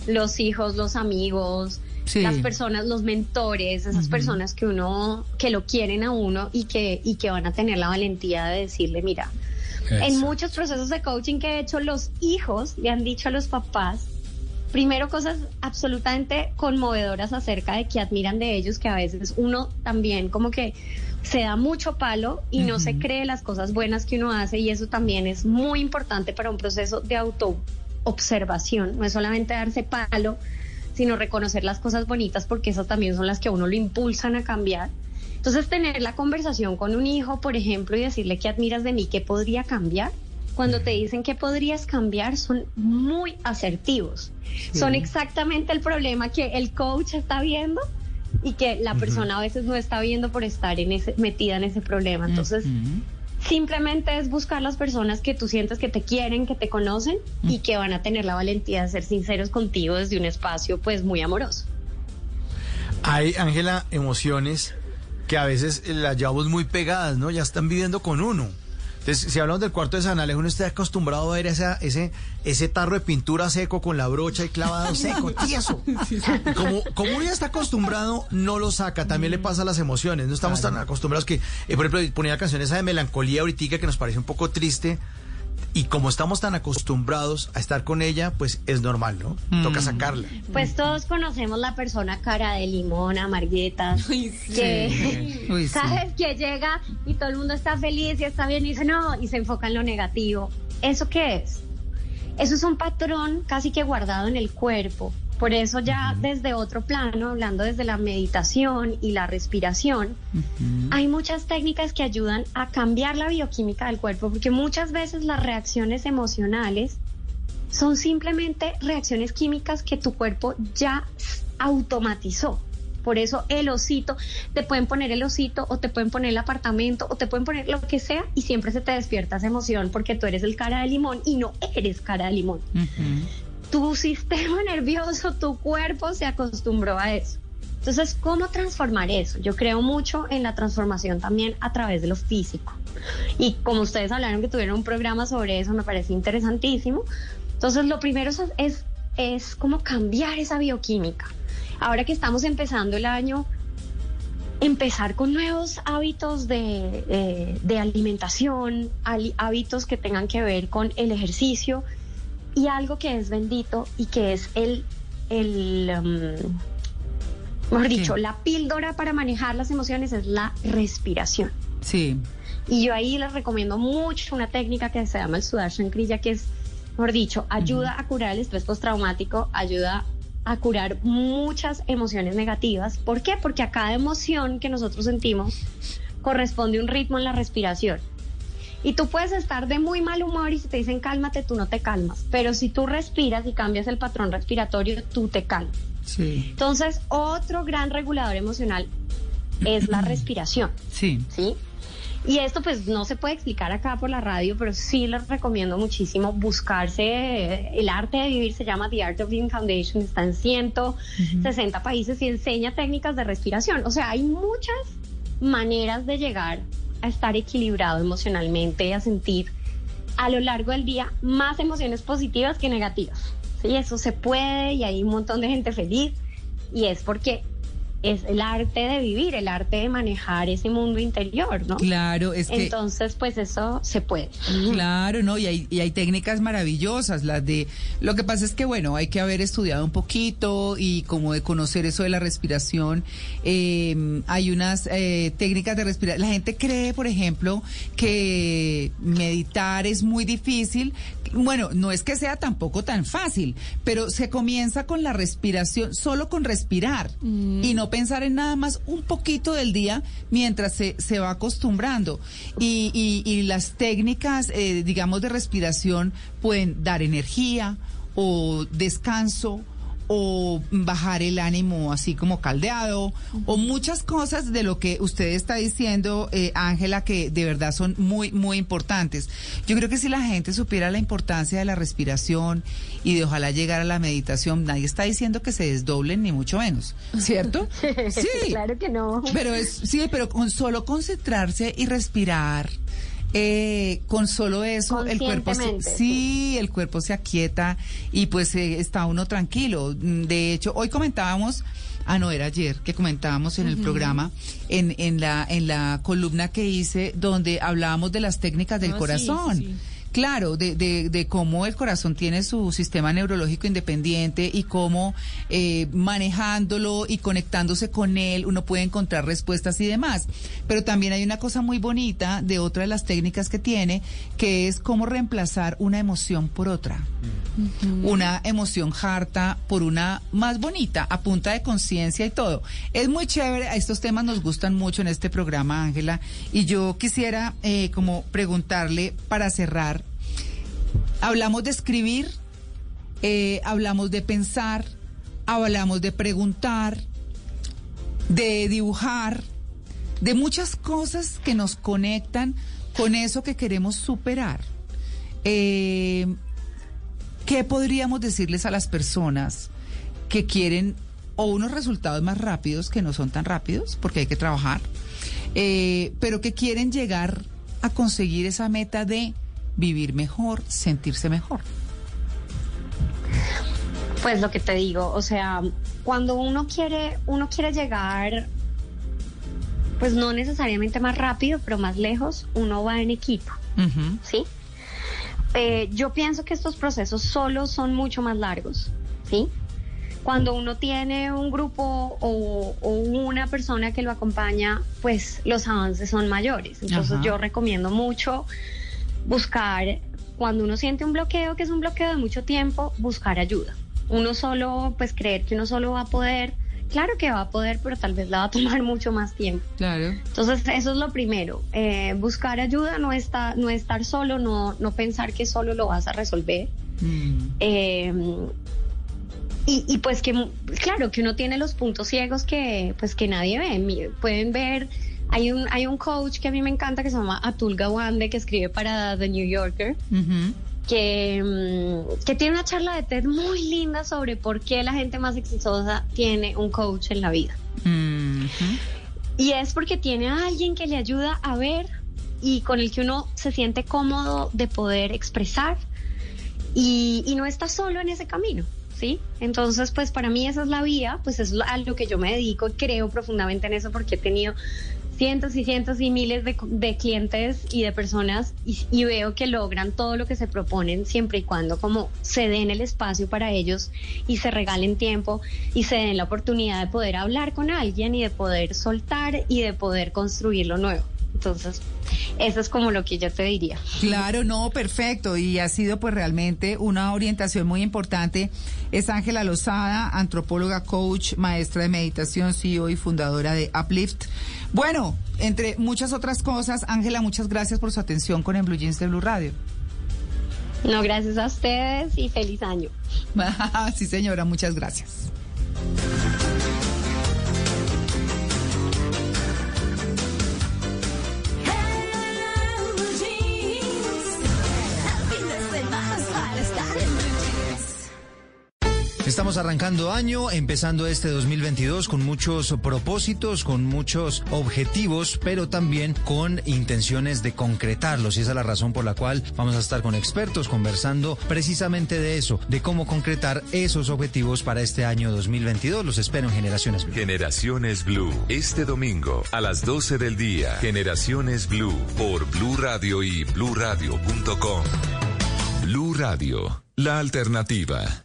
Los hijos, los amigos, Sí. las personas, los mentores, esas personas que uno, que lo quieren a uno y que, y que van a tener la valentía de decirle, mira, en muchos procesos de coaching que he hecho, los hijos le han dicho a los papás, primero cosas absolutamente conmovedoras acerca de que admiran de ellos, que a veces uno también como que se da mucho palo y no se cree las cosas buenas que uno hace y eso también es muy importante para un proceso de autoobservación, no es solamente darse palo, sino reconocer las cosas bonitas porque esas también son las que a uno lo impulsan a cambiar. Entonces, tener la conversación con un hijo, por ejemplo, y decirle qué admiras de mí, qué podría cambiar. Cuando te dicen que podrías cambiar, son muy asertivos. Sí. Son exactamente el problema que el coach está viendo y que la persona a veces no está viendo por estar en ese, metida en ese problema. Entonces, simplemente es buscar las personas que tú sientes que te quieren, que te conocen y que van a tener la valentía de ser sinceros contigo desde un espacio pues muy amoroso. Hay, Ángela, emociones que a veces las llevamos muy pegadas, ¿no? Ya están viviendo con uno. Entonces, si hablamos del cuarto de San Alejo, uno está acostumbrado a ver esa, ese, ese tarro de pintura seco con la brocha y clavado seco, tieso. Como, como uno ya está acostumbrado, no lo saca. También le pasa a las emociones. No estamos tan acostumbrados que, eh, por ejemplo, ponía canciones esa de melancolía ahorita que nos parece un poco triste. Y como estamos tan acostumbrados a estar con ella, pues es normal, ¿no? Toca sacarla. Pues todos conocemos la persona cara de limón, amargueta, que Uy, sí. sabes que llega y todo el mundo está feliz y está bien y dice no y se enfoca en lo negativo. ¿Eso qué es? Eso es un patrón casi que guardado en el cuerpo. Por eso ya desde otro plano, hablando desde la meditación y la respiración, hay muchas técnicas que ayudan a cambiar la bioquímica del cuerpo, porque muchas veces las reacciones emocionales son simplemente reacciones químicas que tu cuerpo ya automatizó. Por eso el osito, te pueden poner el osito o te pueden poner el apartamento o te pueden poner lo que sea y siempre se te despierta esa emoción porque tú eres el cara de limón y no eres cara de limón. Tu sistema nervioso, tu cuerpo se acostumbró a eso. Entonces, ¿cómo transformar eso? Yo creo mucho en la transformación también a través de lo físico. Y como ustedes hablaron que tuvieron un programa sobre eso, me parece interesantísimo. Entonces, lo primero es, es, es como cambiar esa bioquímica. Ahora que estamos empezando el año, empezar con nuevos hábitos de, eh, de alimentación, ali- hábitos que tengan que ver con el ejercicio y algo que es bendito y que es el, el um, mejor dicho, la píldora para manejar las emociones es la respiración. Sí. Y yo ahí les recomiendo mucho una técnica que se llama el Sudarshan Kriya, que es, mejor dicho, ayuda a curar el estrés postraumático, ayuda a curar muchas emociones negativas. ¿Por qué? Porque a cada emoción que nosotros sentimos corresponde un ritmo en la respiración. Y tú puedes estar de muy mal humor y si te dicen cálmate, tú no te calmas. Pero si tú respiras y cambias el patrón respiratorio, tú te calmas. Sí. Entonces, otro gran regulador emocional es la respiración. Sí. ¿sí? Y esto pues no se puede explicar acá por la radio, pero sí les recomiendo muchísimo buscarse. eh, El arte de vivir se llama The Art of Living Foundation, está en 160 países y enseña técnicas de respiración. O sea, hay muchas maneras de llegar a estar equilibrado emocionalmente, a sentir a lo largo del día más emociones positivas que negativas. Sí, eso se puede y hay un montón de gente feliz y es porque es el arte de vivir, el arte de manejar ese mundo interior, ¿no? Claro, es que... Entonces, pues eso se puede. Claro, ¿no? Y hay, y hay técnicas maravillosas, las de... Lo que pasa es que, bueno, hay que haber estudiado un poquito y como de conocer eso de la respiración. Eh, hay unas eh, técnicas de respiración. La gente cree, por ejemplo, que meditar es muy difícil. Bueno, no es que sea tampoco tan fácil, pero se comienza con la respiración, solo con respirar y no pensar en nada más un poquito del día mientras se, se va acostumbrando. Y, y, y las técnicas, eh, digamos, de respiración pueden dar energía o descanso o bajar el ánimo así como caldeado o muchas cosas de lo que usted está diciendo, eh, Ángela, que de verdad son muy, muy importantes. Yo creo que si la gente supiera la importancia de la respiración y de ojalá llegar a la meditación, nadie está diciendo que se desdoblen ni mucho menos, ¿cierto? Sí. claro que no. Pero es, sí, pero con solo concentrarse y respirar. Eh, con solo eso el cuerpo se, sí el cuerpo se aquieta y pues eh, está uno tranquilo. De hecho hoy comentábamos ah no era ayer que comentábamos en el programa en, en la en la columna que hice donde hablábamos de las técnicas del sí, corazón. sí, sí. Claro, de, de, de cómo el corazón tiene su sistema neurológico independiente y cómo eh, manejándolo y conectándose con él uno puede encontrar respuestas y demás. Pero también hay una cosa muy bonita de otra de las técnicas que tiene, que es cómo reemplazar una emoción por otra. Una emoción harta por una más bonita, a punta de conciencia y todo. Es muy chévere, estos temas nos gustan mucho en este programa, Ángela, y yo quisiera eh, como preguntarle para cerrar, hablamos de escribir, eh, hablamos de pensar, hablamos de preguntar, de dibujar, de muchas cosas que nos conectan con eso que queremos superar. Eh, ¿Qué podríamos decirles a las personas que quieren o unos resultados más rápidos, que no son tan rápidos, porque hay que trabajar, eh, pero que quieren llegar a conseguir esa meta de vivir mejor, sentirse mejor? Pues lo que te digo, o sea, cuando uno quiere, uno quiere llegar, pues no necesariamente más rápido, pero más lejos, uno va en equipo, ¿sí? Eh, yo pienso que estos procesos solos son mucho más largos, ¿sí? Cuando uno tiene un grupo o, o una persona que lo acompaña, pues los avances son mayores. Entonces Ajá. yo recomiendo mucho buscar, cuando uno siente un bloqueo, que es un bloqueo de mucho tiempo, buscar ayuda. Uno solo, pues creer que uno solo va a poder, claro que va a poder, pero tal vez la va a tomar mucho más tiempo. Claro. Entonces, eso es lo primero. eh, buscar ayuda, no, está, no estar solo, no, no pensar que solo lo vas a resolver. Eh, y, y pues que, claro, que uno tiene los puntos ciegos que, pues que nadie ve. Pueden ver, hay un, hay un coach que a mí me encanta que se llama Atul Gawande, que escribe para The New Yorker que, mm, que tiene una charla de TED muy linda sobre por qué la gente más exitosa tiene un coach en la vida. Y es porque tiene a alguien que le ayuda a ver y con el que uno se siente cómodo de poder expresar y, y no está solo en ese camino. ¿Sí? Entonces, pues para mí esa es la vía, pues es a lo que yo me dedico y creo profundamente en eso porque he tenido cientos y cientos y miles de, de clientes y de personas y, veo que logran todo lo que se proponen siempre y cuando como se den el espacio para ellos y se regalen tiempo y se den la oportunidad de poder hablar con alguien y de poder soltar y de poder construir lo nuevo. Entonces, eso es como lo que yo te diría. Claro, no, perfecto. Y ha sido pues realmente una orientación muy importante. Es Ángela Lozada, antropóloga, coach, maestra de meditación, CEO y fundadora de Uplift. Bueno, entre muchas otras cosas, Ángela, muchas gracias por su atención con el Blue Jeans de Blue Radio. No, gracias a ustedes y feliz año. sí, señora, muchas gracias. Estamos arrancando año, empezando este 2022 con muchos propósitos, con muchos objetivos, pero también con intenciones de concretarlos. Y esa es la razón por la cual vamos a estar con expertos conversando precisamente de eso, de cómo concretar esos objetivos para este año 2022. Los espero en Generaciones Blue. Generaciones Blue, este domingo a las 12 del día. Generaciones Blue por Blue Radio y bluradio.com. Blue Radio, la alternativa.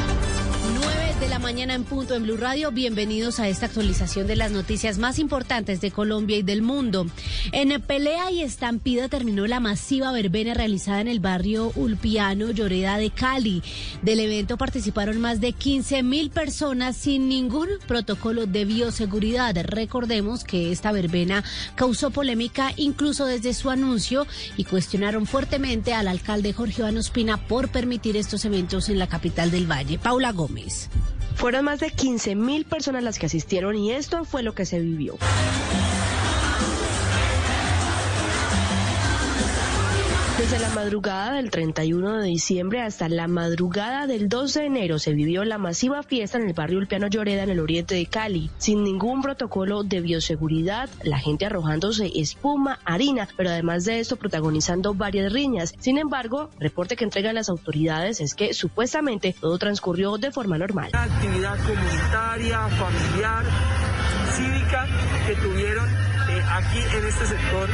9 de la mañana en punto en Blue Radio. Bienvenidos a esta actualización de las noticias más importantes de Colombia y del mundo. En pelea y estampida terminó la masiva verbena realizada en el barrio Ulpiano, Lloreda de Cali. Del evento participaron más de 15 mil personas sin ningún protocolo de bioseguridad. Recordemos que esta verbena causó polémica incluso desde su anuncio y cuestionaron fuertemente al alcalde Jorge Iván Ospina por permitir estos eventos en la capital del Valle. Paula Gómez. Fueron más de 15 mil personas las que asistieron y esto fue lo que se vivió. Desde la madrugada del 31 de diciembre hasta la madrugada del 2 de enero se vivió la masiva fiesta en el barrio Ulpiano Lloreda en el oriente de Cali, sin ningún protocolo de bioseguridad, la gente arrojándose espuma, harina, pero además de esto protagonizando varias riñas. Sin embargo, reporte que entregan las autoridades es que supuestamente todo transcurrió de forma normal. actividad comunitaria, familiar, cívica que tuvieron aquí en este sector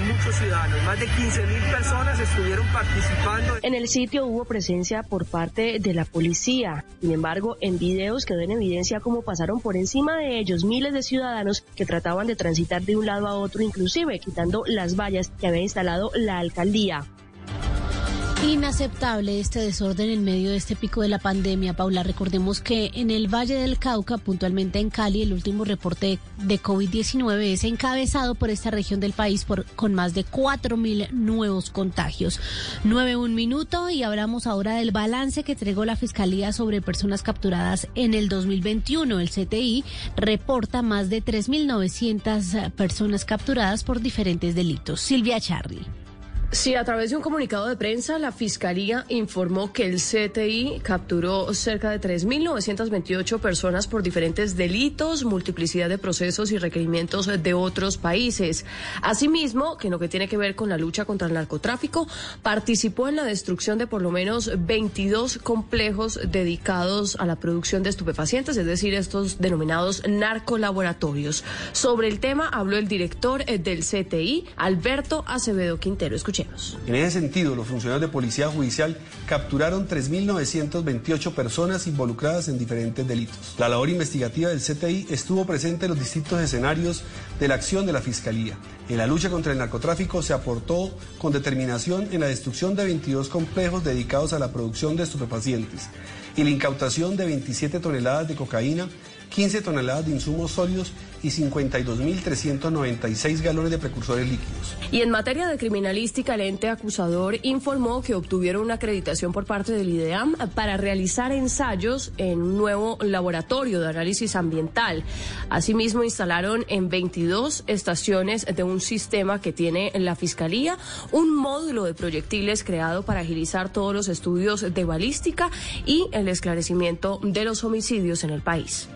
muchos ciudadanos. Más de 15 mil personas estuvieron participando. En el sitio hubo presencia por parte de la policía. Sin embargo, en videos quedó en evidencia cómo pasaron por encima de ellos miles de ciudadanos que trataban de transitar de un lado a otro, inclusive quitando las vallas que había instalado la alcaldía. Inaceptable este desorden en medio de este pico de la pandemia, Paula. Recordemos que en el Valle del Cauca, puntualmente en Cali, el último reporte de COVID-19 es encabezado por esta región del país por, con más de 4.000 nuevos contagios. Nueve un minuto y hablamos ahora del balance que entregó la Fiscalía sobre personas capturadas en el 2021. El CTI reporta más de 3.900 personas capturadas por diferentes delitos. Silvia Charri. Sí, a través de un comunicado de prensa, la Fiscalía informó que el CTI capturó cerca de 3.928 personas por diferentes delitos, multiplicidad de procesos y requerimientos de otros países. Asimismo, que en lo que tiene que ver con la lucha contra el narcotráfico, participó en la destrucción de por lo menos 22 complejos dedicados a la producción de estupefacientes, es decir, estos denominados narcolaboratorios. Sobre el tema habló el director eh, del CTI, Alberto Acevedo Quintero. En ese sentido, los funcionarios de Policía Judicial capturaron 3.928 personas involucradas en diferentes delitos. La labor investigativa del CTI estuvo presente en los distintos escenarios de la acción de la Fiscalía. En la lucha contra el narcotráfico se aportó con determinación en la destrucción de 22 complejos dedicados a la producción de estupefacientes y la incautación de 27 toneladas de cocaína, 15 toneladas de insumos sólidos y 52.396 galones de precursores líquidos. Y en materia de criminalística, el ente acusador informó que obtuvieron una acreditación por parte del IDEAM para realizar ensayos en un nuevo laboratorio de análisis ambiental. Asimismo, instalaron en 22 estaciones de un sistema que tiene la Fiscalía un módulo de proyectiles creado para agilizar todos los estudios de balística y el esclarecimiento de los homicidios en el país.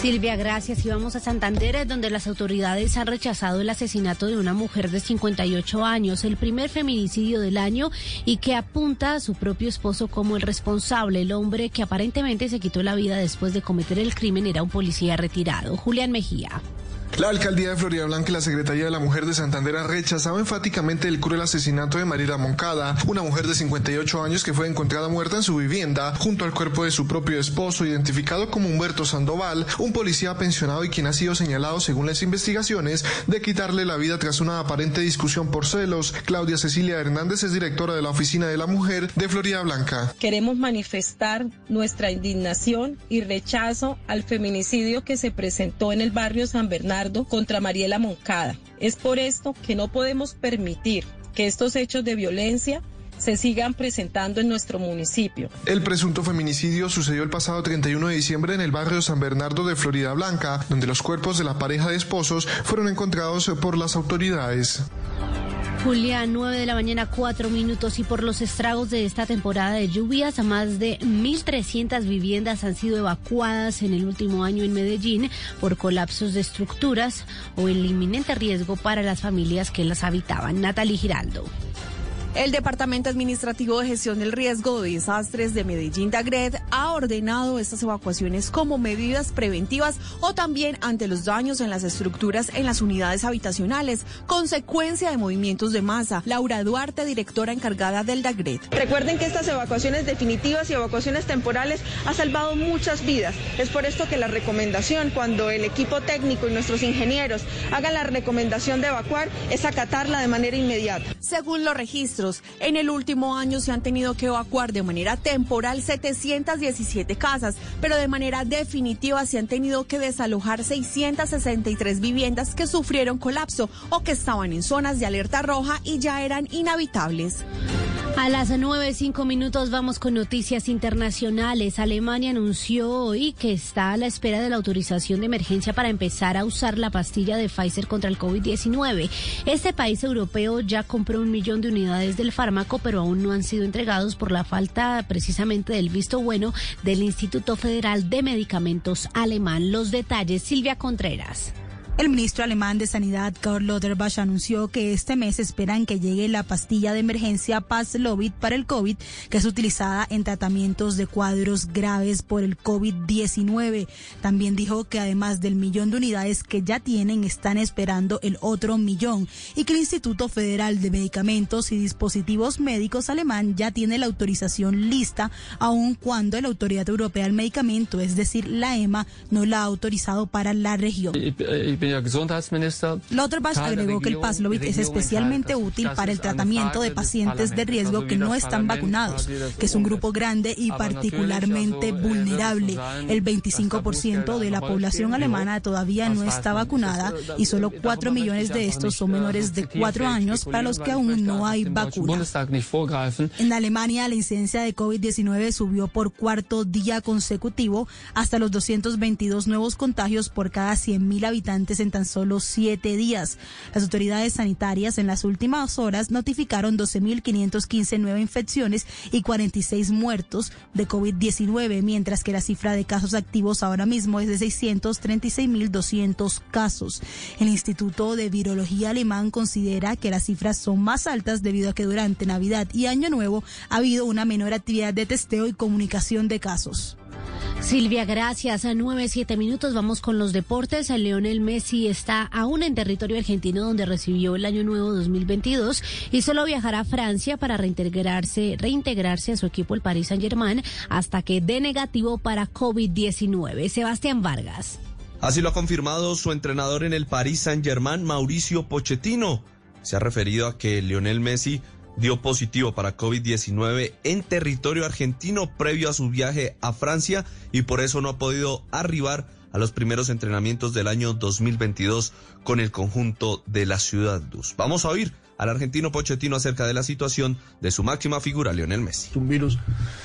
Silvia, gracias. Y vamos a Santander, donde las autoridades han rechazado el asesinato de una mujer de 58 años, el primer feminicidio del año y que apunta a su propio esposo como el responsable. El hombre que aparentemente se quitó la vida después de cometer el crimen era un policía retirado. Julián Mejía. La alcaldía de Florida Blanca y la Secretaría de la Mujer de Santander han rechazado enfáticamente el cruel asesinato de Mariela Moncada, una mujer de 58 años que fue encontrada muerta en su vivienda junto al cuerpo de su propio esposo, identificado como Humberto Sandoval, un policía pensionado y quien ha sido señalado, según las investigaciones, de quitarle la vida tras una aparente discusión por celos. Claudia Cecilia Hernández es directora de la Oficina de la Mujer de Florida Blanca. Queremos manifestar nuestra indignación y rechazo al feminicidio que se presentó en el barrio San Bernardo contra Mariela Moncada. Es por esto que no podemos permitir que estos hechos de violencia se sigan presentando en nuestro municipio. El presunto feminicidio sucedió el pasado 31 de diciembre en el barrio San Bernardo de Florida Blanca, donde los cuerpos de la pareja de esposos fueron encontrados por las autoridades. Julián, 9 de la mañana, 4 minutos. Y por los estragos de esta temporada de lluvias, más de 1.300 viviendas han sido evacuadas en el último año en Medellín por colapsos de estructuras o el inminente riesgo para las familias que las habitaban. Natalie Giraldo. El Departamento Administrativo de Gestión del Riesgo de Desastres de Medellín Dagred ha ordenado estas evacuaciones como medidas preventivas o también ante los daños en las estructuras en las unidades habitacionales, consecuencia de movimientos de masa. Laura Duarte, directora encargada del Dagred. Recuerden que estas evacuaciones definitivas y evacuaciones temporales ha salvado muchas vidas. Es por esto que la recomendación, cuando el equipo técnico y nuestros ingenieros hagan la recomendación de evacuar, es acatarla de manera inmediata. Según los registros, en el último año se han tenido que evacuar de manera temporal 717 casas, pero de manera definitiva se han tenido que desalojar 663 viviendas que sufrieron colapso o que estaban en zonas de alerta roja y ya eran inhabitables. A las 9.05 minutos vamos con noticias internacionales. Alemania anunció hoy que está a la espera de la autorización de emergencia para empezar a usar la pastilla de Pfizer contra el COVID-19. Este país europeo ya compró un millón de unidades del fármaco, pero aún no han sido entregados por la falta precisamente del visto bueno del Instituto Federal de Medicamentos alemán. Los detalles, Silvia Contreras. El ministro alemán de Sanidad, Karl Lauterbach, anunció que este mes esperan que llegue la pastilla de emergencia Paxlovid para el COVID, que es utilizada en tratamientos de cuadros graves por el COVID-19. También dijo que además del millón de unidades que ya tienen, están esperando el otro millón y que el Instituto Federal de Medicamentos y Dispositivos Médicos alemán ya tiene la autorización lista, aun cuando la Autoridad Europea del Medicamento, es decir, la EMA, no la ha autorizado para la región. Lauterbach agregó que el Paxlovid es especialmente útil para el tratamiento de pacientes de riesgo que no están vacunados, que es un grupo grande y particularmente vulnerable. El 25% de la población alemana todavía no está vacunada y solo 4 millones de estos son menores de 4 años para los que aún no hay vacuna. En Alemania la incidencia de COVID-19 subió por cuarto día consecutivo hasta los 222 nuevos contagios por cada 100.000 habitantes en tan solo siete días. Las autoridades sanitarias en las últimas horas notificaron 12.515 nuevas infecciones y 46 muertos de COVID-19, mientras que la cifra de casos activos ahora mismo es de 636.200 casos. El Instituto de Virología alemán considera que las cifras son más altas debido a que durante Navidad y Año Nuevo ha habido una menor actividad de testeo y comunicación de casos. Silvia, gracias. A nueve, siete minutos vamos con los deportes. El Leonel Messi está aún en territorio argentino donde recibió el año nuevo 2022 y solo viajará a Francia para reintegrarse, reintegrarse a su equipo el Paris Saint Germain hasta que dé negativo para COVID-19. Sebastián Vargas. Así lo ha confirmado su entrenador en el Paris Saint Germain, Mauricio Pochettino. Se ha referido a que Lionel Messi dio positivo para COVID-19 en territorio argentino previo a su viaje a Francia y por eso no ha podido arribar a los primeros entrenamientos del año 2022 con el conjunto de la Ciudad Luz. Vamos a oír al argentino Pochettino acerca de la situación de su máxima figura, Lionel Messi. Un virus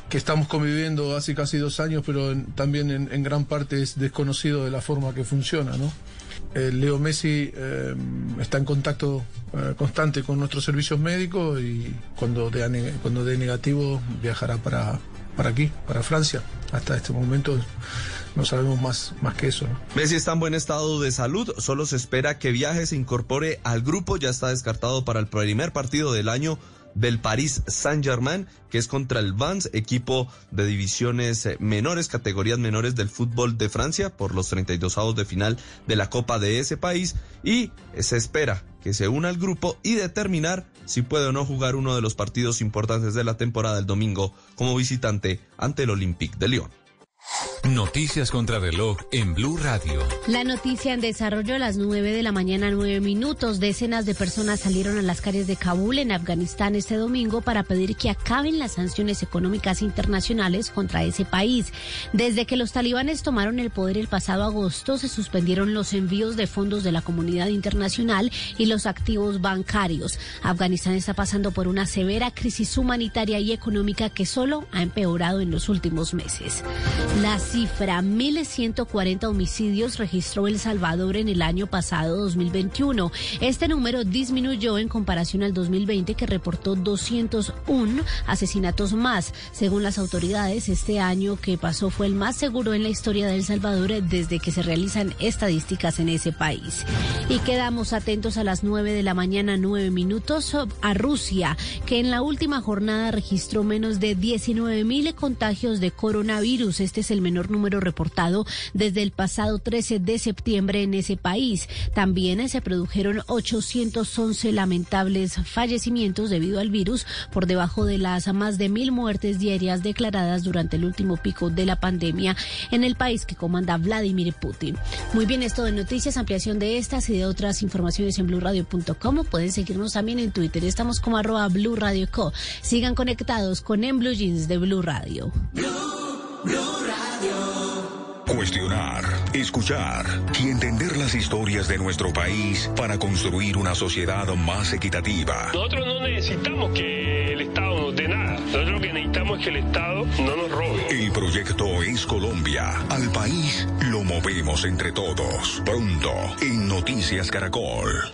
que estamos conviviendo hace casi dos años, pero también en, gran parte es desconocido de la forma que funciona, ¿no? Eh, Leo Messi eh, está en contacto eh, constante con nuestros servicios médicos y cuando dé, cuando dé negativo viajará para, para aquí, para Francia. Hasta este momento no sabemos más, más que eso. Messi está en buen estado de salud, solo se espera que viaje se incorpore al grupo, ya está descartado para el primer partido del año del Paris Saint-Germain, que es contra el Vans, equipo de divisiones eh, menores, categorías menores del fútbol de Francia, por los 32 avos de final de la Copa de ese país. Y se espera que se una al grupo y determinar si puede o no jugar uno de los partidos importantes de la temporada el domingo como visitante ante el Olympique de Lyon. Noticias contra reloj en Blue Radio. La noticia en desarrollo a las 9 de la mañana, 9 minutos. Decenas de personas salieron a las calles de Kabul, en Afganistán, este domingo para pedir que acaben las sanciones económicas internacionales contra ese país. Desde que los talibanes tomaron el poder el pasado agosto, se suspendieron los envíos de fondos de la comunidad internacional y los activos bancarios. Afganistán está pasando por una severa crisis humanitaria y económica que solo ha empeorado en los últimos meses. La cifra 1.140 homicidios registró El Salvador en el año pasado 2021. Este número disminuyó en comparación al 2020 que reportó 201 asesinatos más. Según las autoridades, este año que pasó fue el más seguro en la historia de El Salvador desde que se realizan estadísticas en ese país. Y quedamos atentos a las 9 de la mañana, 9 minutos, a Rusia, que en la última jornada registró menos de 19 mil contagios de coronavirus. Este es el menor número reportado desde el pasado 13 de septiembre en ese país. También se produjeron 811 lamentables fallecimientos debido al virus, por debajo de las más de mil muertes diarias declaradas durante el último pico de la pandemia en el país que comanda Vladimir Putin. Muy bien, esto de noticias, ampliación de estas y de otras informaciones en blurradio.com. Pueden seguirnos también en Twitter. Estamos como arroba Blue Co. Sigan conectados con En Blue Jeans de Blue Radio. Cuestionar, escuchar y entender las historias de nuestro país para construir una sociedad más equitativa. Nosotros no necesitamos que el Estado nos dé nada. Nosotros lo que necesitamos es que el Estado no nos robe. El proyecto es Colombia. Al país lo movemos entre todos. Pronto, en Noticias Caracol.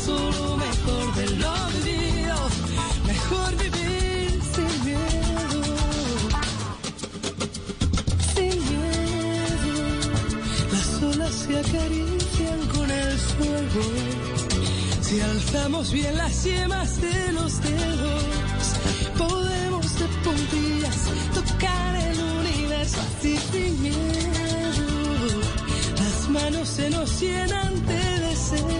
cada paso lo mejor de lo vivido, mejor vivir sin miedo, sin miedo. Las olas se acarician con el fuego, si alzamos bien las yemas de los dedos, podemos de puntillas tocar el universo así sin miedo. Las manos se nos llenan de deseos que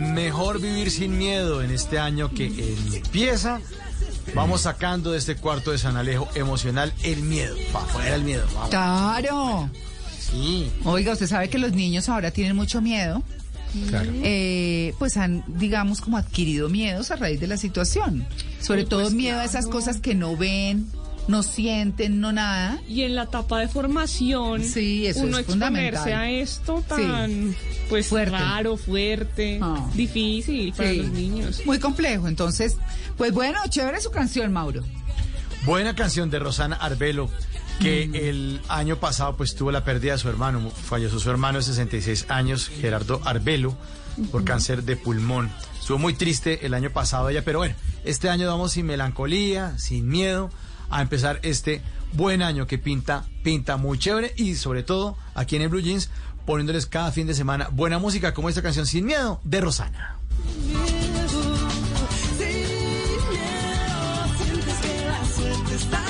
mejor vivir sin miedo en este año que empieza. Vamos sacando de este cuarto de San Alejo emocional el miedo. Para fuera el miedo. Vamos. Claro. Sí. Oiga, usted sabe que los niños ahora tienen mucho miedo. Claro. Eh, pues han, digamos, como adquirido miedos a raíz de la situación. Sobre todo pues, miedo a esas cosas que no ven, no sienten, no nada. Y en la etapa de formación, Sí, eso uno es exponerse a esto Sí. tan, pues, Fuerte. raro, fuerte, Ah. difícil para Sí. los niños. Muy complejo. Entonces, pues bueno, chévere su canción, Mauro. Buena canción de Rosana Arbelo. que el año pasado pues tuvo la pérdida de su hermano, falleció su hermano de 66 años, Gerardo Arbelo, por cáncer de pulmón. Estuvo muy triste el año pasado ella, pero bueno, este año vamos sin melancolía, sin miedo, a empezar este buen año que pinta, pinta muy chévere y sobre todo aquí en el Blue Jeans poniéndoles cada fin de semana buena música como esta canción Sin Miedo de Rosana. Sientes que la suerte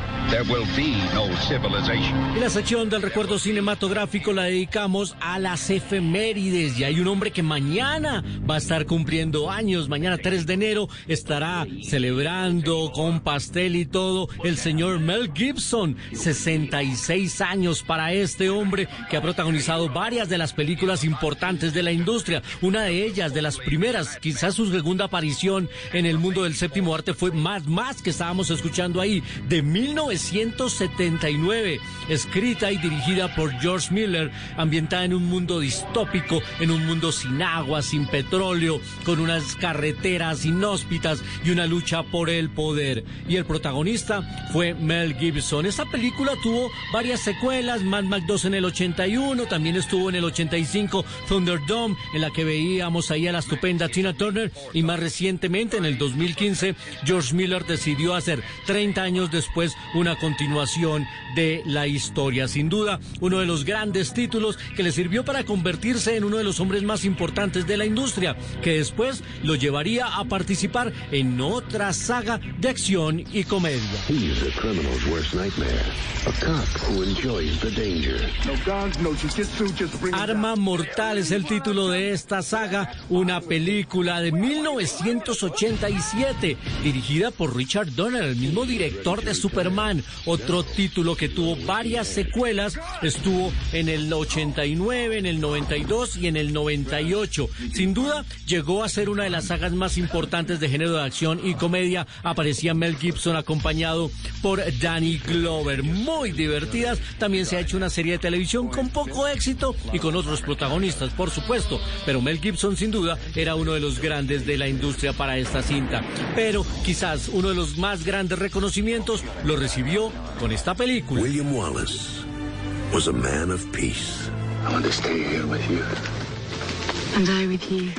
there will be no civilization. La sección del recuerdo cinematográfico la dedicamos a las efemérides. Y hay un hombre que mañana va a estar cumpliendo años. Mañana 3 de enero estará celebrando con pastel y todo el señor Mel Gibson. 66 años para este hombre que ha protagonizado varias de las películas importantes de la industria. Una de ellas, de las primeras, quizás su segunda aparición en el mundo del séptimo arte fue Mad Max que estábamos escuchando ahí de 1979, escrita y dirigida por George Miller, ambientada en un mundo distópico, en un mundo sin agua, sin petróleo, con unas carreteras inhóspitas y una lucha por el poder. Y el protagonista fue Mel Gibson. Esta película tuvo varias secuelas, Mad Max 2 en el 81, también estuvo en el 85 Thunderdome, en la que veíamos ahí a la estupenda Tina Turner, y más recientemente en el 2015 George Miller decidió hacer 30 años después una continuación de la historia. Sin duda, uno de los grandes títulos que le sirvió para convertirse en uno de los hombres más importantes de la industria, que después lo llevaría a participar en otra saga de acción y comedia. Arma Mortal es el título de esta saga, una película de 1987, dirigida por Richard Donner, el mismo director de Superman. Otro título que tuvo varias secuelas, estuvo en el 89, en el 92 y en el 98. Sin duda, llegó a ser una de las sagas más importantes de género de acción y comedia. Aparecía Mel Gibson acompañado por Danny Glover. Muy divertidas. También se ha hecho una serie de televisión con poco éxito y con otros protagonistas, por supuesto. Pero Mel Gibson, sin duda, era uno de los grandes de la industria para esta cinta. Pero quizás uno de los más grandes reconocimientos lo recibió con esta película. William Wallace was a man of peace. I want to stay here with you.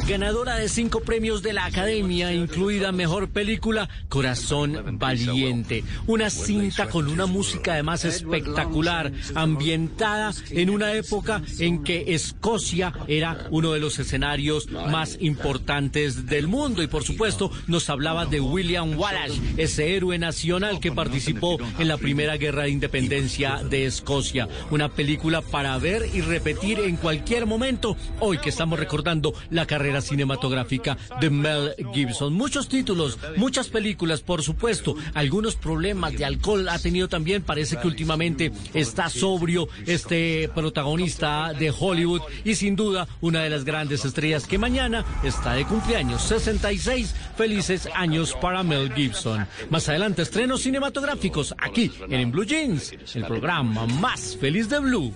Ganadora de cinco premios de la Academia, incluida Mejor Película, Corazón Valiente. Una cinta con una música además espectacular, ambientada en una época en que Escocia era uno de los escenarios más importantes del mundo. Y por supuesto nos hablaba de William Wallace, ese héroe nacional que participó en la primera guerra de independencia de Escocia. Una película para ver y repetir en cualquier momento, hoy que estamos recordando la carrera cinematográfica de Mel Gibson. Muchos títulos, muchas películas, por supuesto. Algunos problemas de alcohol ha tenido también. Parece que últimamente está sobrio este protagonista de Hollywood y sin duda una de las grandes estrellas que mañana está de cumpleaños. 66 felices años para Mel Gibson. Más adelante estrenos cinematográficos aquí en Blue Jeans, el programa más feliz de Blue.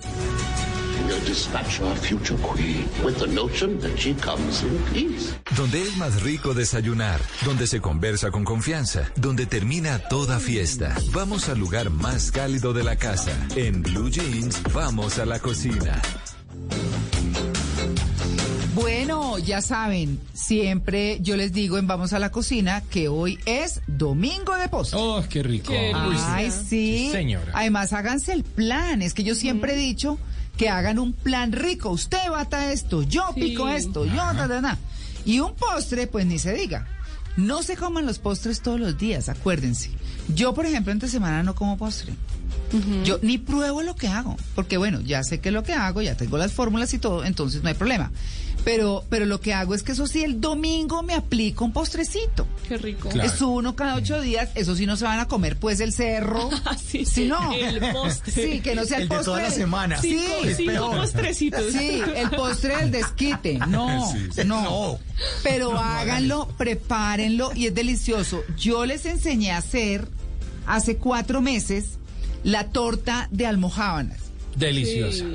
We'll dispatch our future queen with the notion that she comes in peace. Donde es más rico desayunar, donde se conversa con confianza, donde termina toda fiesta. Vamos al lugar más cálido de la casa. En Blue Jeans, vamos a la cocina. Bueno, ya saben, siempre yo les digo en Vamos a la Cocina que hoy es domingo de postre. Oh, qué rico. Ay, sí. señora. Además, háganse el plan. Es que yo siempre he dicho que hagan un plan rico. Usted bata esto, yo pico esto, yo. Y un postre, pues ni se diga. No se coman los postres todos los días, acuérdense. Yo, por ejemplo, entre semana no como postre. Yo ni pruebo lo que hago, porque bueno, ya sé qué es lo que hago, ya tengo las fórmulas y todo, entonces no hay problema. Pero, pero lo que hago es que eso sí, el domingo me aplico un postrecito. Qué rico. Es uno cada ocho días, eso sí no se van a comer pues el cerro. sí, sí, no. El postre. Sí, que no sea el, El de postre. toda la semana. Sí, Cinco- cinco peor. postrecitos. Sí, el postre del desquite. No, Sí, sí. no. No. Pero No, no háganlo, prepárenlo y es delicioso. Yo les enseñé a hacer hace cuatro meses la torta de almojábanas. Deliciosa.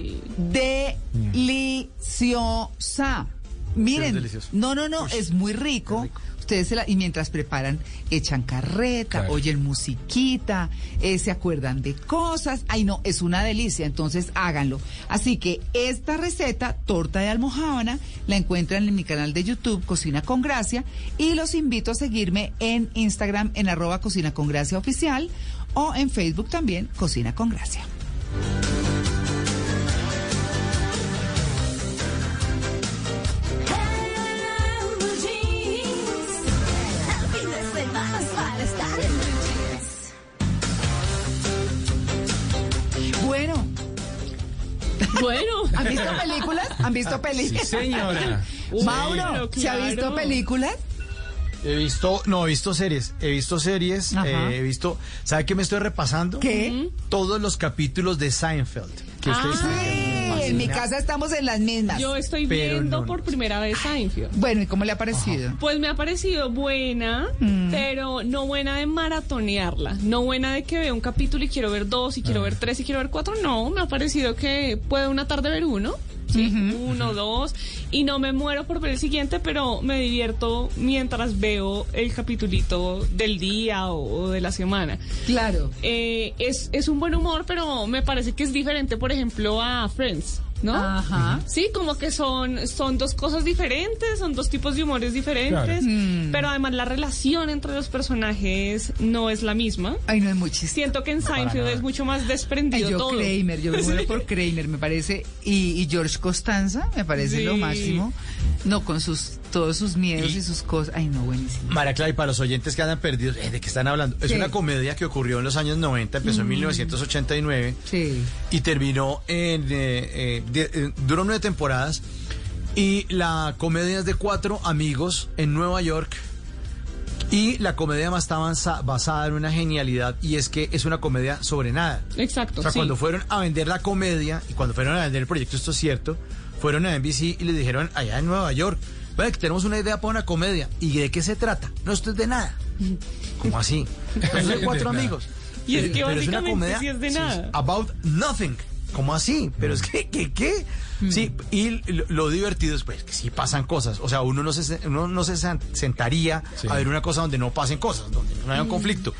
Deliciosa. Miren, no, no, no, es muy rico. Ustedes se la, y mientras preparan, echan carreta, Claro. oyen musiquita, eh, se acuerdan de cosas. Ay, no, es una delicia, entonces háganlo. Así que esta receta, torta de almojábana, la encuentran en mi canal de YouTube, Cocina con Gracia, y los invito a seguirme en Instagram en arroba Cocina con Gracia Oficial o en Facebook también, Cocina con Gracia. Bueno. ¿han visto películas? ¿Han visto películas? Sí, señora. Mauro, Sí, ¿se ha visto películas? He visto, no, he visto series. He visto series, eh, he visto. ¿Sabe qué me estoy repasando? ¿Qué? Todos los capítulos de Seinfeld. Que ustedes en mi casa estamos en las mismas. Yo estoy Pero viendo no, por primera vez Seinfeld. Bueno, ¿y cómo le ha parecido? Pues me ha parecido buena, Mm. pero no buena de maratonearla. No buena de que vea un capítulo y quiero ver dos, y quiero Ah. ver tres, y quiero ver cuatro. No, me ha parecido que puedo una tarde ver uno. Sí, uno, dos, y no me muero por ver el siguiente, pero me divierto mientras veo el capitulito del día o, o de la semana. Claro. Eh, es, es un buen humor, pero me parece que es diferente, por ejemplo, a Friends, ¿no? Ajá. Sí, como que son, son dos cosas diferentes, son dos tipos de humores diferentes, Claro. Mm. pero además la relación entre los personajes no es la misma. Ay, no es muy chistoso. Siento que en Seinfeld es mucho más desprendido Ay, yo todo. Kramer, yo me muero por Kramer, me parece. Y, y George Costanza, me parece Sí. lo máximo. No, con sus todos sus miedos y, sus cosas. Ay, no, buenísimo. María Clara, y para los oyentes que andan perdidos, eh, ¿de qué están hablando? Es Sí. una comedia que ocurrió en los años 90, empezó en Mm. 1989 Sí. y terminó en... eh, eh, eh, duró nueve temporadas y la comedia es de cuatro amigos en Nueva York y la comedia más está avanza- basada en una genialidad y es que es una comedia sobre nada. Exacto. O sea, sí. cuando fueron a vender la comedia y cuando fueron a vender el proyecto, esto es cierto, fueron a NBC y le dijeron allá en Nueva York, "Vea que tenemos una idea para una comedia. ¿Y de qué se trata? No, esto es de nada. ¿Cómo así? Es de cuatro amigos. Y es que Pero una básicamente comedia sí es de nada. About nothing. ¿Cómo así? Pero es que, ¿qué? qué? Sí, y lo, lo divertido es pues que sí pasan cosas. O sea, uno no se, uno no se sen- sentaría a ver una cosa donde no pasen cosas, donde no haya un Mm. conflicto.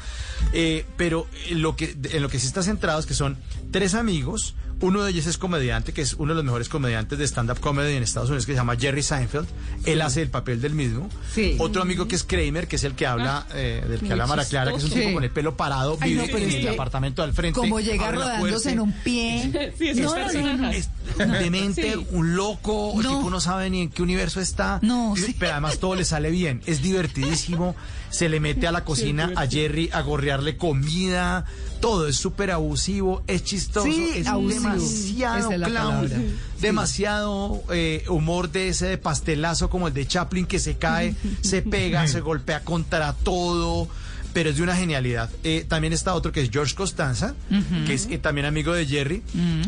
Eh, pero lo que, en lo que sí está centrado es que son tres amigos. Uno de ellos es comediante, que es uno de los mejores comediantes de stand-up comedy en Estados Unidos, que se llama Jerry Seinfeld. Él hace el papel del mismo. Sí. Otro amigo que es Kramer, que es el que habla, eh, del que habla Mara Clara, que es un tipo con el pelo parado, Ay, no, vive pero en es el apartamento al frente. Como llega rodándose en un pie. Sí, es un no, no, personaje. Es un demente, Sí. un loco, el No. tipo no sabe ni en qué universo está. No, Y- sí. Pero además todo le sale bien. Es divertidísimo. Se le mete a la cocina a Jerry a gorrearle comida. Todo es súper abusivo, es chistoso, Sí, es abusivo. demasiado es clown. Sí. demasiado eh, humor de ese de pastelazo como el de Chaplin que se cae, se pega, se golpea contra todo. Pero es de una genialidad. Eh, también está otro que es George Costanza, que es eh, también amigo de Jerry,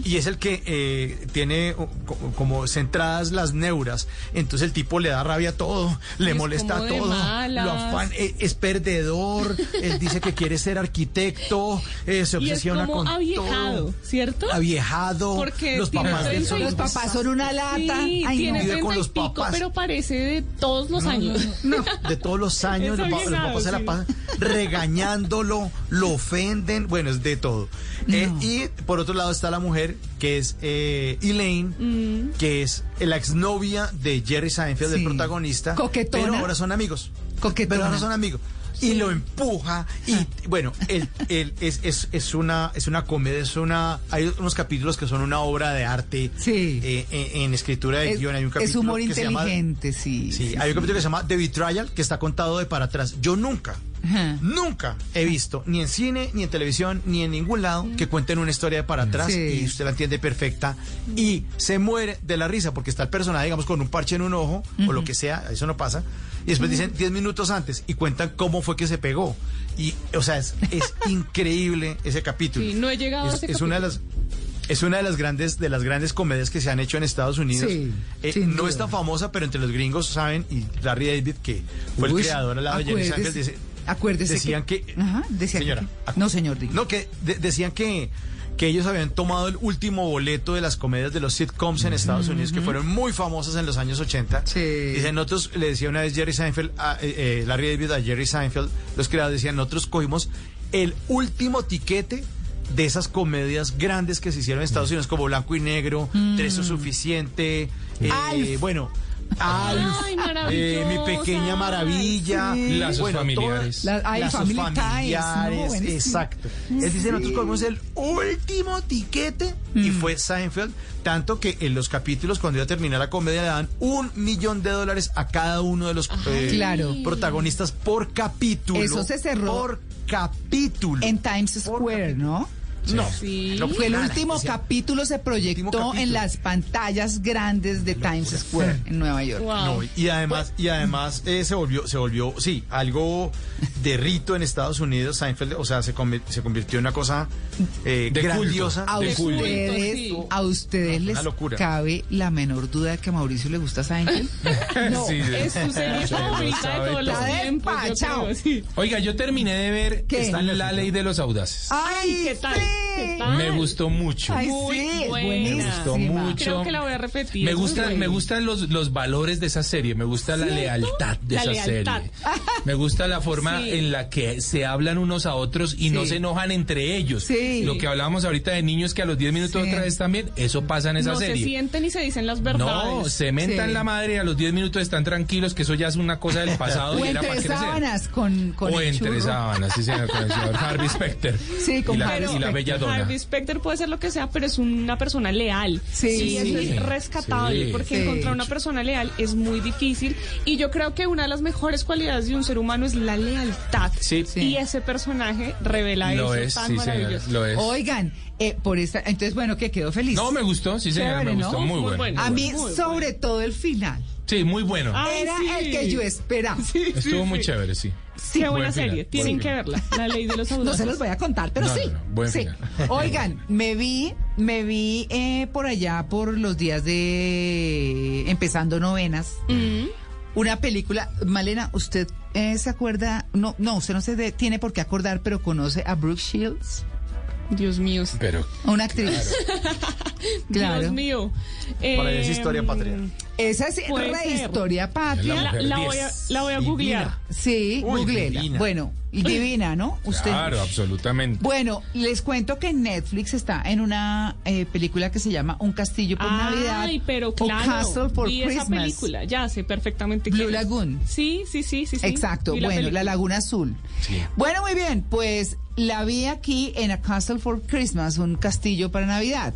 y es el que eh, tiene co- como centradas las neuras. Entonces el tipo le da rabia a todo, le Es molesta como a de todo, malas. lo eh, es perdedor, él dice que quiere ser arquitecto, eh, se Y es obsesiona como con aviejado, todo. ¿cierto? Aviejado, Porque los papás de son Los papás son una lata. Sí, Ay, tiene no. Vive con 30 y los pico, papás. pero parece de todos los No, años. no. De todos los años, los, pa- los aviejado, papás se la pasan regañándolo, lo ofenden, bueno, es de todo. Eh, y por otro lado está la mujer, que es eh, Elaine, Mm. que es la exnovia de Jerry Seinfeld, Sí. el protagonista. Coquetona. Pero ahora son amigos. Coquetona. Pero ahora son amigos. y lo empuja y bueno, el, el- es, es, es una es una comedia, es una hay unos capítulos que son una obra de arte eh, en, en escritura de Es, guion. Hay un es capítulo humor que se llama- inteligente, sí. Sí, hay un capítulo que se llama The Betrayal, que está contado de para atrás. Yo nunca. Nunca he visto, ni en cine, ni en televisión, ni en ningún lado, que cuenten una historia de para atrás Sí. y usted la entiende perfecta y se muere de la risa porque está el personaje, digamos, con un parche en un ojo o lo que sea, eso no pasa. Y después dicen 10 minutos antes y cuentan cómo fue que se pegó. Y, o sea, es, es increíble ese capítulo. Sí, no he llegado a es, ese es una de las es una de las grandes de las grandes comedias que se han hecho en Estados Unidos. Sí, Eh, no es tan famosa, pero entre los gringos saben y Larry David que fue el creador al lado de acuérdese- Seinfeld dice- acuérdese decían que- que, Ajá, decía que- señora, no señor, diga. no que de- decían que que ellos habían tomado el último boleto de las comedias de los sitcoms en Estados Unidos que fueron muy famosas en los años 80. Dicen, nosotros, le decía una vez Jerry Seinfeld, a, eh, eh, Larry David a Jerry Seinfeld, los creadores decían, nosotros cogimos el último tiquete de esas comedias grandes que se hicieron en Estados Unidos como Blanco y Negro, Tres es suficiente, eh, bueno, Alf, Ay, eh, mi pequeña maravilla, Sí. Lazos bueno, familiares. todas- La- ay, lazos Family Ties, ¿no? familiares, exacto. Él dice, nosotros cogimos el último tiquete y Mm. fue Seinfeld, tanto que en los capítulos cuando iba a terminar la comedia le dan un millón de dólares a cada uno de los eh, Claro. protagonistas por capítulo. Eso se cerró Por capítulo. en Times Square, ¿no? No, Sí. no Fue el último capítulo se proyectó capítulo. en las pantallas grandes de Times Square en Nueva York. Wow. No, y además, y además eh, se volvió, se volvió, sí, algo de rito en Estados Unidos. Seinfeld, o sea, se, convi- se convirtió en una cosa eh, De culto. grandiosa. A De ustedes, a ustedes No, les locura. cabe la menor duda de que a Mauricio le gusta Seinfeld. No. Sí, sí. Es su serie favorita de todos los tiempos. Oiga, yo terminé de ver ¿Qué? está la ley de los audaces. Ay, ¿Qué tal? Me gustó mucho. Ay, Muy sí, es buena. buenísima. Me gustó mucho. Creo que la voy a repetir. Me gustan, me gustan los, los valores de esa serie, me gusta la lealtad de La esa lealtad. serie. Me gusta la forma Sí. en la que se hablan unos a otros y no se enojan entre ellos. Sí. Lo que hablábamos ahorita de niños que a los 10 minutos Sí. otra vez también, eso pasa en esa no se serie. sienten y se dicen las verdades. No, se mentan Sí. la madre y a los 10 minutos están tranquilos, que eso ya es una cosa del pasado O y era para entre sábanas con, con o el entre churro. sábanas, sí señor, con el señor Harvey Specter. Sí, con y la, Harvey y la Specter. bella dona. Harvey Specter puede ser lo que sea, pero es una persona leal. Sí. y eso Sí. es rescatable, Sí. porque Sí. encontrar una persona leal es muy difícil. Y yo creo que una de las mejores cualidades de un ser humano es la lealtad. Sí. Y ese personaje revela Lo eso es, tan sí maravilloso. lo es. Oigan, eh, por esta, entonces bueno, que quedó feliz. No, me gustó, sí señor, Chévere, me ¿no? gustó, muy, Muy bueno. bueno. A mí, Muy sobre todo el final. Sí, muy bueno. Ay, Era sí. el que yo esperaba. Estuvo muy chévere, sí. Qué buena Buen serie, buen tienen que final. verla. La ley de los audaces. No se los voy a contar, pero No, sí. no, no, buen sí. final. Oigan, me vi, me vi eh, por allá por los días de empezando novenas. Mm. Una película, Malena, ¿usted eh, se acuerda? No, no, usted no se de- tiene por qué acordar, pero conoce a Brooke Shields, Dios mío. Pero una actriz. Claro. Dios mío. Para ella es Eh, historia patria. Esa es re historia patria. La voy a, la voy a googlear. Sí, googleela. Bueno, divina, ¿no? Usted. Claro, absolutamente. Bueno, les cuento que Netflix está en una eh, película que se llama Un castillo por Navidad. Ay, pero o claro. Castle for vi esa Christmas. película, ya sé perfectamente Blue. Lagoon. Sí, sí, sí, sí. sí. Exacto, bueno, película. la Laguna Azul. Sí. Bueno, muy bien, pues la vi aquí en A Castle for Christmas, un castillo para Navidad.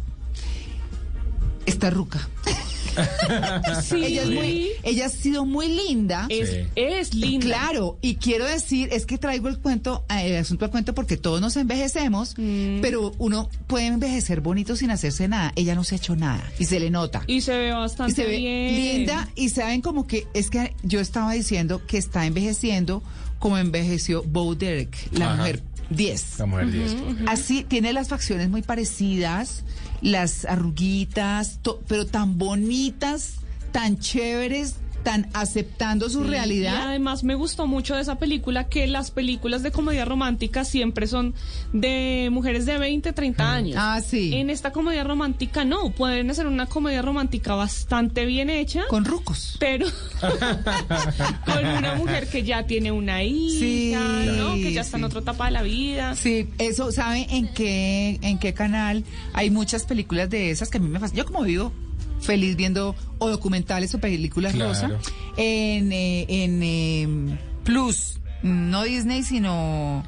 Está ruca. Sí. Ella, es muy, ella ha sido muy linda. Es, Sí. es linda. Claro, y quiero decir, es que traigo el cuento, eh, el asunto al cuento porque todos nos envejecemos, Mm. pero uno puede envejecer bonito sin hacerse nada. Ella no se ha hecho nada y se le nota. Y se ve bastante Y se ve bien. linda y saben como que es que yo estaba diciendo que está envejeciendo como envejeció Bo Derek, la Ajá. mujer 10. La mujer 10. Así tiene las facciones muy parecidas, las arruguitas, to- pero tan bonitas, tan chéveres, tan aceptando su Sí, Y realidad. además me gustó mucho de esa película que las películas de comedia romántica siempre son de mujeres de 20, 30 años. Ah, sí. En esta comedia romántica no, pueden hacer una comedia romántica bastante bien hecha. Con rucos. Pero con una mujer que ya tiene una hija, Sí, ¿no? Que ya está en otra etapa de la vida. Sí, eso, ¿sabe en qué, en qué canal hay muchas películas de esas que a mí me fascinan? Yo como vivo feliz viendo o documentales o películas Claro. rosa en, eh, en eh, Plus. No Disney, sino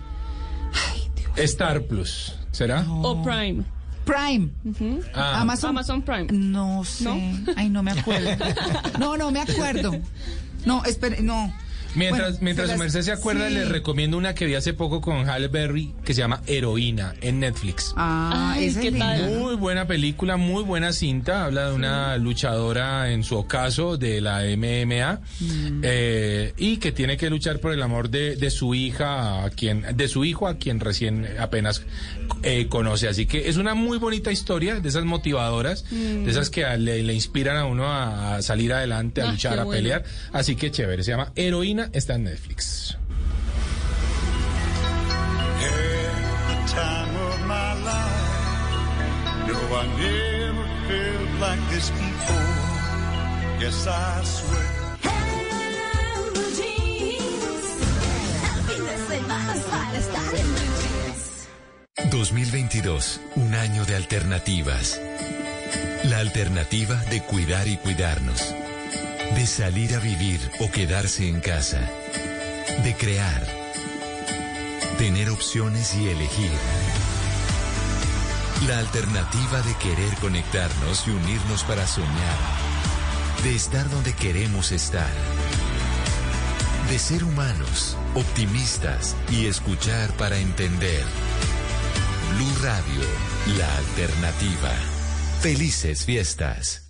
Star Plus, ¿será? O Prime. Prime. Ah. Amazon. Amazon Prime. No sé. Ay, no me acuerdo. No, no me acuerdo. No, espere, no. Mientras, Bueno, mientras se su las- merced se acuerda, sí. les recomiendo una que vi hace poco con Halle Berry que se llama Heroína en Netflix. Ah, Ay, ¿qué tal? Muy buena película, muy buena cinta. Habla de una luchadora, en su ocaso, de la MMA, Mm. eh, y que tiene que luchar por el amor de, de su hija, a quien, de su hijo, a quien recién apenas eh, conoce. Así que es una muy bonita historia, de esas motivadoras, Mm. de esas que a- le, le inspiran a uno a, a salir adelante, a Ah, luchar, a bueno. pelear. Así que chévere, se llama Heroína, está en Netflix. the time of my life. No, I never felt like this before. Yes, I swear. 2022, un año de alternativas. La alternativa de cuidar y cuidarnos. De salir a vivir o quedarse en casa. De crear. Tener opciones y elegir. La alternativa de querer conectarnos y unirnos para soñar. De estar donde queremos estar. De ser humanos, optimistas y escuchar para entender. Blue Radio, la alternativa. Felices fiestas.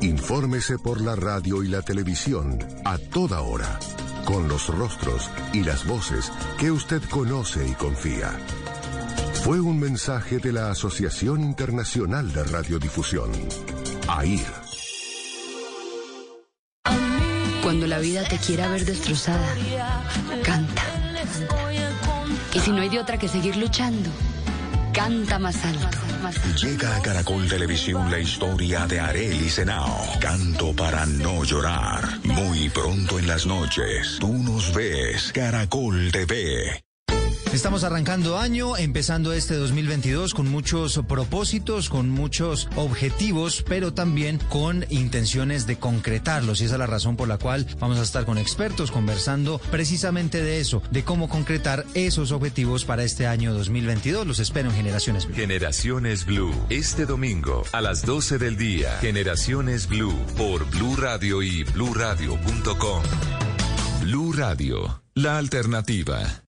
Infórmese por la radio y la televisión a toda hora, con los rostros y las voces que usted conoce y confía. Fue un mensaje de la Asociación Internacional de Radiodifusión, AIR. Cuando la vida te quiera ver destrozada, canta. Y si no hay de otra que seguir luchando, canta más alto. Llega a Caracol Televisión la historia de Arely Senao. Canto para no llorar. Muy pronto en las noches. Tú nos ves. Caracol TV. Estamos arrancando año, empezando este 2022 con muchos propósitos, con muchos objetivos, pero también con intenciones de concretarlos. Y esa es la razón por la cual vamos a estar con expertos conversando precisamente de eso, de cómo concretar esos objetivos para este año 2022. Los espero en Generaciones Blue. Generaciones Blue, este domingo a las 12 del día. Generaciones Blue por Blue Radio y bluradio.com. Blue Radio, la alternativa.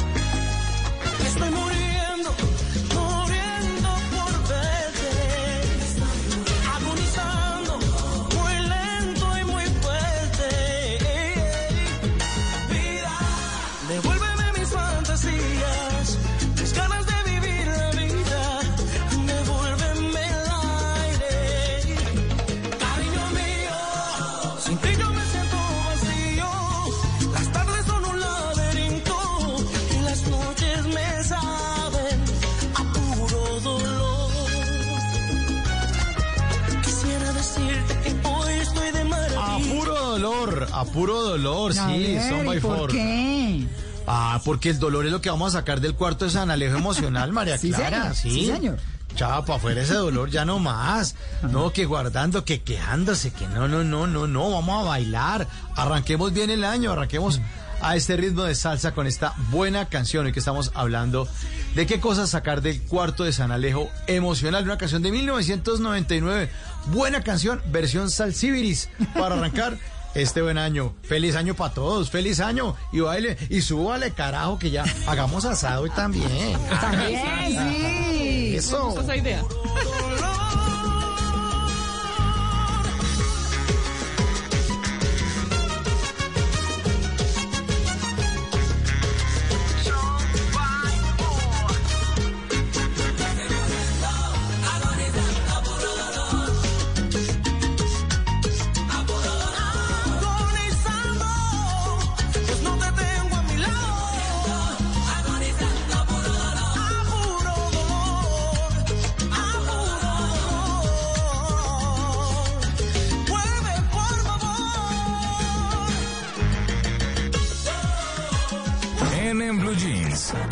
Puro dolor, A sí, ver, son by ¿y por four. qué? Ah, porque el dolor es lo que vamos a sacar del cuarto de San Alejo emocional, María Sí, Clara. señor, sí, sí, señor. Chao, para afuera ese dolor ya no más. No, que guardando, que quejándose, que no, no, no, no, no, vamos a bailar. Arranquemos bien el año, arranquemos a este ritmo de salsa con esta buena canción y que estamos hablando de qué cosas sacar del cuarto de San Alejo emocional, una canción de 1999. Buena canción, versión Salsibiris para arrancar este buen año. Feliz año para todos, feliz año. Y baile, y súbale carajo que ya hagamos asado y también. También, sí. Eso. Esa idea.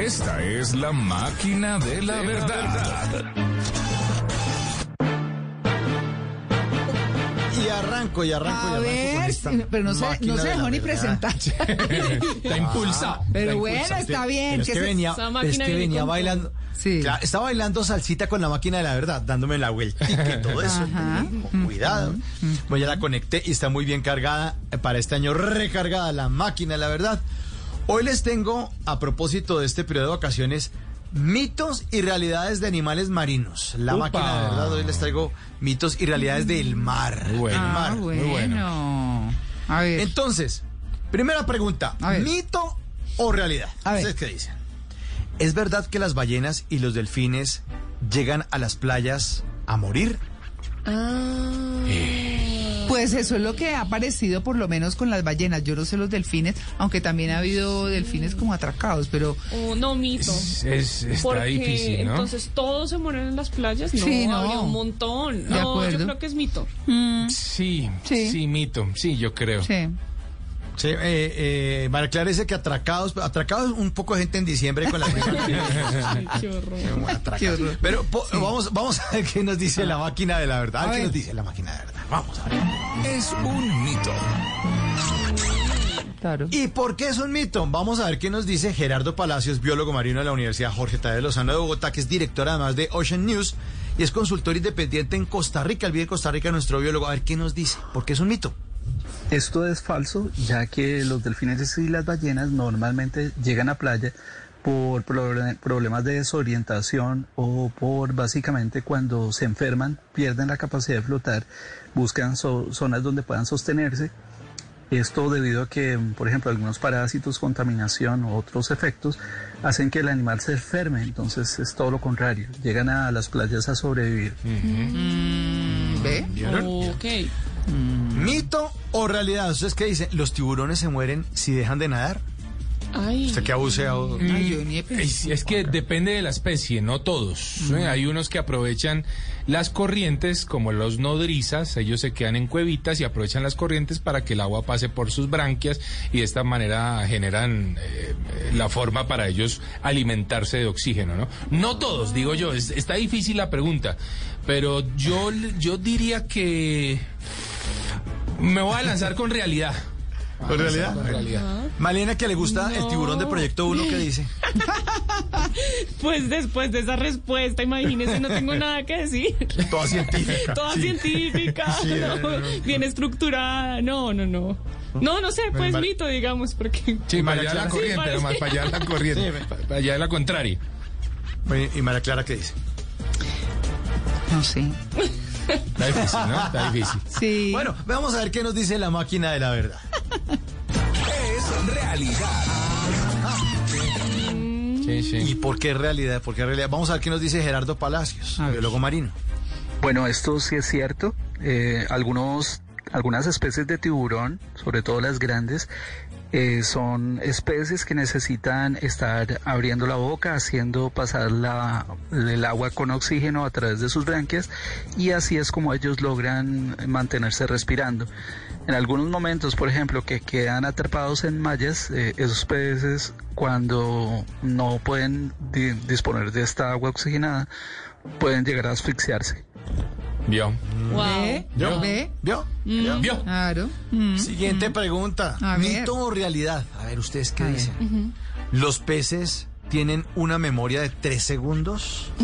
Esta es la máquina de la verdad. Y arranco, y arranco, y arranco con ver, esta pero no se, no se dejó ni presentar. Está impulsado. Pero bueno, está bien. Es que se- venía, es que bailando. Sí. Claro, estaba bailando salsita con la máquina de la verdad, dándome la vuelta y todo eso. Ajá. Con cuidado. Pues ya la conecté y está muy bien cargada. eh, Para este año recargada la máquina de la verdad. Hoy les tengo, a propósito de este periodo de vacaciones, mitos y realidades de animales marinos. La Upa. máquina de verdad, hoy les traigo mitos y realidades del mar. Muy bueno. Ah, mar. bueno. bueno. A ver. Entonces, primera pregunta, A ver. ¿mito o realidad? A ver. ¿Ustedes qué dicen? ¿Es verdad que las ballenas y los delfines llegan a las playas a morir? Pues eso es lo que ha aparecido por lo menos con las ballenas. Yo no sé los delfines, aunque también ha habido delfines como atracados, pero Oh, no, mito. Es- es- está Porque difícil, ¿no? entonces todos se mueren en las playas. No, Sí, no. habría un montón. De No, acuerdo. yo creo que es mito. Sí, Sí. sí, mito. Sí, yo creo. sí. Sí, eh, eh, María Clara dice que atracados, atracados un poco de gente en diciembre con la Ay, qué horror. Atracados. Pero po- vamos, vamos a ver qué nos dice la máquina de la verdad. A ¿Qué ver. nos dice la máquina de verdad? Vamos a ver. Es un mito. Claro. ¿Y por qué es un mito? Vamos a ver qué nos dice Gerardo Palacios, biólogo marino de la Universidad Jorge Tadeo Lozano de Bogotá, que es director además de Ocean News y es consultor independiente en Costa Rica. El de Costa Rica, nuestro biólogo. A ver qué nos dice. ¿Por qué es un mito? Esto es falso, ya que los delfines y las ballenas normalmente llegan a playa por proble- problemas de desorientación o por básicamente cuando se enferman, pierden la capacidad de flotar, buscan zonas donde puedan sostenerse. Esto debido a que, por ejemplo, algunos parásitos, contaminación u otros efectos hacen que el animal se enferme. Entonces es todo lo contrario. Llegan a las playas a sobrevivir. ¿Ve? Ok. ¿Mito o realidad? ¿Ustedes qué dicen? ¿Los tiburones se mueren si dejan de nadar? Ay. ¿Usted qué ha buceado? Ay, yo ni he pensado. Es, es que depende de la especie, no todos. ¿eh? Hay unos que aprovechan las corrientes, como los nodrizas, ellos se quedan en cuevitas y aprovechan las corrientes para que el agua pase por sus branquias y de esta manera generan eh, la forma para ellos alimentarse de oxígeno, ¿no? No todos, digo yo, es- está difícil la pregunta, pero yo, yo diría que me voy a lanzar con realidad. ¿Con realidad? Con realidad. Malena, que le gusta el tiburón de Proyecto 1, ¿qué dice? Pues después de esa respuesta, imagínense, no tengo nada que decir. Toda científica. Toda Sí. científica, Sí, no, no, no, no. bien estructurada. No, no, no. No, no sé, pues Mar- mito, digamos, porque. Sí, para allá la corriente, Sí, pero más para allá la corriente, para allá la contraria. Oye, ¿Y María Clara qué dice? No sé. Está difícil, ¿no? Está difícil. Sí. Bueno, vamos a ver qué nos dice la máquina de la verdad. Es realidad. Sí, sí. ¿Y por qué realidad? ¿Por qué realidad? Vamos a ver qué nos dice Gerardo Palacios, biólogo marino. Bueno, esto sí es cierto. Eh, algunos, algunas especies de tiburón, sobre todo las grandes, eh, son especies que necesitan estar abriendo la boca, haciendo pasar la, el agua con oxígeno a través de sus branquias y así es como ellos logran mantenerse respirando. En algunos momentos, por ejemplo, que quedan atrapados en mallas, eh, esos peces cuando no pueden di- disponer de esta agua oxigenada, pueden llegar a asfixiarse. Vio. Wow. ¿Ve? ¿Vio? ¿Ve? ¿Vio? Mm. Vio. Claro. Siguiente pregunta. A ver. ¿Mito o realidad? A ver, ¿ustedes qué A dicen? ¿Los peces tienen una memoria de tres segundos?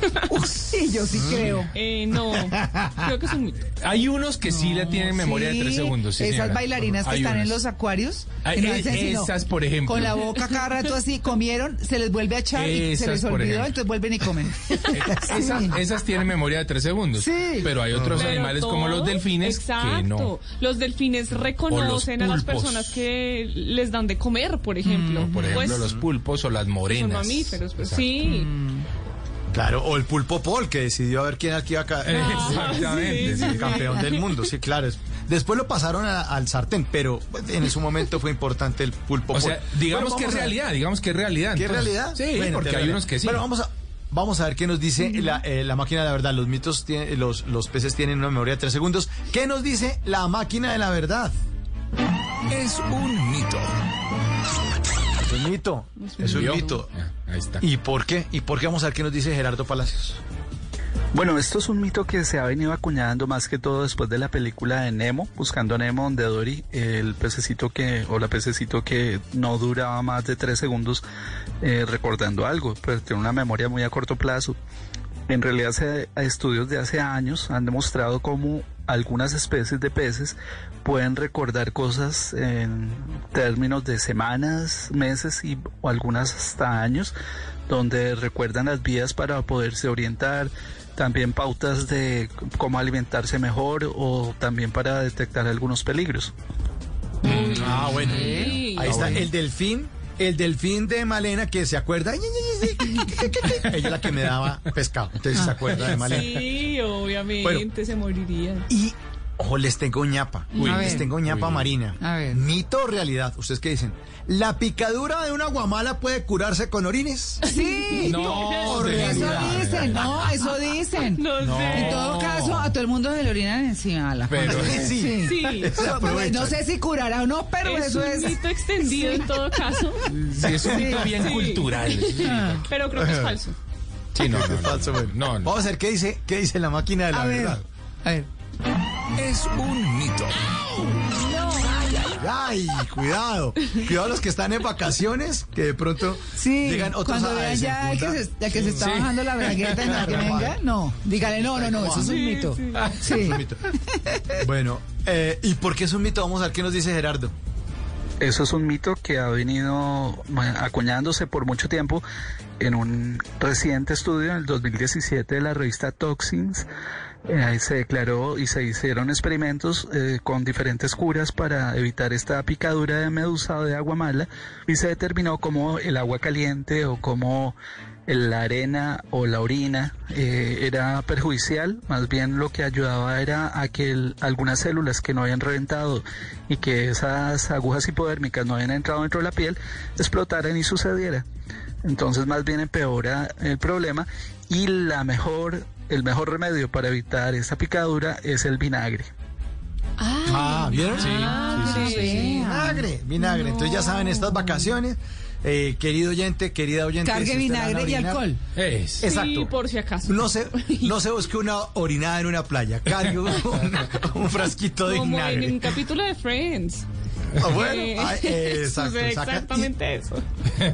Sí, yo sí creo. Eh, no, creo que es un mito. Hay unos que sí le tienen memoria de tres segundos. sí, esas señora. bailarinas que Hay están en los acuarios. No eh, esas, por ejemplo. Con la boca cada rato así, comieron, se les vuelve a echar y se les olvidó, entonces vuelven y comen. Esas, esas tienen memoria de tres segundos. Sí. Pero hay otros Pero animales como los delfines Exacto. que no. Los delfines reconocen a las personas que les dan de comer, por ejemplo. Por ejemplo, Pues, los pulpos o las son morenas. mamíferos, pues sí. Claro, o el pulpo Paul, que decidió a ver quién aquí iba a caer. Exactamente, Sí, sí, el campeón del mundo, sí, claro. es- Después lo pasaron a- al sartén, pero en su momento fue importante el pulpo O Paul. sea, digamos Bueno, que es realidad, digamos que es realidad. ¿Qué entonces. realidad? Sí, Bueno, porque hay unos que sí. Bueno, vamos a, vamos a ver qué nos dice la, eh, la máquina de la verdad. Los mitos, tienen, los, los peces tienen una memoria de tres segundos. ¿Qué nos dice la máquina de la verdad? Es un mito. Es un mito. Es un mito. Ah, Ahí está. ¿Y por qué? ¿Y por qué vamos a ver qué nos dice Gerardo Palacios? Bueno, esto es un mito que se ha venido acuñando más que todo después de la película de Nemo, Buscando a Nemo, donde Dory, el pececito que, o la pececito que no duraba más de tres segundos eh, recordando algo, pero tiene una memoria muy a corto plazo. En realidad, se, estudios de hace años han demostrado cómo algunas especies de peces pueden recordar cosas en términos de semanas, meses y o algunas hasta años, donde recuerdan las vías para poderse orientar, también pautas de cómo alimentarse mejor o también para detectar algunos peligros. Ah, bueno. Sí. Ahí está el delfín. El delfín de Malena que se acuerda. Ella es la que me daba pescado. Entonces se acuerda de Malena. Sí, obviamente Bueno. se moriría. Y, ojo, les tengo ñapa. Uy. Les ver. tengo ñapa Uy. marina. A ver. ¿Mito o realidad? ¿Ustedes qué dicen? ¿La picadura de una guamala puede curarse con orines? Sí, No, eso dicen, no, eso dicen. No, sé. En todo caso, a todo el mundo se le orinan encima. a la Pero-. Sí. Sí. Se aprovechan. No sé si curará o no, pero es eso un es. mito extendido en todo caso, Sí, es un mito bien Sí. cultural. pero creo que es falso. Sí, no, no, no, Falso, bueno. no, no. Vamos a ver qué dice, qué dice la máquina de la A ver, verdad. a ver. Es un mito. Ay, cuidado. Cuidado los que están en vacaciones, que de pronto Sí, llegan otros cuando a vean ya que se, que está Sí. bajando la bragueta en la que venga, no, dígale no, no, no, eso es un mito. Sí. Es un mito. Bueno, eh, ¿y por qué es un mito? Vamos a ver qué nos dice Gerardo. Eso es un mito que ha venido acuñándose por mucho tiempo en un reciente estudio en el 2017 de la revista Toxins. Eh, ahí se declaró y se hicieron experimentos eh, con diferentes curas para evitar esta picadura de medusa o de agua mala y se determinó cómo el agua caliente o cómo la arena o la orina eh, era perjudicial, más bien lo que ayudaba era a que algunas células que no habían reventado y que esas agujas hipodérmicas no habían entrado dentro de la piel explotaran y sucediera. Entonces más bien empeora el problema y la mejor, el mejor remedio para evitar esa picadura es el vinagre. Ah, ¿vieron? Sí, sí, sí. Vinagre, vinagre. Entonces ya saben, estas vacaciones, eh, querido oyente, querida oyente. Cargue si usted van a vinagre y orinar- alcohol. Es. Exacto. Sí, por si acaso. No se, no se busque una orinada en una playa. Cargue un, un frasquito de Como en vinagre. un capítulo de Friends. Ah, bueno, Eh, eh, exacto, sucede sacan- exactamente eso.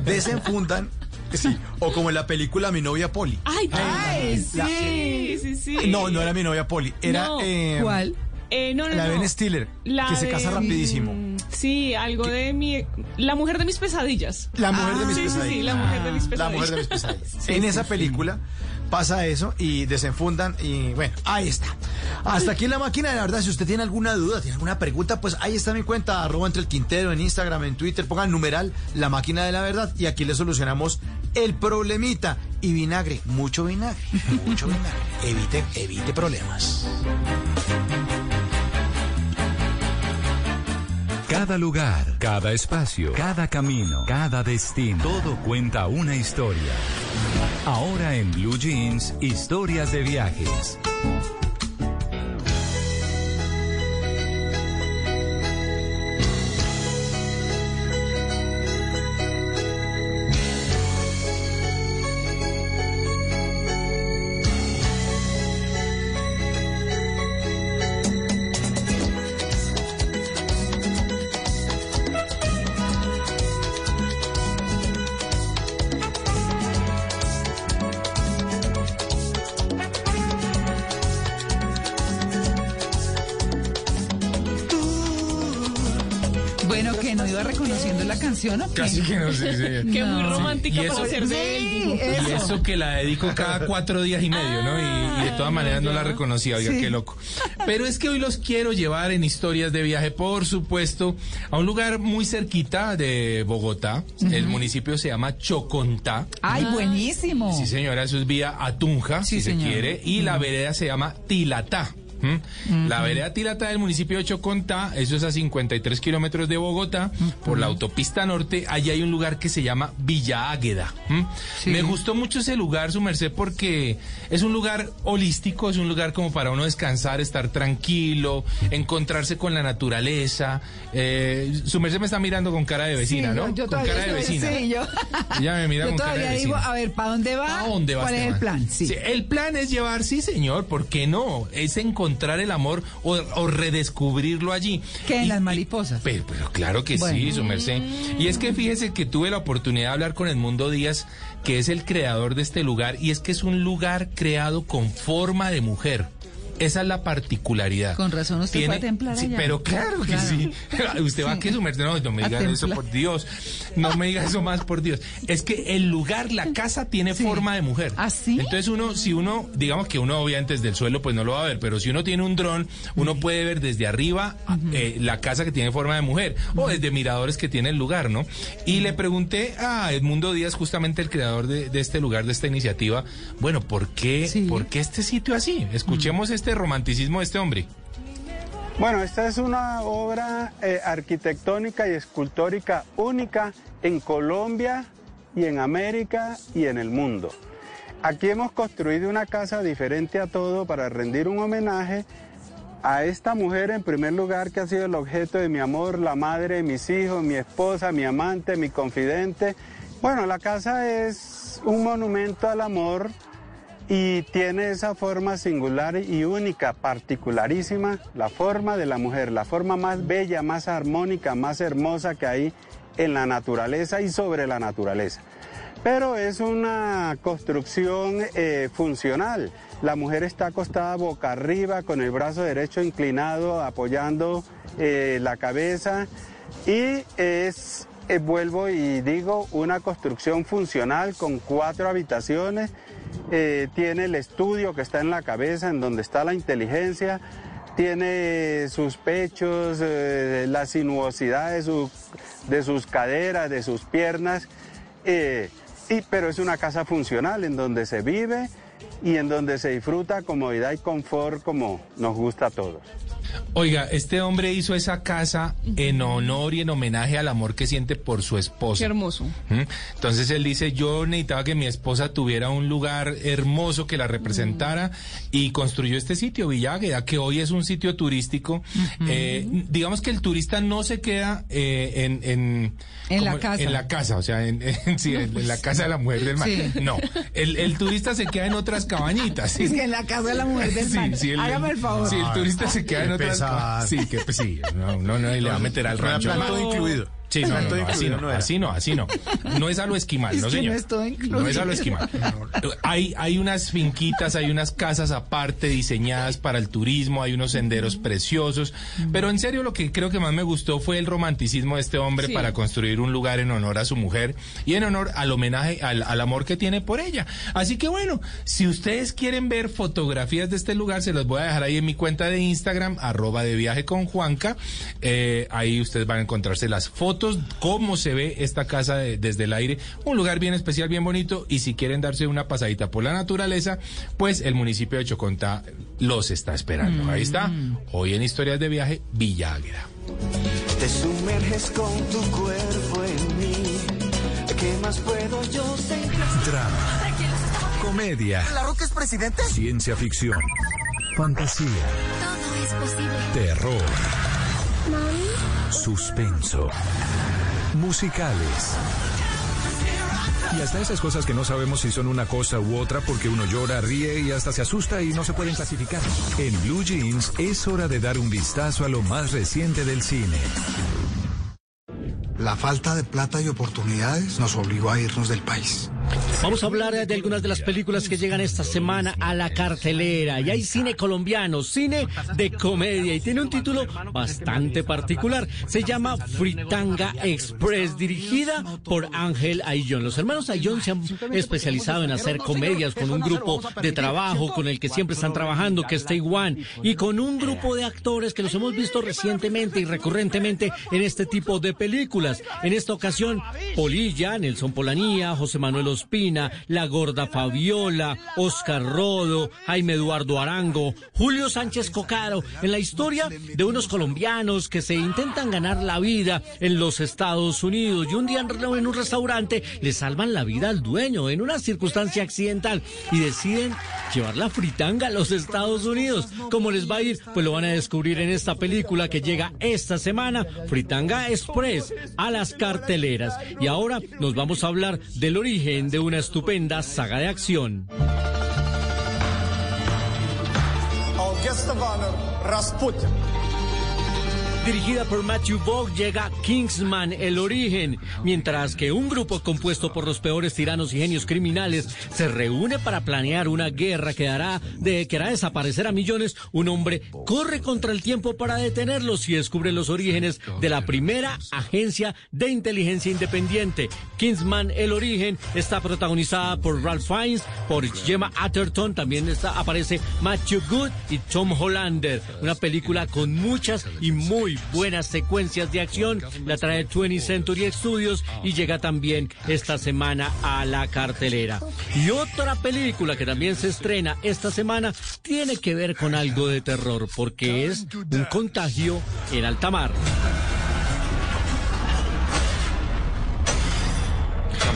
Desenfundan. Sí, o como en la película Mi novia Polly. Ay, Ay, La- sí, sí, sí. No, no era mi novia Polly, era No. eh, ¿Cuál? Eh, no, no, la no. Ben Stiller, La que se de- casa rapidísimo. Mm, Sí, algo de mi... La mujer de mis pesadillas. La mujer de mis sí, sí, pesadillas. sí, la mujer de mis La pesadillas. mujer de mis pesadillas. en esa película pasa eso y desenfundan y bueno, ahí está. Hasta aquí la máquina de la verdad. Si usted tiene alguna duda, tiene alguna pregunta, pues ahí está mi cuenta, arroba entre el Quintero, en Instagram, en Twitter, pongan numeral la máquina de la verdad y aquí le solucionamos el problemita. Y vinagre, mucho vinagre, mucho vinagre. Evite, evite problemas. Cada lugar, cada espacio, cada camino, cada destino, todo cuenta una historia. Ahora en Blue Jeans, historias de viajes. Casi que no sé. sí. Que muy romántica Y para eso- ser de él. Sí, dijo. Y eso que la dedico cada cuatro días y medio, ¿no? Y, y de todas maneras no la reconocía, oiga, Sí. qué loco. Pero es que hoy los quiero llevar en historias de viaje, por supuesto, a un lugar muy cerquita de Bogotá. El municipio se llama Chocontá. Ay, buenísimo. Sí, señora, eso es vía Atunja, Sí, si se quiere. Y la vereda se llama Tilatá. La vereda Tilatá del municipio de Chocontá, eso es a 53 kilómetros de Bogotá, por la autopista norte. Allí hay un lugar que se llama Villa Águeda. Me gustó mucho ese lugar, su merced, porque es un lugar holístico, es un lugar como para uno descansar, estar tranquilo, encontrarse con la naturaleza. Eh, su merced me está mirando con cara de vecina, Sí, ¿no? yo, yo con cara de vecina. sí, yo, Ya me mira yo con cara de todavía digo, vecina. a ver, ¿para dónde va? ¿A dónde vas, ¿Cuál es el plan? Sí. Sí, el plan es llevar, sí, señor, ¿por qué no? Es encontrar el amor o, o redescubrirlo allí. ¿Qué, en Y- las mariposas? Pero, pero claro que sí, su merced. Y es que fíjese que tuve la oportunidad de hablar con Edmundo Díaz, que es el creador de este lugar, y es que es un lugar creado con forma de mujer. Esa es la particularidad. Con razón usted Tiene- a templar sí, allá. pero claro que Claro. sí. Usted va a que su merced, no, no me A diga eso por Dios. No me diga eso más por Dios. Es que el lugar, la casa tiene forma de mujer. ¿Ah, sí? Entonces uno, si uno, digamos que uno obviamente desde el suelo pues no lo va a ver, pero si uno tiene un dron, uno puede ver desde arriba eh, la casa que tiene forma de mujer o desde miradores que tiene el lugar, ¿no? Y le pregunté a Edmundo Díaz, justamente el creador de, de este lugar, de esta iniciativa, bueno, ¿por qué, ¿por qué este sitio así? Escuchemos este romanticismo de este hombre. Bueno, esta es una obra eh, arquitectónica y escultórica única en Colombia y en América y en el mundo. Aquí hemos construido una casa diferente a todo para rendir un homenaje a esta mujer en primer lugar que ha sido el objeto de mi amor, la madre de mis hijos, mi esposa, mi amante, mi confidente. Bueno, la casa es un monumento al amor y tiene esa forma singular y única, particularísima, la forma de la mujer, la forma más bella, más armónica, más hermosa que hay en la naturaleza y sobre la naturaleza. Pero es una construcción eh, funcional. La mujer está acostada boca arriba con el brazo derecho inclinado apoyando eh, la cabeza y es, eh, vuelvo y digo, una construcción funcional con cuatro habitaciones. Eh, tiene el estudio que está en la cabeza, en donde está la inteligencia, tiene sus pechos, eh, la sinuosidad de, su- de sus caderas, de sus piernas, eh, y, pero es una casa funcional en donde se vive y en donde se disfruta comodidad y confort como nos gusta a todos. Oiga, este hombre hizo esa casa en honor y en homenaje al amor que siente por su esposa. Qué hermoso. ¿Mm? Entonces él dice, yo necesitaba que mi esposa tuviera un lugar hermoso que la representara y construyó este sitio, Villagueda, que hoy es un sitio turístico. Eh, digamos que el turista no se queda eh, en... En, En la casa. En la casa, o sea, en, en- sí, en- en la casa de la mujer del mar. Sí. No, el, el turista se queda en otras cabañitas. ¿sí? Es que en la casa de la mujer del man. sí, el, Hágame el favor. Sí, el turista se queda en otras pesar. cosas. Sí, que pues, sí, no, no, no, y le va a meter al rancho. todo incluido. Sí, no, no, no, así no, así no, así no. No es a lo esquimal, Es no señor. no es. No a lo esquimal. Hay, hay unas finquitas, hay unas casas aparte diseñadas para el turismo, hay unos senderos preciosos. Pero en serio, lo que creo que más me gustó fue el romanticismo de este hombre Sí. para construir un lugar en honor a su mujer y en honor al homenaje, al, al amor que tiene por ella. Así que bueno, si ustedes quieren ver fotografías de este lugar, se los voy a dejar ahí en mi cuenta de Instagram, arroba de viaje con Juanca. Eh, ahí ustedes van a encontrarse las fotos, cómo se ve esta casa de- desde el aire. Un lugar bien especial, bien bonito. Y si quieren darse una pasadita por la naturaleza, pues el municipio de Chocontá los está esperando. Ahí está. Hoy en Historias de Viaje, Villa Águeda. Te sumerges con tu cuerpo en mí. ¿Qué más puedo yo sentir? Drama, comedia, ¿La Roca es presidente? ciencia ficción, fantasía, Todo es posible. terror, suspenso, musicales. Y hasta esas cosas que no sabemos si son una cosa u otra porque uno llora, ríe y hasta se asusta y no se pueden clasificar. En Blue Jeans es hora de dar un vistazo a lo más reciente del cine. La falta de plata y oportunidades nos obligó a irnos del país. Vamos a hablar de algunas de las películas que llegan esta semana a la cartelera. Y hay cine colombiano, cine de comedia. Y tiene un título bastante particular. Se llama Fritanga Express, dirigida por Ángel Ayllón. Los hermanos Ayllón se han especializado en hacer comedias con un grupo de trabajo con el que siempre están trabajando, que es Taiwan. Y con un grupo de actores que los hemos visto recientemente y recurrentemente en este tipo de películas. En esta ocasión, Polilla, Nelson Polanía, José Manuel Ospina, La Gorda Fabiola, Oscar Rodo, Jaime Eduardo Arango, Julio Sánchez Cocaro, en la historia de unos colombianos que se intentan ganar la vida en los Estados Unidos y un día en un restaurante le salvan la vida al dueño en una circunstancia accidental y deciden llevar la fritanga a los Estados Unidos. ¿Cómo les va a ir? Pues lo van a descubrir en esta película que llega esta semana, Fritanga Express, a las carteleras. Y ahora nos vamos a hablar del origen de una estupenda saga de acción. Dirigida por Matthew Vaughn llega Kingsman, el origen, mientras que un grupo compuesto por los peores tiranos y genios criminales se reúne para planear una guerra que hará, de, que hará desaparecer a millones, un hombre corre contra el tiempo para detenerlos y descubre los orígenes de la primera agencia de inteligencia independiente. Kingsman, el origen, está protagonizada por Ralph Fiennes, por Gemma Atherton, también está, aparece Matthew Good y Tom Hollander. Una película con muchas y muy buenas secuencias de acción. La trae 20th Century Studios y llega también esta semana a la cartelera. Y otra película que también se estrena esta semana tiene que ver con algo de terror porque es un contagio en alta mar.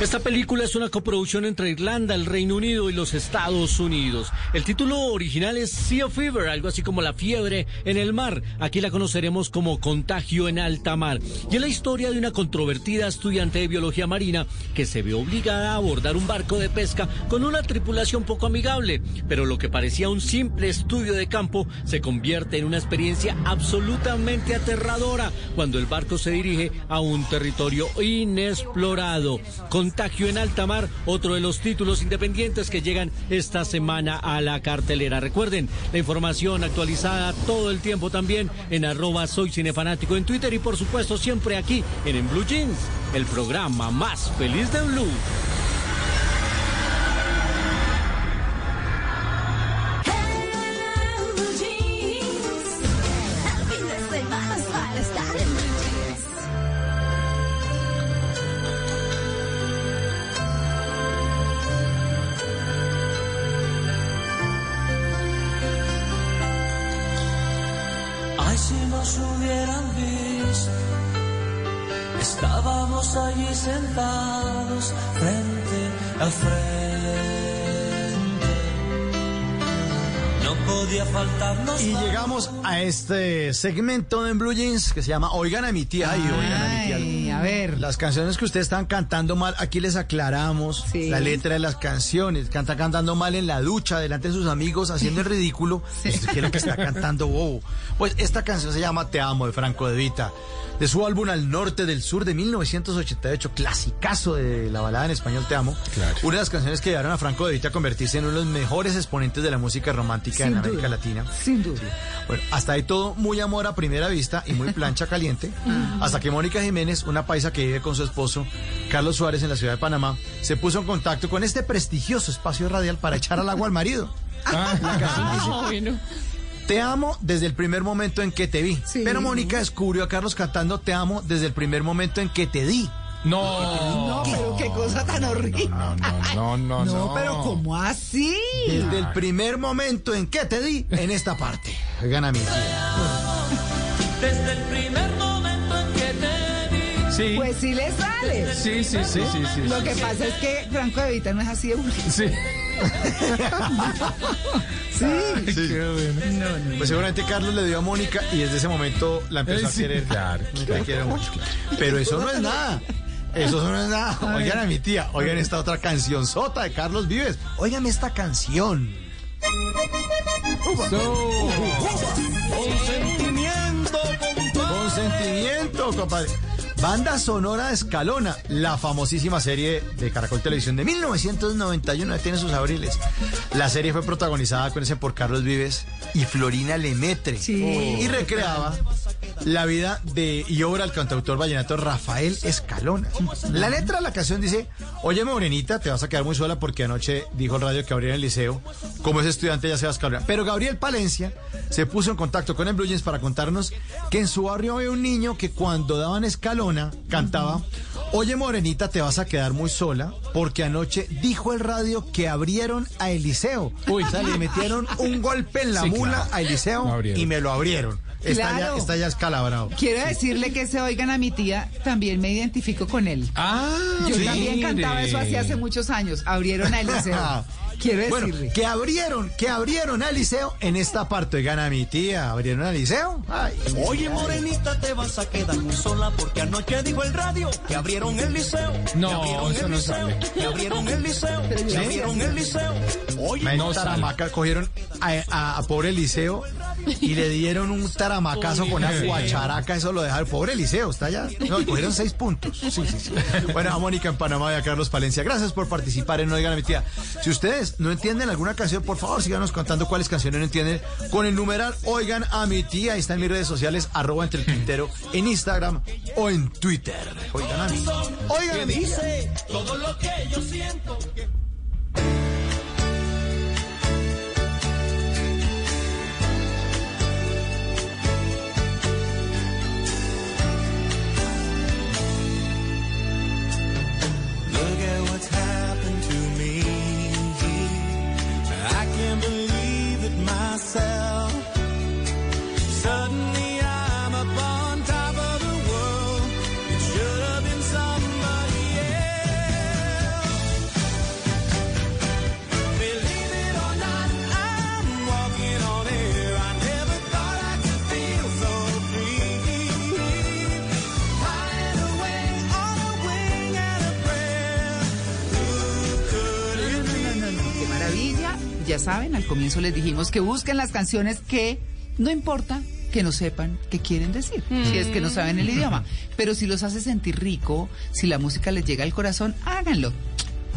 Esta película es una coproducción entre Irlanda, el Reino Unido y los Estados Unidos. El título original es Sea of Fever, algo así como la fiebre en el mar. Aquí la conoceremos como Contagio en alta mar. Y es la historia de una controvertida estudiante de biología marina que se ve obligada a abordar un barco de pesca con una tripulación poco amigable. Pero lo que parecía un simple estudio de campo se convierte en una experiencia absolutamente aterradora cuando el barco se dirige a un territorio inexplorado. Contagio en alta mar, otro de los títulos independientes que llegan esta semana a la cartelera. Recuerden, la información actualizada todo el tiempo también en arroba soy cinefanático en Twitter y por supuesto siempre aquí en En Blue Jeans, el programa más feliz de Blue. Y llegamos a este segmento en Blue Jeans que se llama oigan a mi tía. Ay, a ver. Las canciones que ustedes están cantando mal, aquí les aclaramos Sí. la letra de las canciones. Canta cantando mal en la ducha, delante de sus amigos, haciendo el ridículo. ¿Usted qué es lo que está cantando bobo? Pues esta canción se llama Te amo de Franco De Vita. De su álbum Al Norte del Sur de 1988, clasicazo de la balada en español Te amo. Una de las canciones que llevaron a Franco De Vita a convertirse en uno de los mejores exponentes de la música romántica en Sin América duda. Latina. Sin duda. Bueno, hasta ahí todo muy amor a primera vista y muy plancha caliente. Hasta que Mónica Jiménez, una paisa que vive con su esposo, Carlos Suárez, en la ciudad de Panamá, se puso en contacto con este prestigioso espacio radial para echar al agua al marido. La canción dice, Ah, bueno. Te amo desde el primer momento en que te vi. Pero Mónica descubrió a Carlos cantando Te amo desde el primer momento en que te di. No. No, pero qué cosa tan horrible. No, no, no, no. No, pero ¿cómo así? Desde el primer momento en que te di en esta parte. Gana mi tía. Desde el primer momento Sí. Pues sí le sale. Sí, sí, sí, sí, sí. Lo que pasa es que Franco de Vita no es así de vulgar. Sí. Sí. Sí. Pues seguramente Carlos le dio a Mónica y desde ese momento la empezó a Sí, querer. claro. La quiere mucho. Pero eso no es nada. Eso no es nada. Oigan a mi tía, oigan esta otra canción sota de Carlos Vives. Oigan esta canción. Consentimiento, compadre. Consentimiento, compadre. Banda sonora de Escalona, la famosísima serie de Caracol Televisión de 1991, ya tiene sus abriles. La serie fue protagonizada, acuérdense, por Carlos Vives y Florina Lemetre. Y recreaba la vida de y obra del cantautor vallenato Rafael Escalona. La letra de la canción dice, oye morenita, te vas a quedar muy sola porque anoche dijo el radio que abriera el liceo. Como es estudiante ya se va a Escalona. Pero Gabriel Palencia se puso en contacto con el Blue Jeans para contarnos que en su barrio había un niño que cuando daban Escalona cantaba, oye morenita, te vas a quedar muy sola porque anoche dijo el radio que abrieron a Eliseo. Uy, o sea, le metieron un golpe en la Sí, mula claro. a Eliseo y me lo abrieron. Está, Claro. ya, está ya escalabrado. Quiero decirle que se oigan a mi tía, también me identifico con él. Ah, Yo sí. también cantaba eso así hace muchos años. Abrieron a Eliseo. Quiero Bueno, decirle. que abrieron, que abrieron al liceo en esta parte. Gana mi tía, abrieron al liceo. Ay. Oye, morenita, te vas a quedar muy sola porque anoche dijo el radio que abrieron el liceo. No, que abrieron eso el no liceo, sale. Que abrieron el liceo. Que abrieron el liceo. Oye, Me No taramaca, cogieron a, a- a pobre liceo y le dieron un taramacazo con una guacharaca. Eso lo dejaron. Pobre liceo, está ya. No, cogieron seis puntos. Sí, sí, sí. Bueno, a Mónica en Panamá y a Carlos Palencia. Gracias por participar en No Digan a mi tía. Si ustedes no entienden alguna canción, por favor, síganos contando cuáles canciones no entienden con el numeral Oigan a mi tía. Ahí está en mis redes sociales, arroba entre el Quintero, en Instagram o en Twitter. Oigan a mi. Oigan a mi tía. dice todo lo que yo siento. Look Ya saben, al comienzo les dijimos que busquen las canciones que no importa que no sepan qué quieren decir, si es que no saben el idioma. Pero si los hace sentir rico, si la música les llega al corazón, háganlo.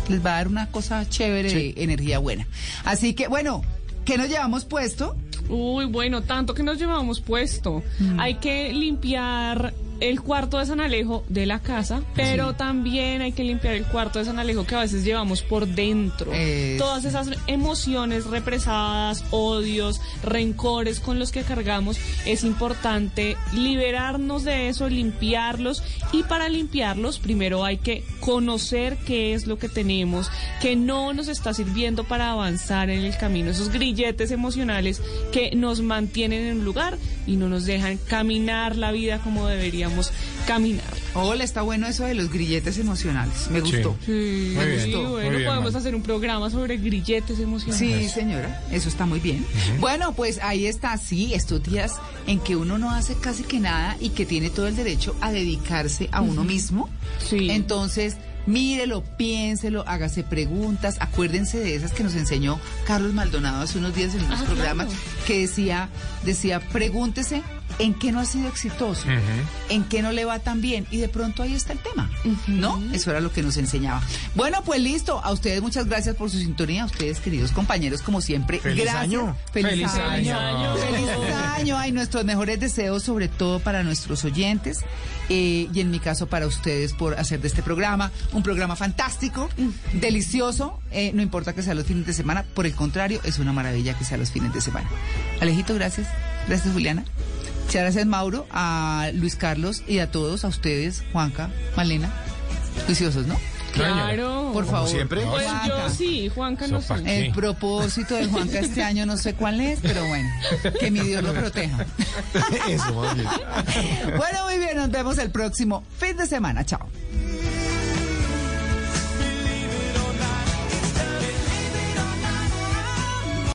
Les va a dar una cosa chévere de energía buena. Así que, bueno, ¿qué nos llevamos puesto? Uy, bueno, tanto que nos llevamos puesto. Hay que limpiar el cuarto de San Alejo de la casa, pero también hay que limpiar el cuarto de San Alejo que a veces llevamos por dentro. Eso. Todas esas emociones represadas, odios, rencores con los que cargamos, es importante liberarnos de eso, limpiarlos y para limpiarlos primero hay que conocer qué es lo que tenemos, que no nos está sirviendo para avanzar en el camino, esos grilletes emocionales que nos mantienen en un lugar y no nos dejan caminar la vida como deberíamos caminar. Hola, está bueno eso de los grilletes emocionales. Me gustó. Sí, Me gustó. bueno, podemos hacer un programa sobre grilletes emocionales. Sí, señora, eso está muy bien. Bueno, pues ahí está, sí, estos días en que uno no hace casi que nada y que tiene todo el derecho a dedicarse a uno mismo. Sí. Entonces, mírelo, piénselo, hágase preguntas, acuérdense de esas que nos enseñó Carlos Maldonado hace unos días en unos Ah, programas claro. que decía, decía, pregúntese en qué no ha sido exitoso, en qué no le va tan bien y de pronto ahí está el tema, ¿no? Eso era lo que nos enseñaba. Bueno, pues listo, a ustedes muchas gracias por su sintonía, a ustedes queridos compañeros como siempre, ¡Feliz gracias. año! Feliz, ¡Feliz año. año! Feliz año. Ay, nuestros mejores deseos sobre todo para nuestros oyentes eh, y en mi caso para ustedes por hacer de este programa un programa fantástico, delicioso, eh, no importa que sea los fines de semana, por el contrario, es una maravilla que sea los fines de semana. Alejito, gracias. Gracias, Juliana. Muchas gracias, Mauro, a Luis Carlos y a todos, a ustedes, Juanca, Malena. Juiciosos, ¿no? Claro. Por favor. siempre. Pues Juanca. yo sí, Juanca no sé. El propósito de Juanca este año no sé cuál es, pero bueno, que mi Dios lo proteja. Eso. Bueno, muy bien, nos vemos el próximo fin de semana. Chao.